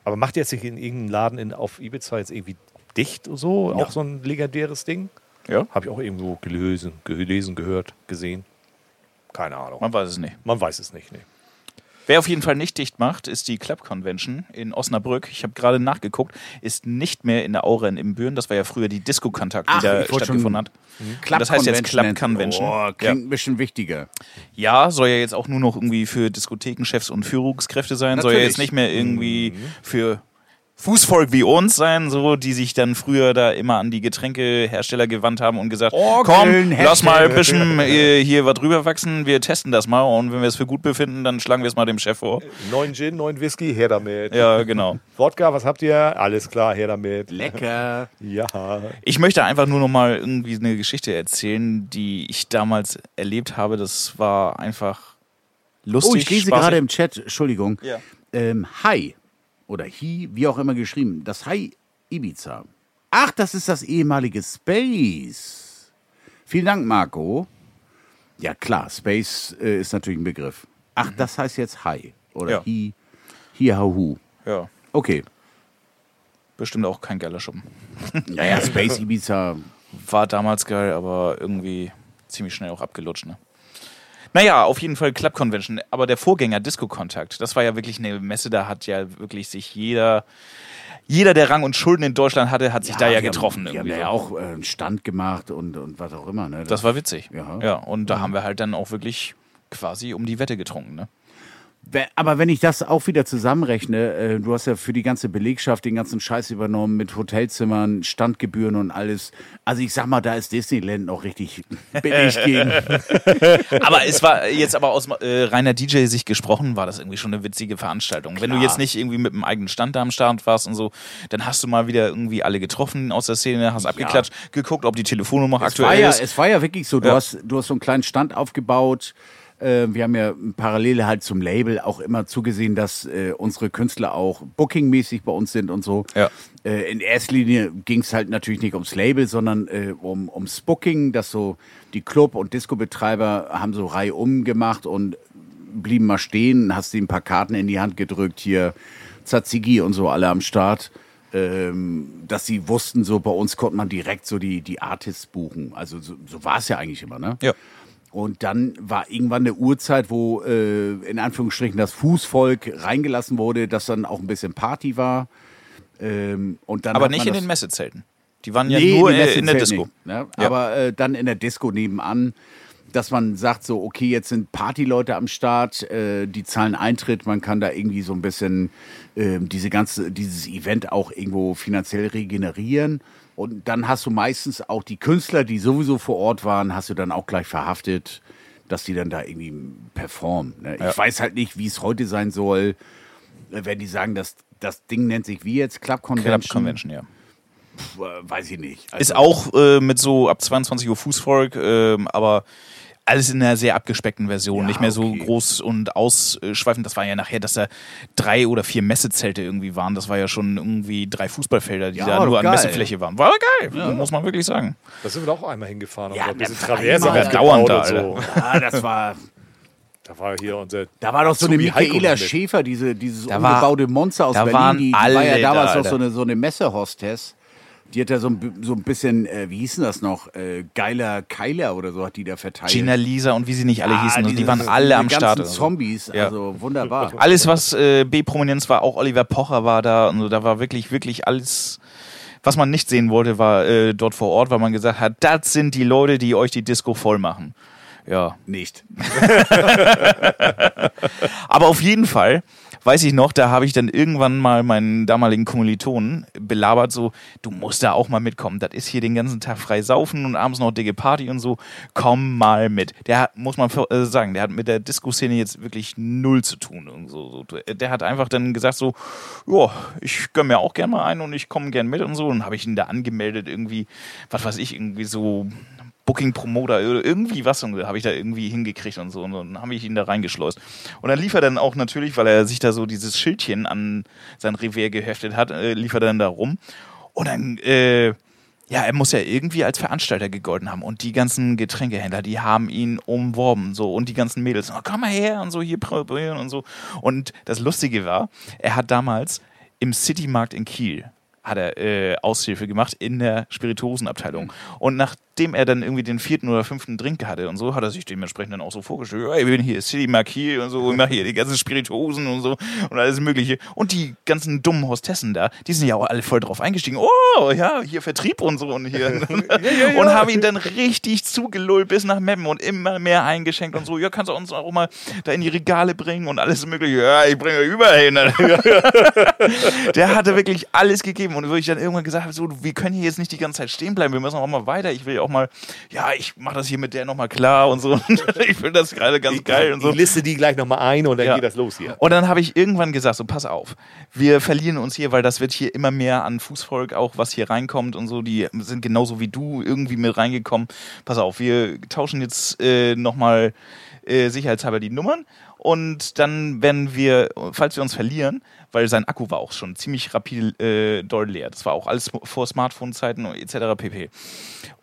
Aber macht jetzt sich in irgendeinem Laden in, auf Ibiza jetzt irgendwie dicht oder so? Ja. Auch so ein legendäres Ding? Ja. Habe ich auch irgendwo gelesen, gelesen, gehört, gesehen. Keine Ahnung. Man weiß es nicht. Man weiß es nicht. Nee. Wer auf jeden Fall nicht dicht macht, ist die Club Convention in Osnabrück. Ich habe gerade nachgeguckt, ist nicht mehr in der Aura in Ibbenbüren. Das war ja früher die Disco-Kontakt, die da stattgefunden hat. Club das heißt jetzt Club Convention. Oh, klingt ein bisschen wichtiger. Ja, soll ja jetzt auch nur noch irgendwie für Diskothekenchefs und Führungskräfte sein. Soll ja Natürlich. jetzt nicht mehr irgendwie für Fußvolk wie uns sein, so die sich dann früher da immer an die Getränkehersteller gewandt haben und gesagt, Orgeln, komm, lass mal ein bisschen äh, hier was drüber wachsen, wir testen das mal und wenn wir es für gut befinden, dann schlagen wir es mal dem Chef vor. Neun Gin, neun Whisky, her damit. Ja, genau. Wodka, was habt ihr? Alles klar, her damit. Lecker. Ja. Ich möchte einfach nur noch mal irgendwie eine Geschichte erzählen, die ich damals erlebt habe. Das war einfach lustig. Oh, ich lese gerade im Chat, Entschuldigung. Ja. Ähm, Hi oder Hi, wie auch immer geschrieben. Das Hi Ibiza. Ach, das ist das ehemalige Space. Vielen Dank, Marco. Ja, klar, Space äh, ist natürlich ein Begriff. Ach, das heißt jetzt Hi oder Mhm. Ja. Hi, Hi, Hahu. Ja, Okay. bestimmt auch kein geiler Schuppen. Naja, Space Ibiza. War damals geil, aber irgendwie ziemlich schnell auch abgelutscht, ne? Naja, auf jeden Fall Club Convention. Aber der Vorgänger Disco Kontakt, das war ja wirklich eine Messe, da hat ja wirklich sich jeder, jeder, der Rang und Schulden in Deutschland hatte, hat sich da ja getroffen. Haben, die haben irgendwie ja auch äh, einen Stand gemacht und, und was auch immer. Ne? Das war witzig. Ja. ja und da haben wir halt dann auch wirklich quasi um die Wette getrunken, ne? Aber wenn ich das auch wieder zusammenrechne, äh, du hast ja für die ganze Belegschaft den ganzen Scheiß übernommen mit Hotelzimmern, Standgebühren und alles. Also ich sag mal, da ist Disneyland noch richtig billig gegen. Aber es war jetzt aber aus äh, reiner DJ-Sicht gesprochen, war das irgendwie schon eine witzige Veranstaltung. Wenn du Klar. jetzt nicht irgendwie mit einem eigenen Stand da am Start warst und so, dann hast du mal wieder irgendwie alle getroffen aus der Szene, hast abgeklatscht, geguckt, ob die Telefonnummer Es war, aktuell ja, ist. es war ja wirklich so, du, Ja. hast, du hast so einen kleinen Stand aufgebaut. Äh, wir haben ja parallel halt zum Label auch immer zugesehen, dass äh, unsere Künstler auch bookingmäßig bei uns sind und so. Ja. Äh, in erster Linie ging es halt natürlich nicht ums Label, sondern äh, um, ums Booking, dass so die Club- und Disco-Betreiber haben so Reihe umgemacht und blieben mal stehen, hast ihnen ein paar Karten in die Hand gedrückt, hier Tzatziki und so alle am Start. Ähm, dass sie wussten, so bei uns konnte man direkt so die, die Artists buchen. Also so, so war es ja eigentlich immer, ne? Ja. Und dann war irgendwann eine Uhrzeit, wo äh, in Anführungsstrichen das Fußvolk reingelassen wurde, dass dann auch ein bisschen Party war. Ähm, und dann Aber nicht in den Messezelten. Die waren ja Nee, nur Messe in der Disco. Nicht, ne? Ja. Aber äh, dann in der Disco nebenan. dass man sagt so, okay, jetzt sind Partyleute am Start, äh, die zahlen Eintritt, man kann da irgendwie so ein bisschen äh, diese ganze, dieses Event auch irgendwo finanziell regenerieren. Und dann hast du meistens auch die Künstler, die sowieso vor Ort waren, hast du dann auch gleich verhaftet, dass die dann da irgendwie performen. Ne? Ja. Ich weiß halt nicht, wie es heute sein soll, äh, wenn die sagen, dass das Ding nennt sich wie jetzt Club Convention. Club Convention, ja. Pff, äh, weiß ich nicht. Also, Ist auch äh, mit so ab 22 Uhr Fußvolk, ähm, aber alles in einer sehr abgespeckten Version, Ja, nicht mehr so okay. groß und ausschweifend. Das war ja nachher, dass da drei oder vier Messezelte irgendwie waren. Das war ja schon irgendwie drei Fußballfelder, die Ja, da nur an geil. Messefläche waren. War geil, muss man wirklich sagen. Da sind wir doch auch einmal hingefahren. Ja, da- Traverse dauernd da, so. ja, das war, Da war hier unser. da war doch so eine Michaela. Schäfer, diese, dieses Da war- umgebaute Monster aus da Berlin. waren Die, die war alle ja damals da, noch so eine, so eine Messehostess. Die hat ja so ein, so ein bisschen, äh, wie hieß denn das noch? Äh, geiler Keiler oder so hat die da verteilt. Gina Lisa und wie sie nicht alle Ah, hießen. Die diese- waren alle am Start. ganzen Zombies, Ja. also wunderbar. Alles, was äh, B-Prominenz war, auch Oliver Pocher war da. Und so, da war wirklich, wirklich alles. Was man nicht sehen wollte, war äh, dort vor Ort, weil man gesagt hat, das sind die Leute, die euch die Disco voll machen. Ja. Nicht. Aber auf jeden Fall, weiß ich noch, da habe ich dann irgendwann mal meinen damaligen Kommilitonen belabert, so, du musst da auch mal mitkommen. Das ist hier den ganzen Tag frei saufen und abends noch dicke Party und so. Komm mal mit. Der hat, muss man äh, sagen, der hat mit der Disco-Szene jetzt wirklich null zu tun und so. Der hat einfach dann gesagt so, ja, ich gönn mir auch gern mal ein und ich komme gern mit und so. Und habe ich ihn da angemeldet irgendwie, was weiß ich, irgendwie so Booking Promoter oder irgendwie was habe ich da irgendwie hingekriegt und so und dann habe ich ihn da reingeschleust. Und dann lief er dann auch natürlich, weil er sich da so dieses Schildchen an sein Revier geheftet hat, äh, lief er dann da rum und dann äh, ja, er muss ja irgendwie als Veranstalter gegolten haben. Und die ganzen Getränkehändler, die haben ihn umworben. So. Und die ganzen Mädels, oh, komm mal her und so, hier probieren und so. Und das Lustige war, er hat damals im Citymarkt in Kiel hat er äh, Aushilfe gemacht in der Spirituosenabteilung. Und nachdem er dann irgendwie den vierten oder fünften Drink hatte und so, hat er sich dementsprechend dann auch so vorgestellt, ja, ich bin hier City Mark hier und so, ich mache hier die ganzen Spirituosen und so und alles mögliche. Und die ganzen dummen Hostessen da, die sind ja auch alle voll drauf eingestiegen. Oh, ja, hier Vertrieb und so und hier. Und haben ihn dann richtig zugelullt bis nach Meppen und immer mehr eingeschenkt und so. Ja, kannst du uns auch mal da in die Regale bringen und alles mögliche. Ja, ich bringe überall hin. Der hatte wirklich alles gegeben und wo ich dann irgendwann gesagt habe, so, wir können hier jetzt nicht die ganze Zeit stehen bleiben, wir müssen auch mal weiter. Ich will auch mal, ja, ich mache das hier mit der nochmal klar und so. ich finde das gerade ganz geil und so. Ich liste die gleich nochmal ein und dann Ja. geht das los hier. Und dann habe ich irgendwann gesagt, so pass auf, wir verlieren uns hier, weil das wird hier immer mehr an Fußvolk auch, was hier reinkommt und so, die sind genauso wie du irgendwie mit reingekommen. Pass auf, wir tauschen jetzt äh, nochmal äh, sicherheitshalber die Nummern und dann werden wir, falls wir uns verlieren, weil sein Akku war auch schon ziemlich rapide äh, doll leer. Das war auch alles vor Smartphone-Zeiten etc. pp.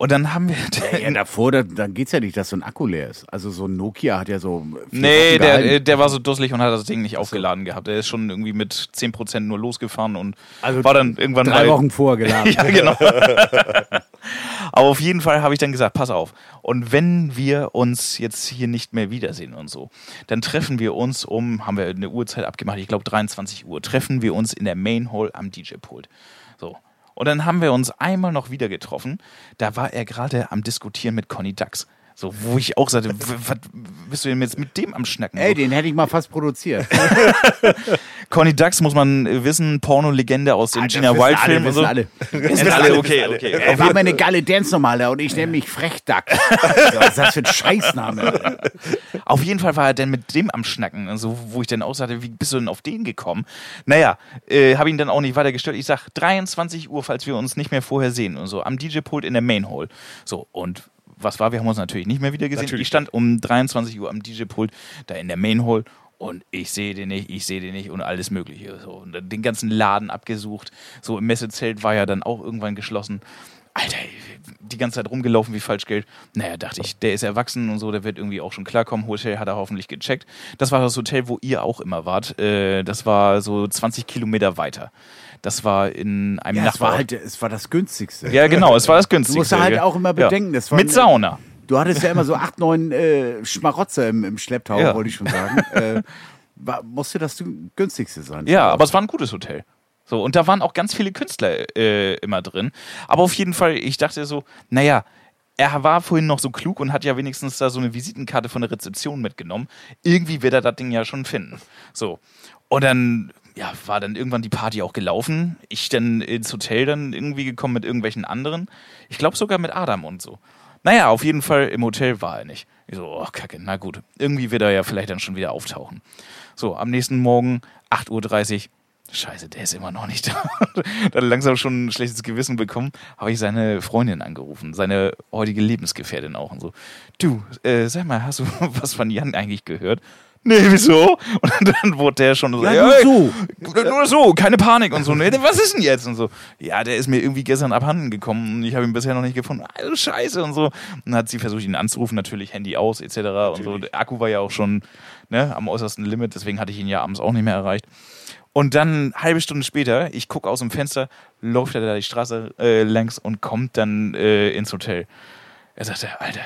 Und dann haben wir... Ja, davor, da, dann geht's ja nicht, dass so ein Akku leer ist. Also so ein Nokia hat ja so. Nee, der, der war so dusselig und hat das Ding nicht aufgeladen gehabt. Der ist schon irgendwie mit 10% nur losgefahren und Also war dann irgendwann drei mal. Wochen vorher geladen. ja, genau. Aber auf jeden Fall habe ich dann gesagt, pass auf. Und wenn wir uns jetzt hier nicht mehr wiedersehen und so, dann treffen wir uns um, haben wir eine Uhrzeit abgemacht, ich glaube 23 Uhr, treffen wir uns in der Main Hall am DJ-Pult. Und dann haben wir uns einmal noch wieder getroffen. Da war er gerade am Diskutieren mit Conny Dax. So, wo ich auch sagte, was bist du denn jetzt mit dem am Schnacken? Ey, den hätte ich mal fast produziert. Conny Dax muss man wissen, Porno-Legende aus den Ah, Gina wissen Wild alle, Filmen und so. alle. Wissen alle, okay, okay. Er war meine geile Dance-Nummer, Alter, und ich nenne mich Frechdack. Was ist das für ein Scheißname? Auf jeden Fall war er dann mit dem am Schnacken, also, wo ich dann auch sagte, wie bist du denn auf den gekommen? Naja, äh, habe ihn dann auch nicht weiter gestört. Ich sag 23 Uhr, falls wir uns nicht mehr vorher sehen und so, am DJ-Pult in der Main Hall. So, und was war? Wir haben uns natürlich nicht mehr wieder gesehen. Natürlich ich stand um 23 Uhr am DJ-Pult da in der Main Hall und ich sehe den nicht, ich sehe den nicht und alles Mögliche. So, und den ganzen Laden abgesucht. So im Messezelt war ja dann auch irgendwann geschlossen. Alter, die ganze Zeit rumgelaufen wie Falschgeld. Naja, dachte ich, der ist erwachsen und so, der wird irgendwie auch schon klarkommen. Hotel hat er hoffentlich gecheckt. Das war das Hotel, wo ihr auch immer wart. Äh, das war so 20 Kilometer weiter. Das war in einem Ja, es war Nachbar. halt, es war das günstigste. ja, genau, es war das Du günstigste. musst halt ja. auch immer bedenken, das war Mit eine- Sauna. Du hattest ja immer so acht, neun äh, Schmarotzer im, im Schlepptau, Ja. wollte ich schon sagen. äh, war, musste das günstigste sein. Ja, aber es war ein gutes Hotel. So, und da waren auch ganz viele Künstler äh, immer drin. Aber auf jeden Fall, ich dachte so, naja, er war vorhin noch so klug und hat ja wenigstens da so eine Visitenkarte von der Rezeption mitgenommen. Irgendwie wird er das Ding ja schon finden. So. Und dann ja, war dann irgendwann die Party auch gelaufen. Ich dann ins Hotel dann irgendwie gekommen mit irgendwelchen anderen. Ich glaube sogar mit Adam und so. Naja, auf jeden Fall im Hotel war er nicht. Ich so, oh, kacke, na gut. Irgendwie wird er ja vielleicht dann schon wieder auftauchen. So, am nächsten Morgen, 8.30 Uhr, Scheiße, der ist immer noch nicht da. Dann langsam schon ein schlechtes Gewissen bekommen, habe ich seine Freundin angerufen, seine heutige Lebensgefährtin auch und so. Du, äh, sag mal, hast du was von Jan eigentlich gehört? Nee, wieso? Und dann wurde der schon so, Ja, nur so. Nur so, keine Panik und so. Nee, was ist denn jetzt? Und so, ja, der ist mir irgendwie gestern abhanden gekommen und ich habe ihn bisher noch nicht gefunden. Also scheiße und so. Und dann hat sie versucht, ihn anzurufen, natürlich Handy aus, etc. Und so. Der Akku war ja auch schon ne, am äußersten Limit, deswegen hatte ich ihn ja abends auch nicht mehr erreicht. Und dann halbe Stunde später, ich gucke aus dem Fenster, läuft er da die Straße äh, längs und kommt dann äh, ins Hotel. Er sagte, Alter,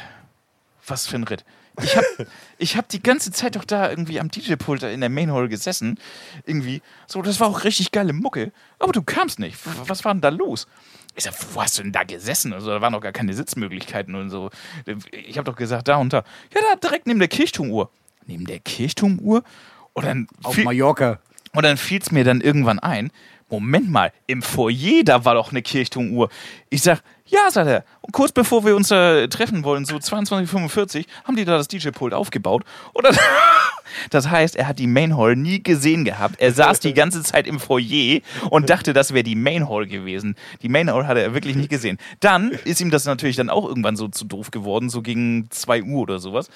was für ein Ritt. Ich hab, ich hab die ganze Zeit doch da irgendwie am DJ-Pult in der Main Hall gesessen. Irgendwie. So, das war auch richtig geile Mucke. Aber du kamst nicht. Was war denn da los? Ich sag, wo hast du denn da gesessen? Also, da waren doch gar keine Sitzmöglichkeiten und so. Ich hab doch gesagt, da und da. Ja, da direkt neben der Kirchturmuhr. Neben der Kirchturmuhr? Und dann Auf Mallorca. Und dann fiel es mir dann irgendwann ein, Moment mal, im Foyer, da war doch eine Kirchturmuhr. Ich sag, ja, sagt er. Kurz bevor wir uns da treffen wollen, so 22.45 haben die da das DJ-Pult aufgebaut. Und das heißt, er hat die Main Hall nie gesehen gehabt. Er saß die ganze Zeit im Foyer und dachte, das wäre die Main Hall gewesen. Die Main Hall hat er wirklich nicht gesehen. Dann ist ihm das natürlich dann auch irgendwann so zu doof geworden, so gegen 2 Uhr oder sowas.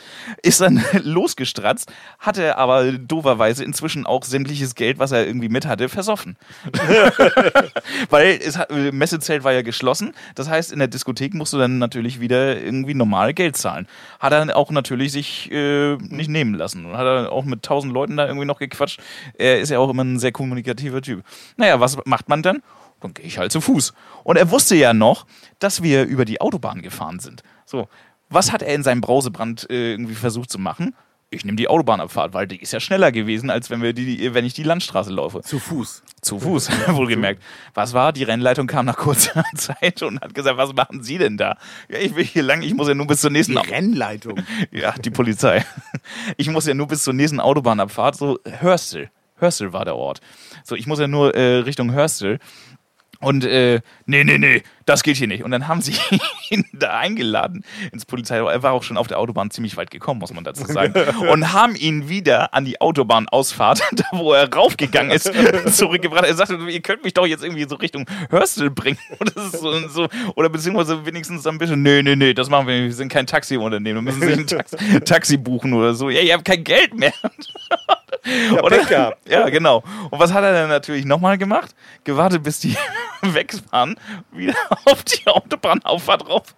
Ist dann losgestratzt, hatte aber dooferweise inzwischen auch sämtliches Geld, was er irgendwie mit hatte, versoffen. Weil äh, Messezelt war ja geschlossen. Das heißt, in der Diskothek musst du dann natürlich wieder irgendwie normal Geld zahlen. Hat er auch natürlich sich äh, nicht nehmen lassen. Und hat er auch mit tausend Leuten da irgendwie noch gequatscht. Er ist ja auch immer ein sehr kommunikativer Typ. Naja, was macht man dann? Dann gehe ich halt zu Fuß. Und er wusste ja noch, dass wir über die Autobahn gefahren sind. So, was hat er in seinem Brausebrand äh, irgendwie versucht zu machen? Ich nehme die Autobahnabfahrt, weil die ist ja schneller gewesen, als wenn, wir die, wenn ich die Landstraße laufe. Zu Fuß. Zu Fuß, wohlgemerkt. Was war? Die Rennleitung kam nach kurzer Zeit und hat gesagt, was machen Sie denn da? Ja, ich will hier lang, ich muss ja nur bis zur nächsten... Die Rennleitung. Ja, die Polizei. Ich muss ja nur bis zur nächsten Autobahnabfahrt, so Hörstel. Hörstel war der Ort. So, ich muss ja nur äh, Richtung Hörstel. Und äh, nee, nee, nee, das geht hier nicht. Und dann haben sie ihn da eingeladen ins Polizei. Er war auch schon auf der Autobahn ziemlich weit gekommen, muss man dazu sagen. Und haben ihn wieder an die Autobahnausfahrt, da wo er raufgegangen ist, zurückgebracht. Er sagte, ihr könnt mich doch jetzt irgendwie so Richtung Hörstel bringen. Oder, so, so, oder beziehungsweise wenigstens ein bisschen, nee, nee, nee, das machen wir nicht. Wir sind kein Taxiunternehmen. Wir müssen sich ein Taxi, Taxi buchen oder so. Ja, ihr habt kein Geld mehr. Ja, Pech gehabt. Ja, genau. Und was hat er dann natürlich nochmal gemacht? Gewartet, bis die wegfahren, wieder auf die Autobahnauffahrt rauf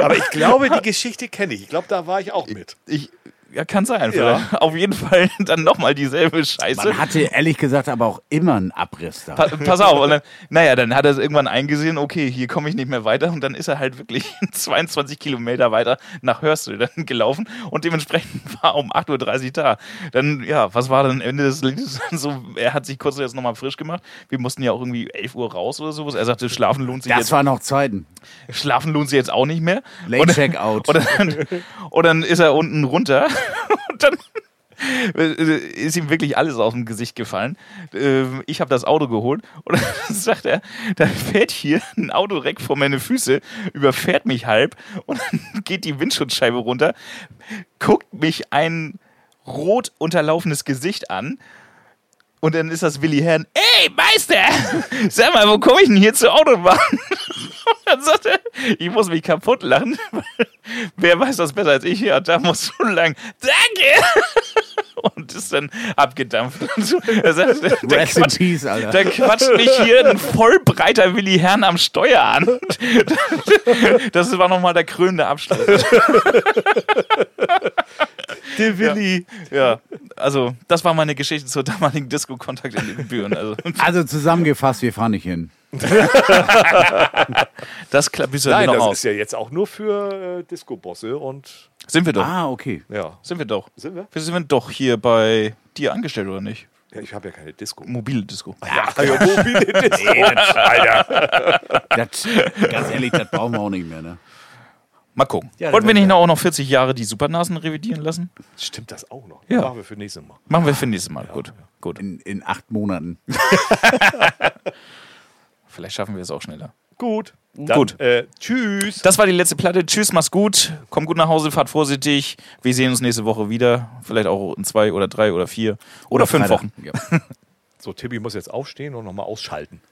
Aber ich glaube, die Geschichte kenne ich. Ich glaube, da war ich auch mit. ich, ja, kann sein. Ja. Auf jeden Fall dann nochmal dieselbe Scheiße. Man hatte ehrlich gesagt aber auch immer einen Abriss da. Pa pass auf. Und dann, naja, dann hat er irgendwann eingesehen, okay, hier komme ich nicht mehr weiter. Und dann ist er halt wirklich 22 Kilometer weiter nach Hörstel dann gelaufen. Und dementsprechend war um 8.30 Uhr da. Dann, ja, was war dann Ende des Liedes? So, er hat sich kurz jetzt nochmal frisch gemacht. Wir mussten ja auch irgendwie 11 Uhr raus oder sowas. Er sagte, schlafen lohnt sich Das jetzt war noch Zeiten. Schlafen lohnt sich jetzt auch nicht mehr. Late Und- Checkout. Und dann, und dann ist er unten runter und dann ist ihm wirklich alles aus dem Gesicht gefallen. Ähm, Ich habe das Auto geholt und dann sagt er, da fährt hier ein Auto direkt vor meine Füße, überfährt mich halb und dann geht die Windschutzscheibe runter, guckt mich ein rot unterlaufenes Gesicht an und dann ist das Willi Herrn, ey Meister, sag mal, wo komme ich denn hier zur Autobahn? Und dann sagt er, ich muss mich kaputt lachen. Wer weiß das besser als ich? Ja, da musst du lang. Danke! Und ist dann abgedampft. Er sagt, da, Rest in quatscht, peace, Alter. da quatscht mich hier ein vollbreiter Willi Herrn am Steuer an. Das war nochmal der krönende Abschluss. Der Willi. Ja, also das war meine Geschichte zur damaligen Disco-Kontakt in den Büren. Also, Also zusammengefasst, wir fahren nicht hin. das klappt bis Nein, noch das aus. ist ja jetzt auch nur für äh, Disco-Bosse und Sind wir doch. Ah, okay. ja. Sind wir doch. Sind wir? Wir sind doch hier bei dir angestellt, oder nicht? Ja, ich habe ja keine Disco. Mobile Disco. Ja, ja, mobile Disco. Alter. Das, ganz ehrlich, das brauchen wir auch nicht mehr, ne? Mal gucken. Ja, Wollten wir nicht noch auch noch 40 Jahre die Supernasen revidieren lassen? Stimmt das auch noch? Ja. Machen wir für nächstes Mal. Machen wir für nächstes Mal. Gut. Gut. In, in acht Monaten. Vielleicht schaffen wir es auch schneller. Gut. Dann, Gut. Äh, tschüss. Das war die letzte Platte. Tschüss, mach's gut. Kommt gut nach Hause, fahrt vorsichtig. Wir sehen uns nächste Woche wieder. Vielleicht auch in zwei oder drei oder vier oder, fünf Freitag. Wochen. Ja. So, Tibi muss jetzt aufstehen und nochmal ausschalten.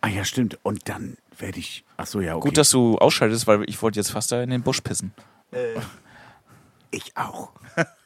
Ah ja, stimmt. Und dann werde ich. Ach so, ja, okay. Gut, dass du ausschaltest, weil ich wollte jetzt fast da in den Busch pissen. ich auch.